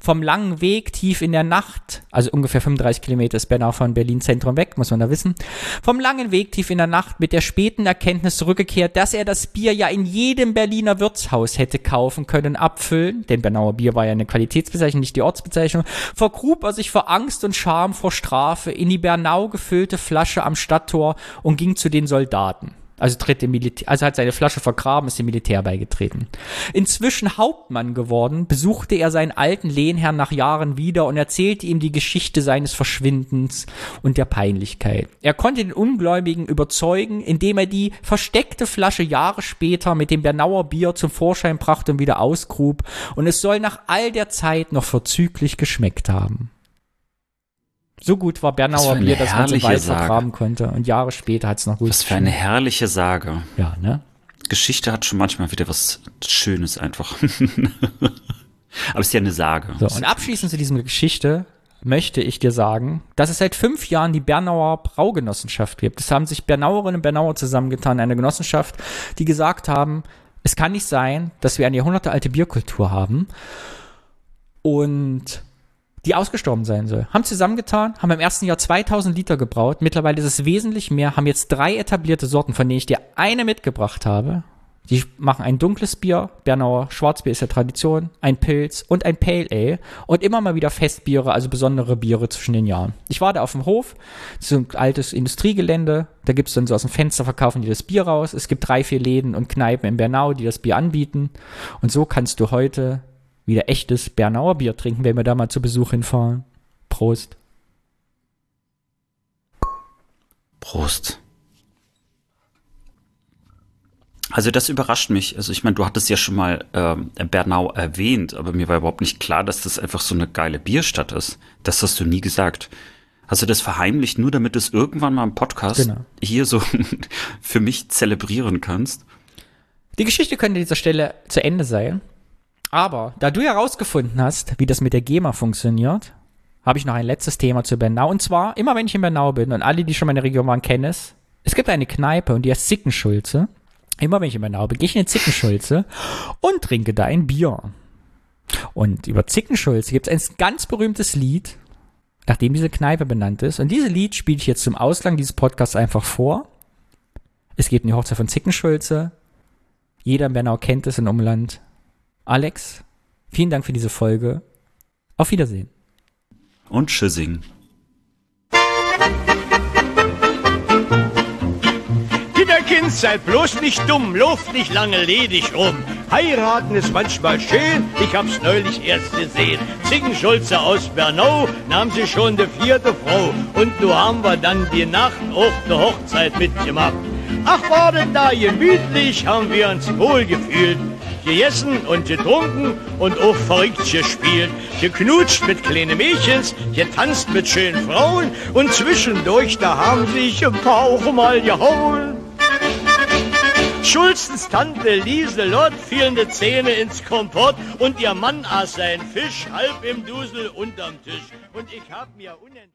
Vom langen Weg tief in der Nacht, also ungefähr 35 Kilometer ist Bernau von Berlin Zentrum weg, muss man da wissen, vom langen Weg tief in der Nacht mit der späten Erkenntnis zurückgekehrt, dass er das Bier ja in jedem Berliner Wirtshaus hätte kaufen können, abfüllen, denn Bernauer Bier war ja eine Qualitätsbezeichnung, nicht die Ortsbezeichnung, vergrub er sich vor Angst und Scham vor Strafe in die Bernau gefüllte Flasche am Stadttor und ging zu den Soldaten. Also tritt dem Militär, also hat seine Flasche vergraben, ist dem Militär beigetreten. Inzwischen Hauptmann geworden, besuchte er seinen alten Lehnherrn nach Jahren wieder und erzählte ihm die Geschichte seines Verschwindens und der Peinlichkeit. Er konnte den Ungläubigen überzeugen, indem er die versteckte Flasche Jahre später mit dem Bernauer Bier zum Vorschein brachte und wieder ausgrub, und es soll nach all der Zeit noch vorzüglich geschmeckt haben. So gut war Bernauer Bier, dass man weit Sage. vergraben konnte. Und Jahre später hat es noch gut Was für eine herrliche Sage. Ja, ne? Geschichte hat schon manchmal wieder was Schönes einfach. Aber es ist ja eine Sage. So, und abschließend zu dieser Geschichte möchte ich dir sagen, dass es seit fünf Jahren die Bernauer Braugenossenschaft gibt. Es haben sich Bernauerinnen und Bernauer zusammengetan, eine Genossenschaft, die gesagt haben, es kann nicht sein, dass wir eine jahrhundertealte Bierkultur haben und die ausgestorben sein soll. Haben zusammengetan, haben im ersten Jahr 2000 Liter gebraut. Mittlerweile ist es wesentlich mehr, haben jetzt drei etablierte Sorten, von denen ich dir eine mitgebracht habe. Die machen ein dunkles Bier, Bernauer Schwarzbier ist ja Tradition, ein Pilz und ein Pale Ale und immer mal wieder Festbiere, also besondere Biere zwischen den Jahren. Ich war da auf dem Hof, ist ein altes Industriegelände, da gibt's dann so aus dem Fenster verkaufen die das Bier raus. Es gibt drei, vier Läden und Kneipen in Bernau, die das Bier anbieten und so kannst du heute wieder echtes Bernauer Bier trinken, wenn wir da mal zu Besuch hinfahren. Prost. Prost. Also das überrascht mich. Also ich meine, du hattest ja schon mal ähm, Bernau erwähnt, aber mir war überhaupt nicht klar, dass das einfach so eine geile Bierstadt ist. Das hast du nie gesagt. Hast du das verheimlicht, nur damit du es irgendwann mal im Podcast Genau. hier so für mich zelebrieren kannst? Die Geschichte könnte an dieser Stelle zu Ende sein. Aber da du ja rausgefunden hast, wie das mit der GEMA funktioniert, habe ich noch ein letztes Thema zu Bernau. Und zwar, immer wenn ich in Bernau bin und alle, die schon mal in der Region waren, kennen es, es gibt eine Kneipe und die heißt Zickenschulze. Immer wenn ich in Bernau bin, gehe ich in eine Zickenschulze und trinke da ein Bier. Und über Zickenschulze gibt es ein ganz berühmtes Lied, nachdem diese Kneipe benannt ist. Und dieses Lied spiele ich jetzt zum Ausklang dieses Podcasts einfach vor. Es geht um die Hochzeit von Zickenschulze. Jeder in Bernau kennt es im Umland. Alex, vielen Dank für diese Folge. Auf Wiedersehen. Und Tschüssing. Kinderkind, seid bloß nicht dumm, lauft nicht lange ledig rum. Heiraten ist manchmal schön, ich hab's neulich erst gesehen. Zickenschulze aus Bernau nahm sie schon die vierte Frau. Und nu haben wir dann die Nacht auch die Hochzeit mitgemacht. Ach, war denn da gemütlich, haben wir uns wohl gefühlt. Gegessen und getrunken und auch verrückt gespielt. Geknutscht mit kleinen Mädchens, getanzt mit schönen Frauen und zwischendurch, da haben sich ein paar auch mal gehauen. Schulzens Tante Lieselott fielen die Zähne ins Kompott und ihr Mann aß sein Fisch halb im Dusel unterm Tisch. Und ich hab mir unent